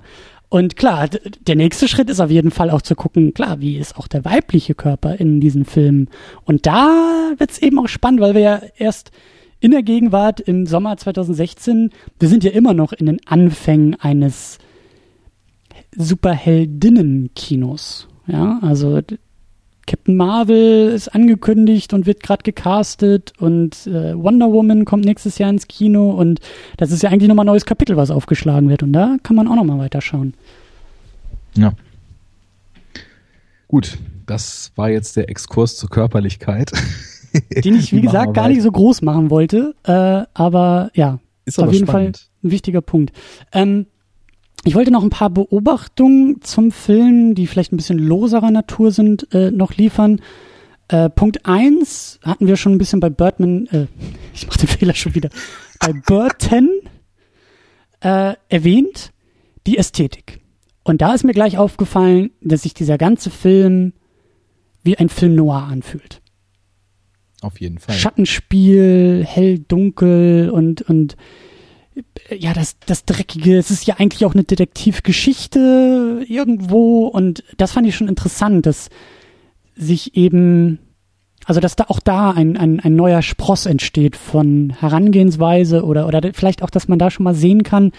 Und klar, der nächste Schritt ist auf jeden Fall auch zu gucken, klar, wie ist auch der weibliche Körper in diesen Filmen. Und da wird's eben auch spannend, weil wir ja erst in der Gegenwart im Sommer 2016, wir sind ja immer noch in den Anfängen eines Superheldinnen-Kinos. Ja, also Captain Marvel ist angekündigt und wird gerade gecastet und äh, Wonder Woman kommt nächstes Jahr ins Kino und das ist ja eigentlich nochmal ein neues Kapitel, was aufgeschlagen wird und da kann man auch nochmal weiterschauen. Ja. Gut, das war jetzt der Exkurs zur Körperlichkeit. Den ich, wie gesagt, gar nicht so groß machen wollte, äh, aber ja, ist auf jeden spannend. Fall ein wichtiger Punkt. Ähm, ich wollte noch ein paar Beobachtungen zum Film, die vielleicht ein bisschen loserer Natur sind, äh, noch liefern. Äh, Punkt eins hatten wir schon ein bisschen bei Birdman, äh, ich mache den Fehler schon wieder, bei Burton äh, erwähnt, die Ästhetik. Und da ist mir gleich aufgefallen, dass sich dieser ganze Film wie ein Film noir anfühlt. Auf jeden Fall. Schattenspiel, hell, dunkel und, und ja, das, das Dreckige, es ist ja eigentlich auch eine Detektivgeschichte irgendwo und das fand ich schon interessant, dass sich eben, also dass da auch da ein, ein, ein neuer Spross entsteht von Herangehensweise oder, oder vielleicht auch, dass man da schon mal sehen kann,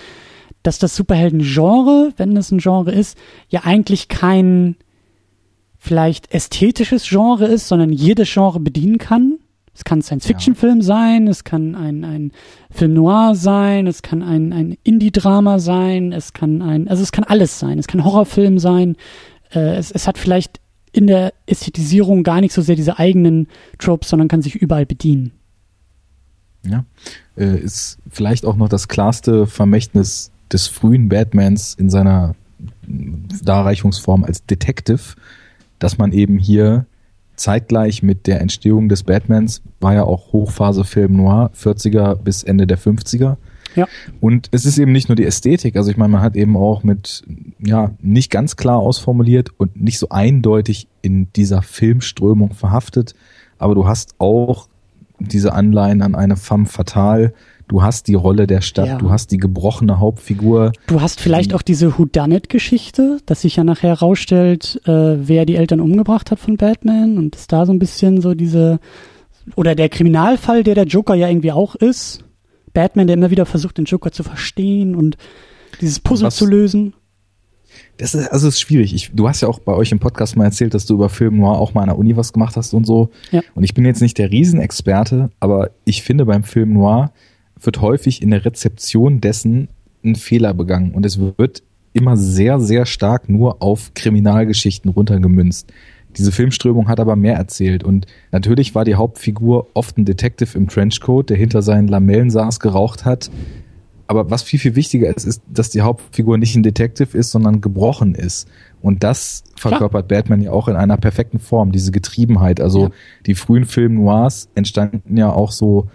dass das Superhelden-Genre, wenn es ein Genre ist, ja eigentlich kein vielleicht ästhetisches Genre ist, sondern jedes Genre bedienen kann es kann ein Science-Fiction-Film sein, es kann ein, ein Film noir sein, es kann ein, ein Indie-Drama sein, es kann ein, also es kann alles sein, es kann Horrorfilm sein, äh, es, es hat vielleicht in der Ästhetisierung gar nicht so sehr diese eigenen Tropes, sondern kann sich überall bedienen. Ja, äh, ist vielleicht auch noch das klarste Vermächtnis des frühen Batmans in seiner Darreichungsform als Detective, dass man eben hier zeitgleich mit der Entstehung des Batmans war ja auch Hochphase Film Noir, 40er bis Ende der 50er. Ja. Und es ist eben nicht nur die Ästhetik, also ich meine, man hat eben auch mit, ja, nicht ganz klar ausformuliert und nicht so eindeutig in dieser Filmströmung verhaftet, aber du hast auch diese Anleihen an eine femme fatale, du hast die Rolle der Stadt, Ja. du hast die gebrochene Hauptfigur. Du hast vielleicht auch diese Whodunit-Geschichte, dass sich ja nachher herausstellt, äh, wer die Eltern umgebracht hat von Batman und ist da so ein bisschen so diese oder der Kriminalfall, der der Joker ja irgendwie auch ist. Batman, der immer wieder versucht, den Joker zu verstehen und dieses Puzzle Was- zu lösen. Das ist, also ist schwierig. Ich, du hast ja auch bei euch im Podcast mal erzählt, dass du über Film Noir auch mal an der Uni was gemacht hast und so. Ja. Und ich bin jetzt nicht der Riesenexperte, aber ich finde beim Film Noir wird häufig in der Rezeption dessen ein Fehler begangen und es wird immer sehr, sehr stark nur auf Kriminalgeschichten runtergemünzt. Diese Filmströmung hat aber mehr erzählt und natürlich war die Hauptfigur oft ein Detective im Trenchcoat, der hinter seinen Lamellen saß, geraucht hat. Aber was viel, viel wichtiger ist, ist, dass die Hauptfigur nicht ein Detective ist, sondern gebrochen ist. Und das verkörpert Batman ja auch in einer perfekten Form, diese Getriebenheit. Also Ja. die frühen Film Noirs entstanden ja auch so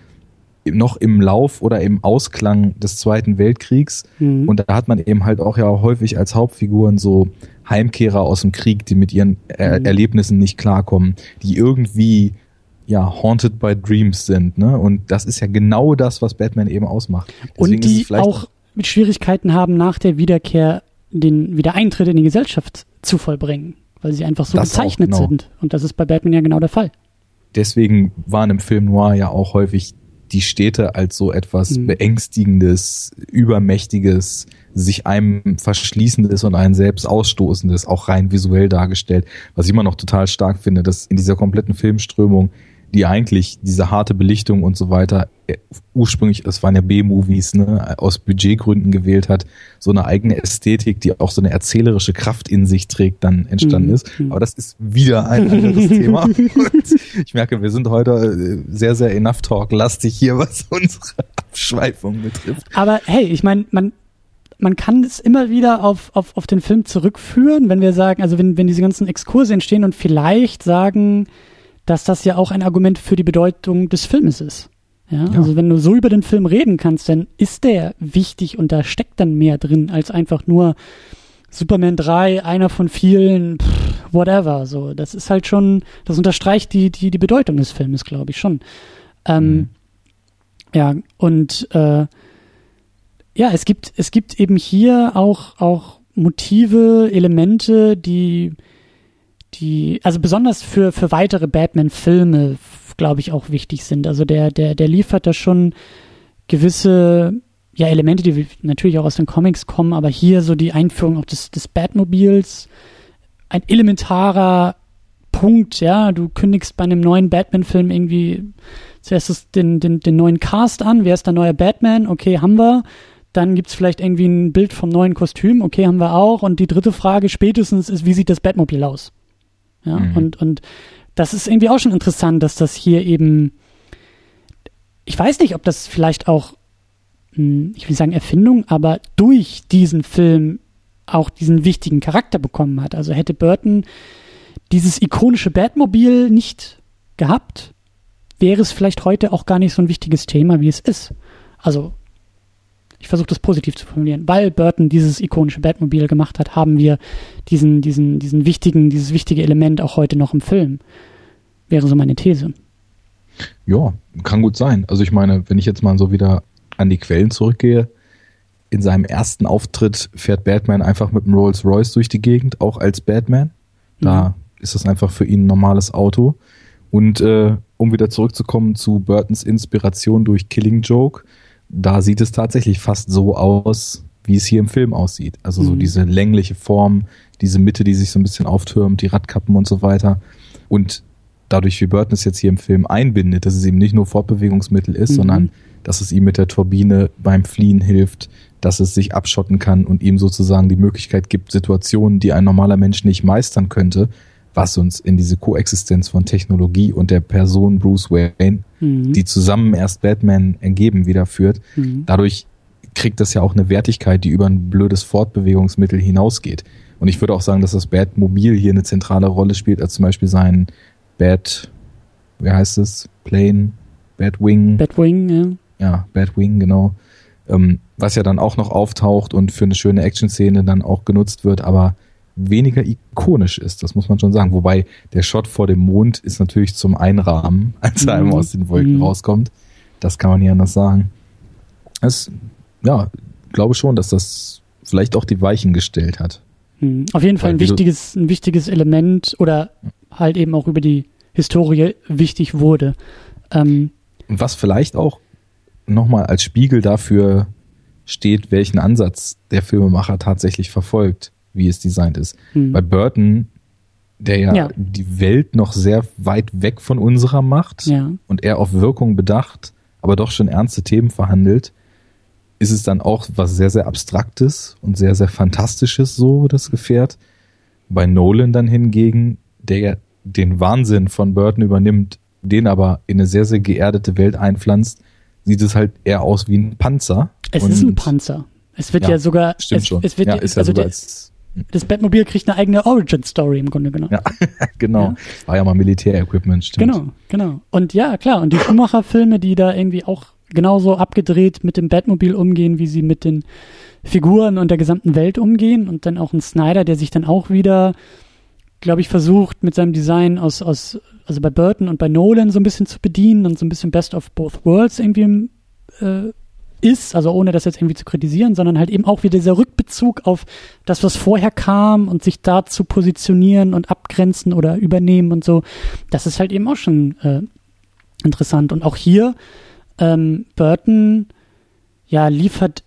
noch im Lauf oder im Ausklang des Zweiten Weltkriegs. Mhm. Und da hat man eben halt auch ja häufig als Hauptfiguren so Heimkehrer aus dem Krieg, die mit ihren er Mhm. Erlebnissen nicht klarkommen, die irgendwie ja haunted by dreams sind, ne? Und das ist ja genau das, was Batman eben ausmacht. Deswegen und die auch mit Schwierigkeiten haben, nach der Wiederkehr den Wiedereintritt in die Gesellschaft zu vollbringen, weil sie einfach so Das gezeichnet genau. sind. Und das ist bei Batman ja genau der Fall. deswegen waren im Film Noir ja auch häufig die Städte als so etwas Mhm. beängstigendes, übermächtiges, sich einem verschließendes und einen selbst ausstoßendes, auch rein visuell dargestellt, was ich immer noch total stark finde, dass in dieser kompletten Filmströmung, die eigentlich diese harte Belichtung und so weiter äh, ursprünglich, es waren ja B-Movies, ne, aus Budgetgründen gewählt hat, so eine eigene Ästhetik, die auch so eine erzählerische Kraft in sich trägt, dann entstanden Mhm. ist. Aber das ist wieder ein anderes Thema. Und ich merke, wir sind heute äh, sehr, sehr Enough Talk lastig hier, was unsere Abschweifung betrifft. Aber hey, ich meine, man, man kann es immer wieder auf, auf, auf den Film zurückführen, wenn wir sagen, also wenn, wenn diese ganzen Exkurse entstehen und vielleicht sagen, dass das ja auch ein Argument für die Bedeutung des Filmes ist. Ja, Ja. also wenn du so über den Film reden kannst, dann ist der wichtig und da steckt dann mehr drin als einfach nur Superman 3, einer von vielen, pff, whatever. So, das ist halt schon, das unterstreicht die, die, die Bedeutung des Filmes, glaube ich schon. Ähm, Mhm. Ja, und äh, ja, es gibt, es gibt eben hier auch, auch Motive, Elemente, die, die, also besonders für, für weitere Batman-Filme, glaube ich, auch wichtig sind. Also der, der, der liefert da schon gewisse ja, Elemente, die natürlich auch aus den Comics kommen, aber hier so die Einführung auch des, des Batmobils, ein elementarer Punkt, ja, du kündigst bei einem neuen Batman-Film irgendwie zuerst den, den, den neuen Cast an, wer ist der neue Batman? Okay, haben wir. Dann gibt's vielleicht irgendwie ein Bild vom neuen Kostüm, okay, haben wir auch. Und die dritte Frage spätestens ist, wie sieht das Batmobil aus? Ja, Mhm. und, und das ist irgendwie auch schon interessant, dass das hier eben, ich weiß nicht, ob das vielleicht auch, hm, ich will nicht sagen Erfindung, aber durch diesen Film auch diesen wichtigen Charakter bekommen hat. Also hätte Burton dieses ikonische Batmobil nicht gehabt, wäre es vielleicht heute auch gar nicht so ein wichtiges Thema, wie es ist. Also, ich versuche das positiv zu formulieren. Weil Burton dieses ikonische Batmobil gemacht hat, haben wir diesen, diesen, diesen wichtigen, dieses wichtige Element auch heute noch im Film. Wäre so meine These. Ja, kann gut sein. Also ich meine, wenn ich jetzt mal so wieder an die Quellen zurückgehe, in seinem ersten Auftritt fährt Batman einfach mit dem Rolls Royce durch die Gegend, auch als Batman. Da ist das einfach für ihn ein normales Auto. Und äh, um wieder zurückzukommen zu Burtons Inspiration durch Killing Joke, da sieht es tatsächlich fast so aus, wie es hier im Film aussieht. Also so Mhm. diese längliche Form, diese Mitte, die sich so ein bisschen auftürmt, die Radkappen und so weiter. Und dadurch, wie Burton es jetzt hier im Film einbindet, dass es eben nicht nur Fortbewegungsmittel ist, Mhm. sondern dass es ihm mit der Turbine beim Fliehen hilft, dass es sich abschotten kann und ihm sozusagen die Möglichkeit gibt, Situationen, die ein normaler Mensch nicht meistern könnte, was uns in diese Koexistenz von Technologie und der Person Bruce Wayne, Mhm. die zusammen erst Batman ergeben, wieder führt. Mhm. Dadurch kriegt das ja auch eine Wertigkeit, die über ein blödes Fortbewegungsmittel hinausgeht. Und ich würde auch sagen, dass das Batmobil hier eine zentrale Rolle spielt, als zum Beispiel sein Bat, wie heißt es? Plane, Batwing, Batwing, ja. ja, Batwing, genau. ähm, was ja dann auch noch auftaucht und für eine schöne Action-Szene dann auch genutzt wird, aber weniger ikonisch ist, das muss man schon sagen. Wobei der Shot vor dem Mond ist natürlich zum Einrahmen, als er mhm. aus den Wolken mhm. rauskommt. Das kann man nicht anders sagen. Es, ja, glaube schon, dass das vielleicht auch die Weichen gestellt hat. Mhm. Auf jeden Fall ein wichtiges, ein wichtiges Element oder halt eben auch über die Historie wichtig wurde. Ähm, was vielleicht auch nochmal als Spiegel dafür steht, welchen Ansatz der Filmemacher tatsächlich verfolgt, wie es designt ist. Mhm. Bei Burton, der ja, ja, die Welt noch sehr weit weg von unserer macht ja. und er auf Wirkung bedacht, aber doch schon ernste Themen verhandelt, ist es dann auch was sehr, sehr Abstraktes und sehr, sehr Fantastisches, so das Gefährt. Bei Nolan dann hingegen, der ja den Wahnsinn von Burton übernimmt, den aber in eine sehr, sehr geerdete Welt einpflanzt, sieht es halt eher aus wie ein Panzer. Es ist ein Panzer. Es wird ja, ja sogar, stimmt es, schon. es wird, ja, ist ja also der, als, das Batmobil kriegt eine eigene Origin-Story im Grunde genommen. Ja, genau. Ja. War ja mal Militär-Equipment, stimmt. Genau, genau. Und ja, klar. Und die Schumacher-Filme, die da irgendwie auch genauso abgedreht mit dem Batmobil umgehen, wie sie mit den Figuren und der gesamten Welt umgehen. Und dann auch ein Snyder, der sich dann auch wieder, glaube ich, versucht, mit seinem Design aus, aus, also bei Burton und bei Nolan so ein bisschen zu bedienen und so ein bisschen Best of Both Worlds irgendwie äh, ist, also ohne das jetzt irgendwie zu kritisieren, sondern halt eben auch wieder dieser Rückbezug auf das, was vorher kam und sich da zu positionieren und abgrenzen oder übernehmen und so. Das ist halt eben auch schon äh, interessant. Und auch hier ähm, Burton ja liefert,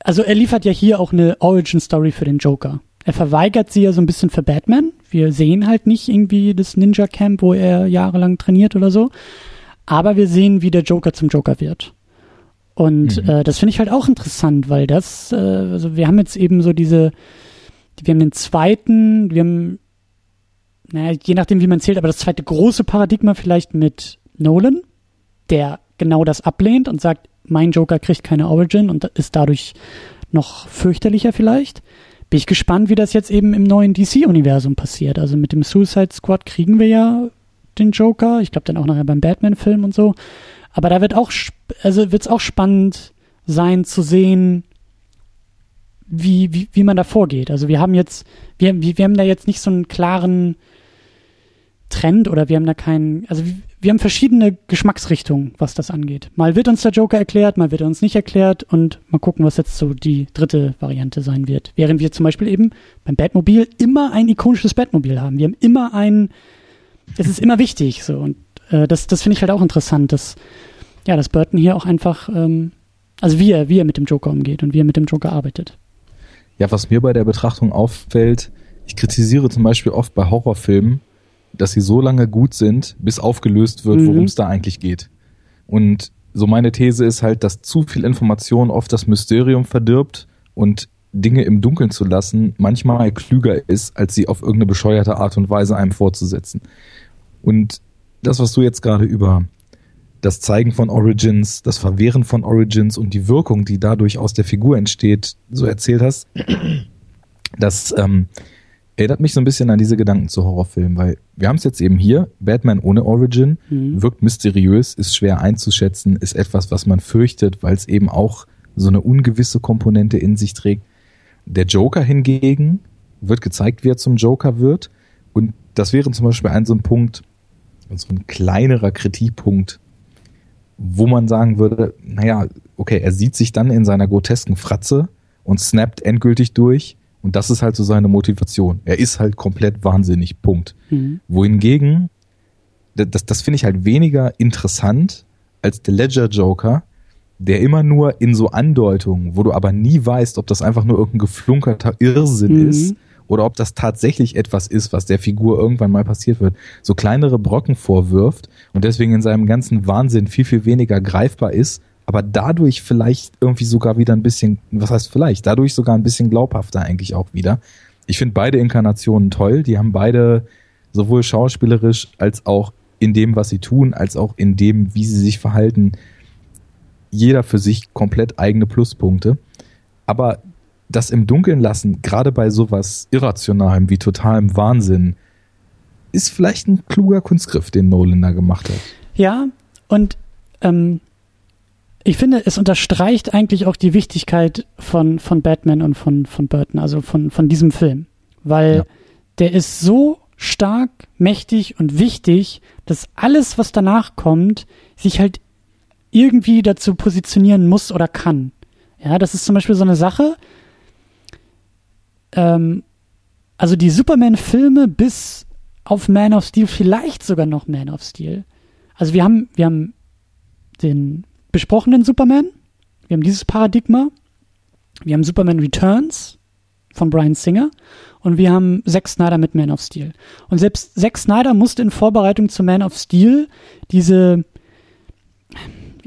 also er liefert ja hier auch eine Origin Story für den Joker. Er verweigert sie ja so ein bisschen für Batman. Wir sehen halt nicht irgendwie das Ninja Camp, wo er jahrelang trainiert oder so. Aber wir sehen, wie der Joker zum Joker wird. Und mhm. äh, das finde ich halt auch interessant, weil das, äh, also wir haben jetzt eben so diese, wir haben den zweiten, wir haben, naja, je nachdem, wie man zählt, aber das zweite große Paradigma vielleicht mit Nolan, der genau das ablehnt und sagt, mein Joker kriegt keine Origin und ist dadurch noch fürchterlicher vielleicht. Bin ich gespannt, wie das jetzt eben im neuen DC-Universum passiert. Also mit dem Suicide Squad kriegen wir ja den Joker. Ich glaube dann auch nachher beim Batman-Film und so. Aber da wird auch, also wird es auch spannend sein zu sehen, wie, wie, wie man da vorgeht. Also wir haben jetzt, wir, wir haben da jetzt nicht so einen klaren Trend oder wir haben da keinen, also wir haben verschiedene Geschmacksrichtungen, was das angeht. Mal wird uns der Joker erklärt, mal wird er uns nicht erklärt und mal gucken, was jetzt so die dritte Variante sein wird. Während wir zum Beispiel eben beim Batmobil immer ein ikonisches Batmobil haben. Wir haben immer ein, es ist immer wichtig so und äh, das, das finde ich halt auch interessant, dass ja, dass Burton hier auch einfach, ähm, also wie er, wie er mit dem Joker umgeht und wie er mit dem Joker arbeitet. Ja, was mir bei der Betrachtung auffällt, ich kritisiere zum Beispiel oft bei Horrorfilmen, dass sie so lange gut sind, bis aufgelöst wird, worum es mhm. da eigentlich geht. Und so meine These ist halt, dass zu viel Information oft das Mysterium verdirbt und Dinge im Dunkeln zu lassen manchmal klüger ist, als sie auf irgendeine bescheuerte Art und Weise einem vorzusetzen. Und das, was du jetzt gerade über das Zeigen von Origins, das Verwehren von Origins und die Wirkung, die dadurch aus der Figur entsteht, so erzählt hast, das ähm, erinnert mich so ein bisschen an diese Gedanken zu Horrorfilmen, weil wir haben es jetzt eben hier, Batman ohne Origin, mhm. wirkt mysteriös, ist schwer einzuschätzen, ist etwas, was man fürchtet, weil es eben auch so eine ungewisse Komponente in sich trägt. Der Joker hingegen wird gezeigt, wie er zum Joker wird. Und das wäre zum Beispiel ein so ein Punkt, so ein kleinerer Kritikpunkt, wo man sagen würde, naja, okay, er sieht sich dann in seiner grotesken Fratze und snappt endgültig durch und das ist halt so seine Motivation. Er ist halt komplett wahnsinnig, Punkt. Mhm. Wohingegen, das, das finde ich halt weniger interessant als der Ledger Joker, der immer nur in so Andeutungen, wo du aber nie weißt, ob das einfach nur irgendein geflunkerter Irrsinn mhm. ist oder ob das tatsächlich etwas ist, was der Figur irgendwann mal passiert wird, so kleinere Brocken vorwirft und deswegen in seinem ganzen Wahnsinn viel, viel weniger greifbar ist, aber dadurch vielleicht irgendwie sogar wieder ein bisschen, was heißt vielleicht, dadurch sogar ein bisschen glaubhafter eigentlich auch wieder. Ich finde beide Inkarnationen toll, die haben beide sowohl schauspielerisch als auch in dem, was sie tun, als auch in dem, wie sie sich verhalten, jeder für sich komplett eigene Pluspunkte. Aber das im Dunkeln lassen, gerade bei sowas Irrationalem wie totalem Wahnsinn, ist vielleicht ein kluger Kunstgriff, den Nolan da gemacht hat. Ja, und ähm, ich finde, es unterstreicht eigentlich auch die Wichtigkeit von, von Batman und von, von Burton, also von, von diesem Film. Weil ja. der ist so stark, mächtig und wichtig, dass alles, was danach kommt, sich halt irgendwie dazu positionieren muss oder kann. Ja, das ist zum Beispiel so eine Sache. Ähm, also die Superman-Filme bis auf Man of Steel, vielleicht sogar noch Man of Steel. Also wir haben, wir haben den besprochenen Superman, wir haben dieses Paradigma, wir haben Superman Returns von Brian Singer und wir haben Zack Snyder mit Man of Steel. Und selbst Zack Snyder musste in Vorbereitung zu Man of Steel diese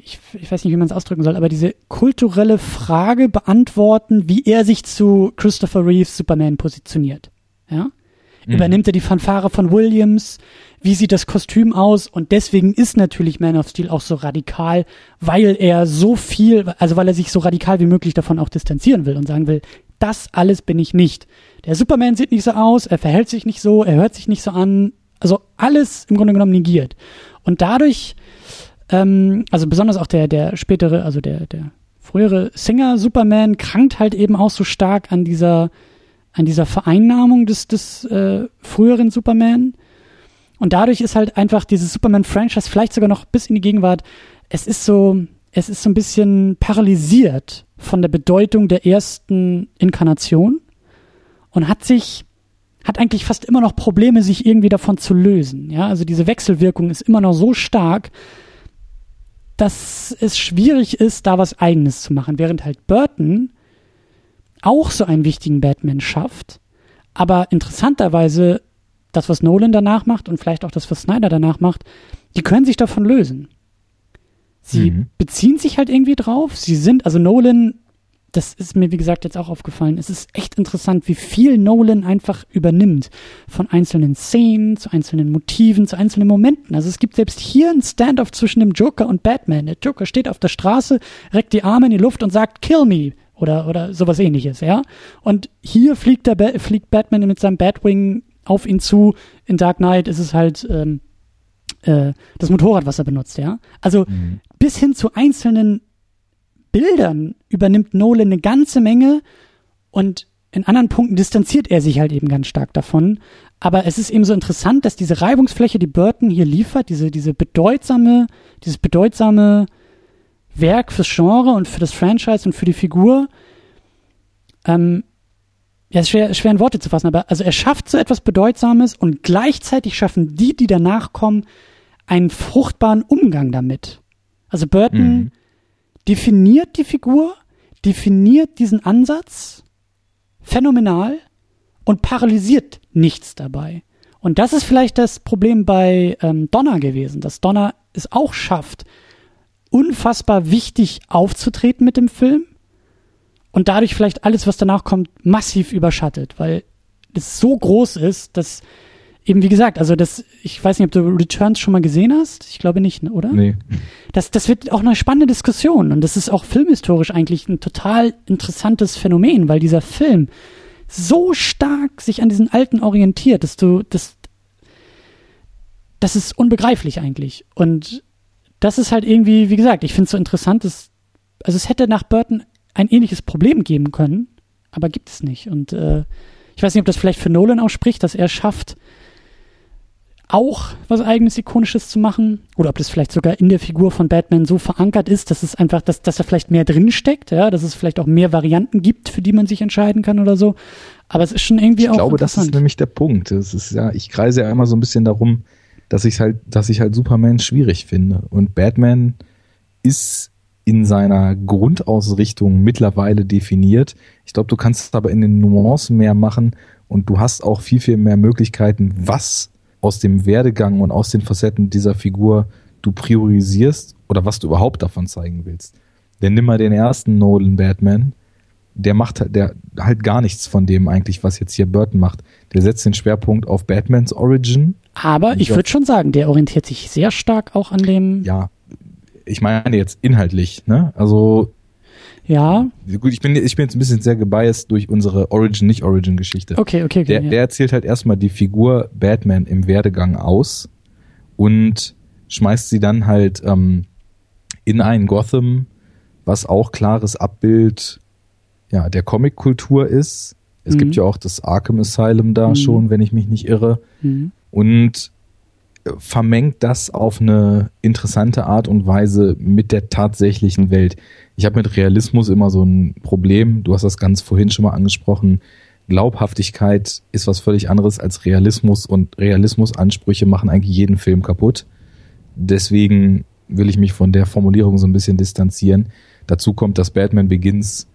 ich, ich weiß nicht, wie man es ausdrücken soll, aber diese kulturelle Frage beantworten, wie er sich zu Christopher Reeves Superman positioniert. Ja? Mhm. Übernimmt er die Fanfare von Williams? Wie sieht das Kostüm aus? Und deswegen ist natürlich Man of Steel auch so radikal, weil er so viel, also weil er sich so radikal wie möglich davon auch distanzieren will und sagen will, das alles bin ich nicht. Der Superman sieht nicht so aus, er verhält sich nicht so, er hört sich nicht so an. Also alles im Grunde genommen negiert. Und dadurch ähm, also besonders auch der, der spätere, also der, der frühere Singer Superman krankt halt eben auch so stark an dieser, an dieser Vereinnahmung des, des äh, früheren Superman. Und dadurch ist halt einfach dieses Superman-Franchise vielleicht sogar noch bis in die Gegenwart, es ist so, es ist so ein bisschen paralysiert von der Bedeutung der ersten Inkarnation und hat sich, hat eigentlich fast immer noch Probleme, sich irgendwie davon zu lösen. Ja, also diese Wechselwirkung ist immer noch so stark, dass es schwierig ist, da was Eigenes zu machen, während halt Burton auch so einen wichtigen Batman schafft, aber interessanterweise das, was Nolan danach macht und vielleicht auch das, was Snyder danach macht, die können sich davon lösen. Sie mhm. beziehen sich halt irgendwie drauf. Sie sind, also Nolan das ist mir, wie gesagt, jetzt auch aufgefallen. Es ist echt interessant, wie viel Nolan einfach übernimmt. Von einzelnen Szenen, zu einzelnen Motiven, zu einzelnen Momenten. Also es gibt selbst hier ein Standoff zwischen dem Joker und Batman. Der Joker steht auf der Straße, reckt die Arme in die Luft und sagt, kill me. Oder, oder sowas ähnliches, ja. Und hier fliegt, der ba fliegt Batman mit seinem Batwing auf ihn zu. In Dark Knight ist es halt, ähm, äh, das Motorrad, was er benutzt, ja. Also mhm. bis hin zu einzelnen Bildern übernimmt Nolan eine ganze Menge und in anderen Punkten distanziert er sich halt eben ganz stark davon. Aber es ist eben so interessant, dass diese Reibungsfläche, die Burton hier liefert, diese, diese bedeutsame, dieses bedeutsame Werk fürs Genre und für das Franchise und für die Figur, ähm, ja, ist schwer, schwer in Worte zu fassen, aber also er schafft so etwas Bedeutsames und gleichzeitig schaffen die, die danach kommen, einen fruchtbaren Umgang damit. Also Burton mhm definiert die Figur, definiert diesen Ansatz phänomenal und paralysiert nichts dabei. Und das ist vielleicht das Problem bei ähm, Donner gewesen, dass Donner es auch schafft, unfassbar wichtig aufzutreten mit dem Film und dadurch vielleicht alles, was danach kommt, massiv überschattet, weil es so groß ist, dass eben wie gesagt, also das, ich weiß nicht, ob du Returns schon mal gesehen hast. Ich glaube nicht, ne, oder? Nee. Das, das wird auch eine spannende Diskussion und das ist auch filmhistorisch eigentlich ein total interessantes Phänomen, weil dieser Film so stark sich an diesen Alten orientiert, dass du, das, das ist unbegreiflich eigentlich. Und das ist halt irgendwie, wie gesagt, ich finde es so interessant, dass, also es hätte nach Burton ein ähnliches Problem geben können, aber gibt es nicht. Und äh, ich weiß nicht, ob das vielleicht für Nolan auch spricht, dass er schafft, auch was eigenes Ikonisches zu machen oder ob das vielleicht sogar in der Figur von Batman so verankert ist, dass es einfach, dass, dass da vielleicht mehr drin steckt, ja, dass es vielleicht auch mehr Varianten gibt, für die man sich entscheiden kann oder so. Aber es ist schon irgendwie ich auch. Ich glaube, das ist nämlich der Punkt. Das ist ja, ich kreise ja immer so ein bisschen darum, dass ich halt, dass ich halt Superman schwierig finde. Und Batman ist in seiner Grundausrichtung mittlerweile definiert. Ich glaube, du kannst aber in den Nuancen mehr machen und du hast auch viel, viel mehr Möglichkeiten, was aus dem Werdegang und aus den Facetten dieser Figur du priorisierst oder was du überhaupt davon zeigen willst. Denn nimm mal den ersten Nolan Batman, der macht halt, der halt gar nichts von dem eigentlich, was jetzt hier Burton macht. Der setzt den Schwerpunkt auf Batmans Origin. Aber ich würde schon sagen, der orientiert sich sehr stark auch an dem. Ja, ich meine jetzt inhaltlich, ne? Also ja. Gut, ich bin, ich bin jetzt ein bisschen sehr gebiased durch unsere Origin-Nicht-Origin-Geschichte. Okay, okay, okay. Der, ja. der erzählt halt erstmal die Figur Batman im Werdegang aus und schmeißt sie dann halt ähm, in ein Gotham, was auch klares Abbild ja, der Comic-Kultur ist. Es mhm. gibt ja auch das Arkham Asylum da mhm. schon, wenn ich mich nicht irre. Mhm. Und vermengt das auf eine interessante Art und Weise mit der tatsächlichen Welt. Ich habe mit Realismus immer so ein Problem. Du hast das ganz vorhin schon mal angesprochen. Glaubhaftigkeit ist was völlig anderes als Realismus und Realismusansprüche machen eigentlich jeden Film kaputt. Deswegen will ich mich von der Formulierung so ein bisschen distanzieren. Dazu kommt, dass Batman Begins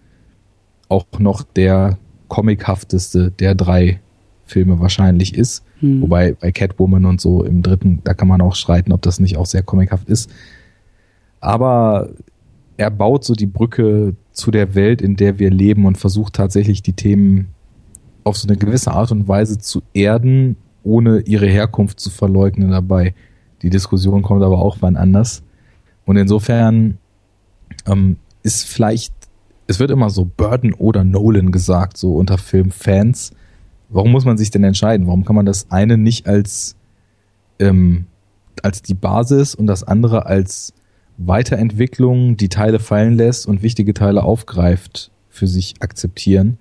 auch noch der comichafteste der drei Filme wahrscheinlich ist. Hm. Wobei bei Catwoman und so im dritten, da kann man auch streiten, ob das nicht auch sehr comichaft ist. Aber er baut so die Brücke zu der Welt, in der wir leben und versucht tatsächlich die Themen auf so eine gewisse Art und Weise zu erden, ohne ihre Herkunft zu verleugnen dabei. Die Diskussion kommt aber auch wann anders. Und insofern ähm, ist vielleicht, es wird immer so Burton oder Nolan gesagt, so unter Filmfans. Warum muss man sich denn entscheiden? Warum kann man das eine nicht als, ähm, als die Basis und das andere als Weiterentwicklung, die Teile fallen lässt und wichtige Teile aufgreift, für sich akzeptieren?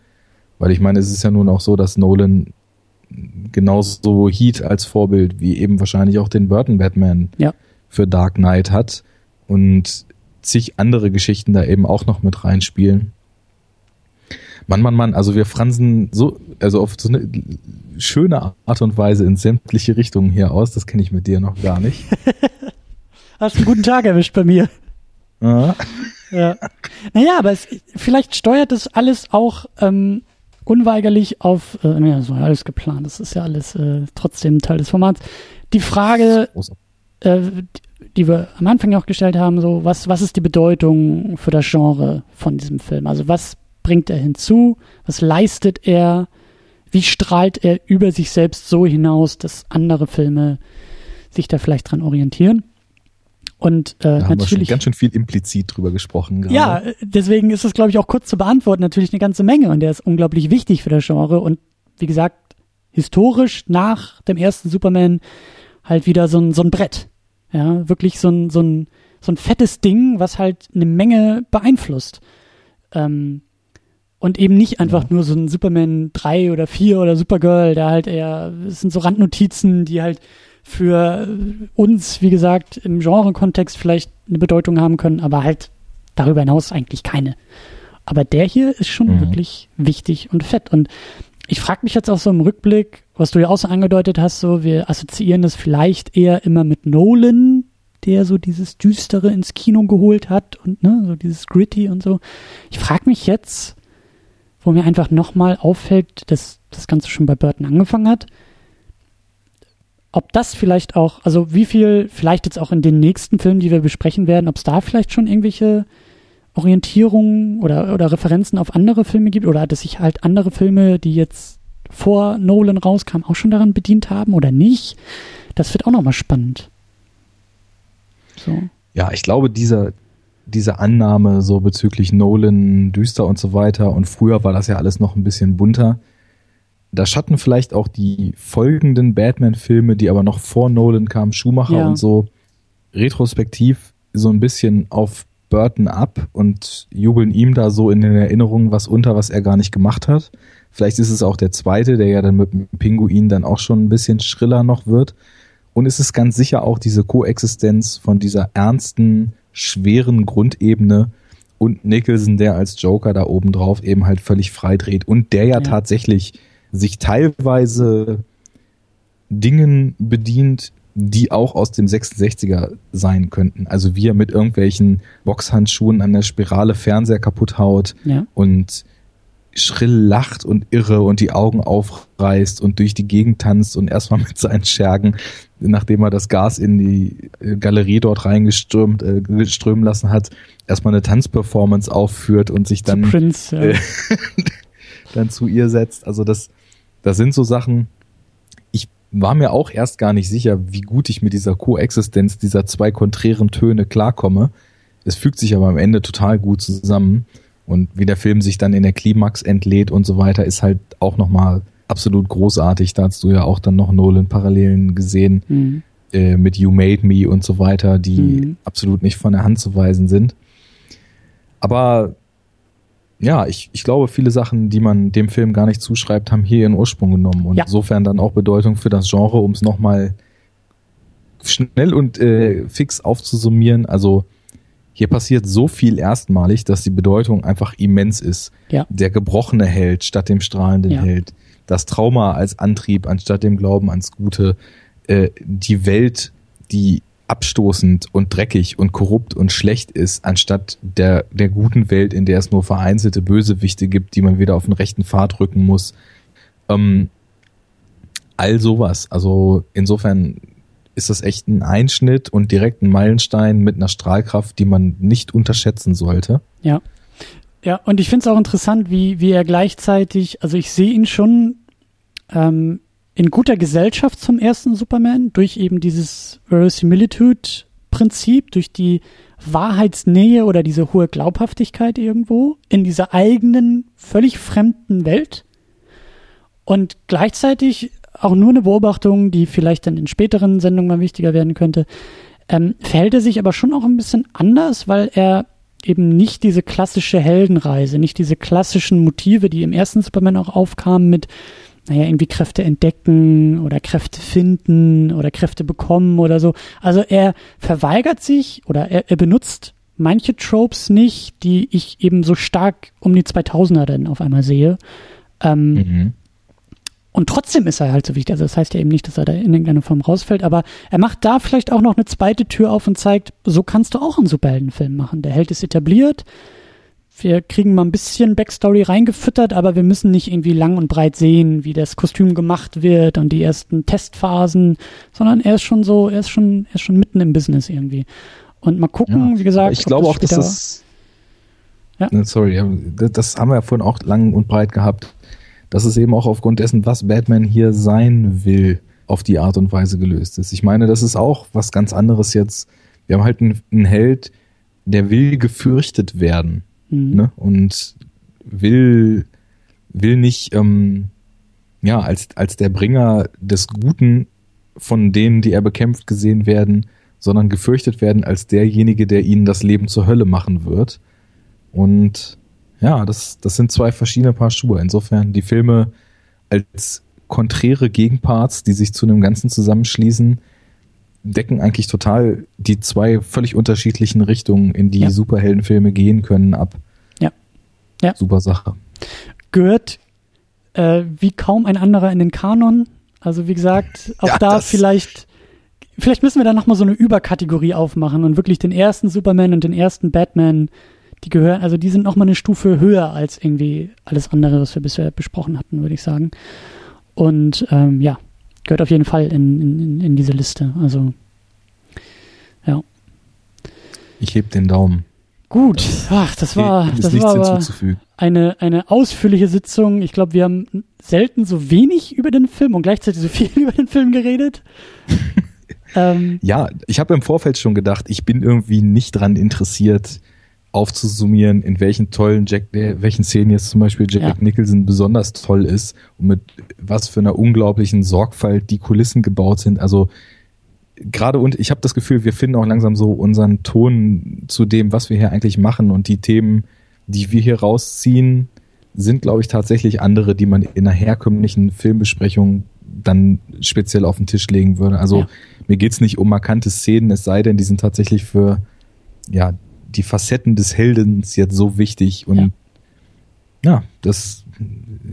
Weil ich meine, es ist ja nun auch so, dass Nolan genauso Heat als Vorbild wie eben wahrscheinlich auch den Burton Batman ja. für Dark Knight hat und zig andere Geschichten da eben auch noch mit reinspielen. Mann, Mann, Mann, also wir fransen so, also auf so eine schöne Art und Weise in sämtliche Richtungen hier aus, das kenne ich mit dir noch gar nicht. Hast einen guten Tag erwischt bei mir. Ja. ja. Naja, aber es, vielleicht steuert das alles auch ähm, unweigerlich auf, äh, naja, das war ja alles geplant, das ist ja alles äh, trotzdem Teil des Formats. Die Frage, äh, die wir am Anfang ja auch gestellt haben, so, was, was ist die Bedeutung für das Genre von diesem Film? Also was bringt er hinzu? Was leistet er? Wie strahlt er über sich selbst so hinaus, dass andere Filme sich da vielleicht dran orientieren? Und äh, da haben natürlich wir ganz schön viel implizit drüber gesprochen. Gerade. Ja, deswegen ist es, glaube ich, auch kurz zu beantworten. Natürlich eine ganze Menge und der ist unglaublich wichtig für das Genre. Und wie gesagt, historisch nach dem ersten Superman halt wieder so ein, so ein Brett. Ja, wirklich so ein, so ein, so ein fettes Ding, was halt eine Menge beeinflusst. Ähm, und eben nicht einfach ja. nur so ein Superman 3 oder 4 oder Supergirl, der halt eher, es sind so Randnotizen, die halt für uns, wie gesagt, im Genre-Kontext vielleicht eine Bedeutung haben können, aber halt darüber hinaus eigentlich keine. Aber der hier ist schon mhm. wirklich wichtig und fett. Und ich frage mich jetzt auch so im Rückblick, was du ja auch so angedeutet hast, so wir assoziieren das vielleicht eher immer mit Nolan, der so dieses Düstere ins Kino geholt hat und ne, so dieses Gritty und so. Ich frage mich jetzt, wo mir einfach nochmal auffällt, dass das Ganze schon bei Burton angefangen hat, ob das vielleicht auch, also wie viel, vielleicht jetzt auch in den nächsten Filmen, die wir besprechen werden, ob es da vielleicht schon irgendwelche Orientierungen oder, oder Referenzen auf andere Filme gibt oder dass sich halt andere Filme, die jetzt vor Nolan rauskamen, auch schon daran bedient haben oder nicht. Das wird auch nochmal spannend. So. Ja, ich glaube, dieser, diese Annahme so bezüglich Nolan, düster und so weiter und früher war das ja alles noch ein bisschen bunter. Da schatten vielleicht auch die folgenden Batman-Filme, die aber noch vor Nolan kamen, Schumacher ja. und so, retrospektiv so ein bisschen auf Burton ab und jubeln ihm da so in den Erinnerungen was unter, was er gar nicht gemacht hat. Vielleicht ist es auch der zweite, der ja dann mit dem Pinguin dann auch schon ein bisschen schriller noch wird. Und es ist ganz sicher auch diese Koexistenz von dieser ernsten, schweren Grundebene und Nicholson, der als Joker da oben drauf eben halt völlig frei dreht und der ja, ja. tatsächlich sich teilweise Dingen bedient, die auch aus dem 66er sein könnten. Also wie er mit irgendwelchen Boxhandschuhen an der Spirale Fernseher kaputt haut ja. und schrill lacht und irre und die Augen aufreißt und durch die Gegend tanzt und erstmal mit seinen Schergen, nachdem er das Gas in die Galerie dort reingestürmt äh, strömen lassen hat, erstmal eine Tanzperformance aufführt und sich dann, Prince, ja. äh, dann zu ihr setzt. Also das, das sind so Sachen, war mir auch erst gar nicht sicher, wie gut ich mit dieser Koexistenz dieser zwei konträren Töne klarkomme. Es fügt sich aber am Ende total gut zusammen. Und wie der Film sich dann in der Klimax entlädt und so weiter, ist halt auch nochmal absolut großartig. Da hast du ja auch dann noch Nolan-Parallelen gesehen mhm. äh, mit You Made Me und so weiter, die mhm. absolut nicht von der Hand zu weisen sind. Aber ja, ich, ich glaube, viele Sachen, die man dem Film gar nicht zuschreibt, haben hier ihren Ursprung genommen und Ja. insofern dann auch Bedeutung für das Genre, um es nochmal schnell und äh, fix aufzusummieren. Also hier passiert so viel erstmalig, dass die Bedeutung einfach immens ist. Ja. Der gebrochene Held statt dem strahlenden Ja. Held, das Trauma als Antrieb anstatt dem Glauben ans Gute, äh, die Welt, die abstoßend und dreckig und korrupt und schlecht ist, anstatt der, der guten Welt, in der es nur vereinzelte Bösewichte gibt, die man wieder auf den rechten Pfad rücken muss. Ähm, all sowas. Also insofern ist das echt ein Einschnitt und direkt ein Meilenstein mit einer Strahlkraft, die man nicht unterschätzen sollte. Ja. Ja, und ich finde es auch interessant, wie, wie er gleichzeitig, also ich sehe ihn schon ähm, in guter Gesellschaft zum ersten Superman, durch eben dieses Verisimilitude-Prinzip, durch die Wahrheitsnähe oder diese hohe Glaubhaftigkeit irgendwo in dieser eigenen, völlig fremden Welt. Und gleichzeitig auch nur eine Beobachtung, die vielleicht dann in späteren Sendungen mal wichtiger werden könnte, ähm, verhält er sich aber schon auch ein bisschen anders, weil er eben nicht diese klassische Heldenreise, nicht diese klassischen Motive, die im ersten Superman auch aufkamen mit, naja, irgendwie Kräfte entdecken oder Kräfte finden oder Kräfte bekommen oder so. Also er verweigert sich oder er, er benutzt manche Tropes nicht, die ich eben so stark um die 2000er dann auf einmal sehe. Ähm, Mhm. Und trotzdem ist er halt so wichtig. Also das heißt ja eben nicht, dass er da in irgendeiner Form rausfällt, aber er macht da vielleicht auch noch eine zweite Tür auf und zeigt, so kannst du auch einen Superheldenfilm machen. Der Held ist etabliert. Wir kriegen mal ein bisschen Backstory reingefüttert, aber wir müssen nicht irgendwie lang und breit sehen, wie das Kostüm gemacht wird und die ersten Testphasen, sondern er ist schon so, er ist schon, er ist schon mitten im Business irgendwie. Und mal gucken, Ja. wie gesagt. ich glaube auch, dass das. Ja. Sorry, das haben wir ja vorhin auch lang und breit gehabt. Das ist eben auch aufgrund dessen, was Batman hier sein will, auf die Art und Weise gelöst ist. Ich meine, das ist auch was ganz anderes jetzt. Wir haben halt einen, einen Held, der will gefürchtet werden Mhm. ne? und will, will nicht ähm, ja, als, als der Bringer des Guten von denen, die er bekämpft, gesehen werden, sondern gefürchtet werden als derjenige, der ihnen das Leben zur Hölle machen wird. Und ja, das, das sind zwei verschiedene Paar Schuhe. Insofern die Filme als konträre Gegenparts, die sich zu einem Ganzen zusammenschließen, decken eigentlich total die zwei völlig unterschiedlichen Richtungen, in die Ja. Superheldenfilme gehen können, ab. Ja. Ja. Super Sache. gehört äh, wie kaum ein anderer in den Kanon. Also wie gesagt, auch Ja, da vielleicht, vielleicht müssen wir da nochmal so eine Überkategorie aufmachen und wirklich den ersten Superman und den ersten Batman, die gehören, also die sind nochmal eine Stufe höher als irgendwie alles andere, was wir bisher besprochen hatten, würde ich sagen. Und ähm, ja, gehört auf jeden Fall in, in, in diese Liste. Also Ich heb den Daumen. gut, ach, das war, das war eine, eine ausführliche Sitzung. Ich glaube, wir haben selten so wenig über den Film und gleichzeitig so viel über den Film geredet. ähm, Ja, ich habe im Vorfeld schon gedacht, ich bin irgendwie nicht dran interessiert, aufzusummieren, in welchen tollen Jack, äh, welchen Szenen jetzt zum Beispiel Jack Ja. Nicholson besonders toll ist und mit was für einer unglaublichen Sorgfalt die Kulissen gebaut sind. Also gerade und ich habe das Gefühl, wir finden auch langsam so unseren Ton zu dem, was wir hier eigentlich machen und die Themen, die wir hier rausziehen, sind, glaube ich, tatsächlich andere, die man in einer herkömmlichen Filmbesprechung dann speziell auf den Tisch legen würde. Also Ja. mir geht's nicht um markante Szenen, es sei denn, die sind tatsächlich für ja die Facetten des Heldens jetzt so wichtig und Ja. ja, das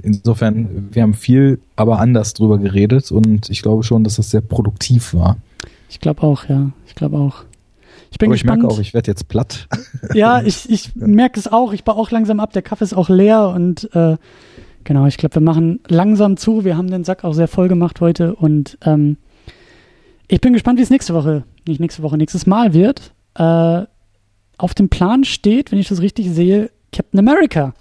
insofern, wir haben viel, aber anders drüber geredet und ich glaube schon, dass das sehr produktiv war. ich glaube auch, ja. Ich glaube auch. Ich bin aber ich gespannt. merke auch, ich werde jetzt platt. ja, ich, ich merke es auch. Ich baue auch langsam ab. Der Kaffee ist auch leer und äh, genau, ich glaube, wir machen langsam zu. Wir haben den Sack auch sehr voll gemacht heute und ähm, ich bin gespannt, wie es nächste Woche, nicht nächste Woche, nächstes Mal wird. Äh, auf dem Plan steht, wenn ich das richtig sehe, Captain America.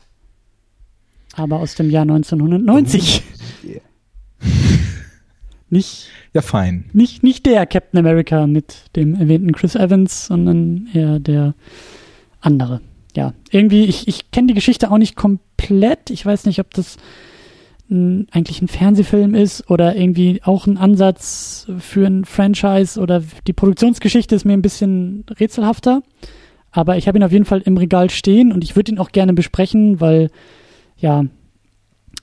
Aber aus dem Jahr 1990. nicht, Ja, fein. nicht, nicht der Captain America mit dem erwähnten Chris Evans, sondern eher der andere. Ja, irgendwie, ich, ich kenne die Geschichte auch nicht komplett. Ich weiß nicht, ob das n, eigentlich ein Fernsehfilm ist oder irgendwie auch ein Ansatz für ein Franchise oder die Produktionsgeschichte ist mir ein bisschen rätselhafter. Aber ich habe ihn auf jeden Fall im Regal stehen und ich würde ihn auch gerne besprechen, weil ja,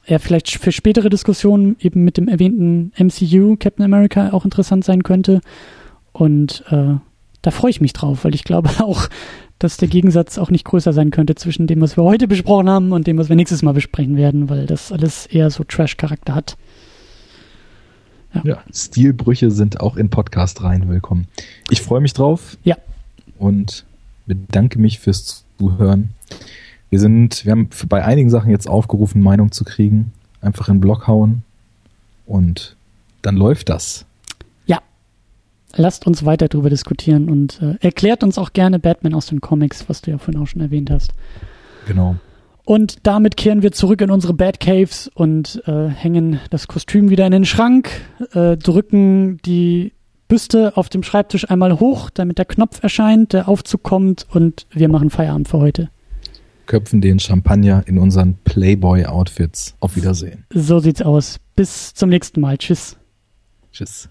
er vielleicht für spätere Diskussionen eben mit dem erwähnten MCU Captain America auch interessant sein könnte. Und äh, da freue ich mich drauf, weil ich glaube auch, dass der Gegensatz auch nicht größer sein könnte zwischen dem, was wir heute besprochen haben und dem, was wir nächstes Mal besprechen werden, weil das alles eher so Trash-Charakter hat. Ja. ja. Stilbrüche sind auch in Podcast rein willkommen. Ich freue mich drauf. Ja. Und bedanke mich fürs Zuhören. Wir sind, wir haben bei einigen Sachen jetzt aufgerufen, Meinung zu kriegen. Einfach in den Blog hauen. Und dann läuft das. Ja. Lasst uns weiter darüber diskutieren und äh, erklärt uns auch gerne Batman aus den Comics, was du ja vorhin auch schon erwähnt hast. Genau. Und damit kehren wir zurück in unsere Batcaves und äh, hängen das Kostüm wieder in den Schrank, äh, drücken die Büste auf dem Schreibtisch einmal hoch, damit der Knopf erscheint, der Aufzug kommt und wir machen Feierabend für heute. Köpfen den Champagner in unseren Playboy-Outfits. Auf Wiedersehen. So sieht's aus. Bis zum nächsten Mal. Tschüss. Tschüss.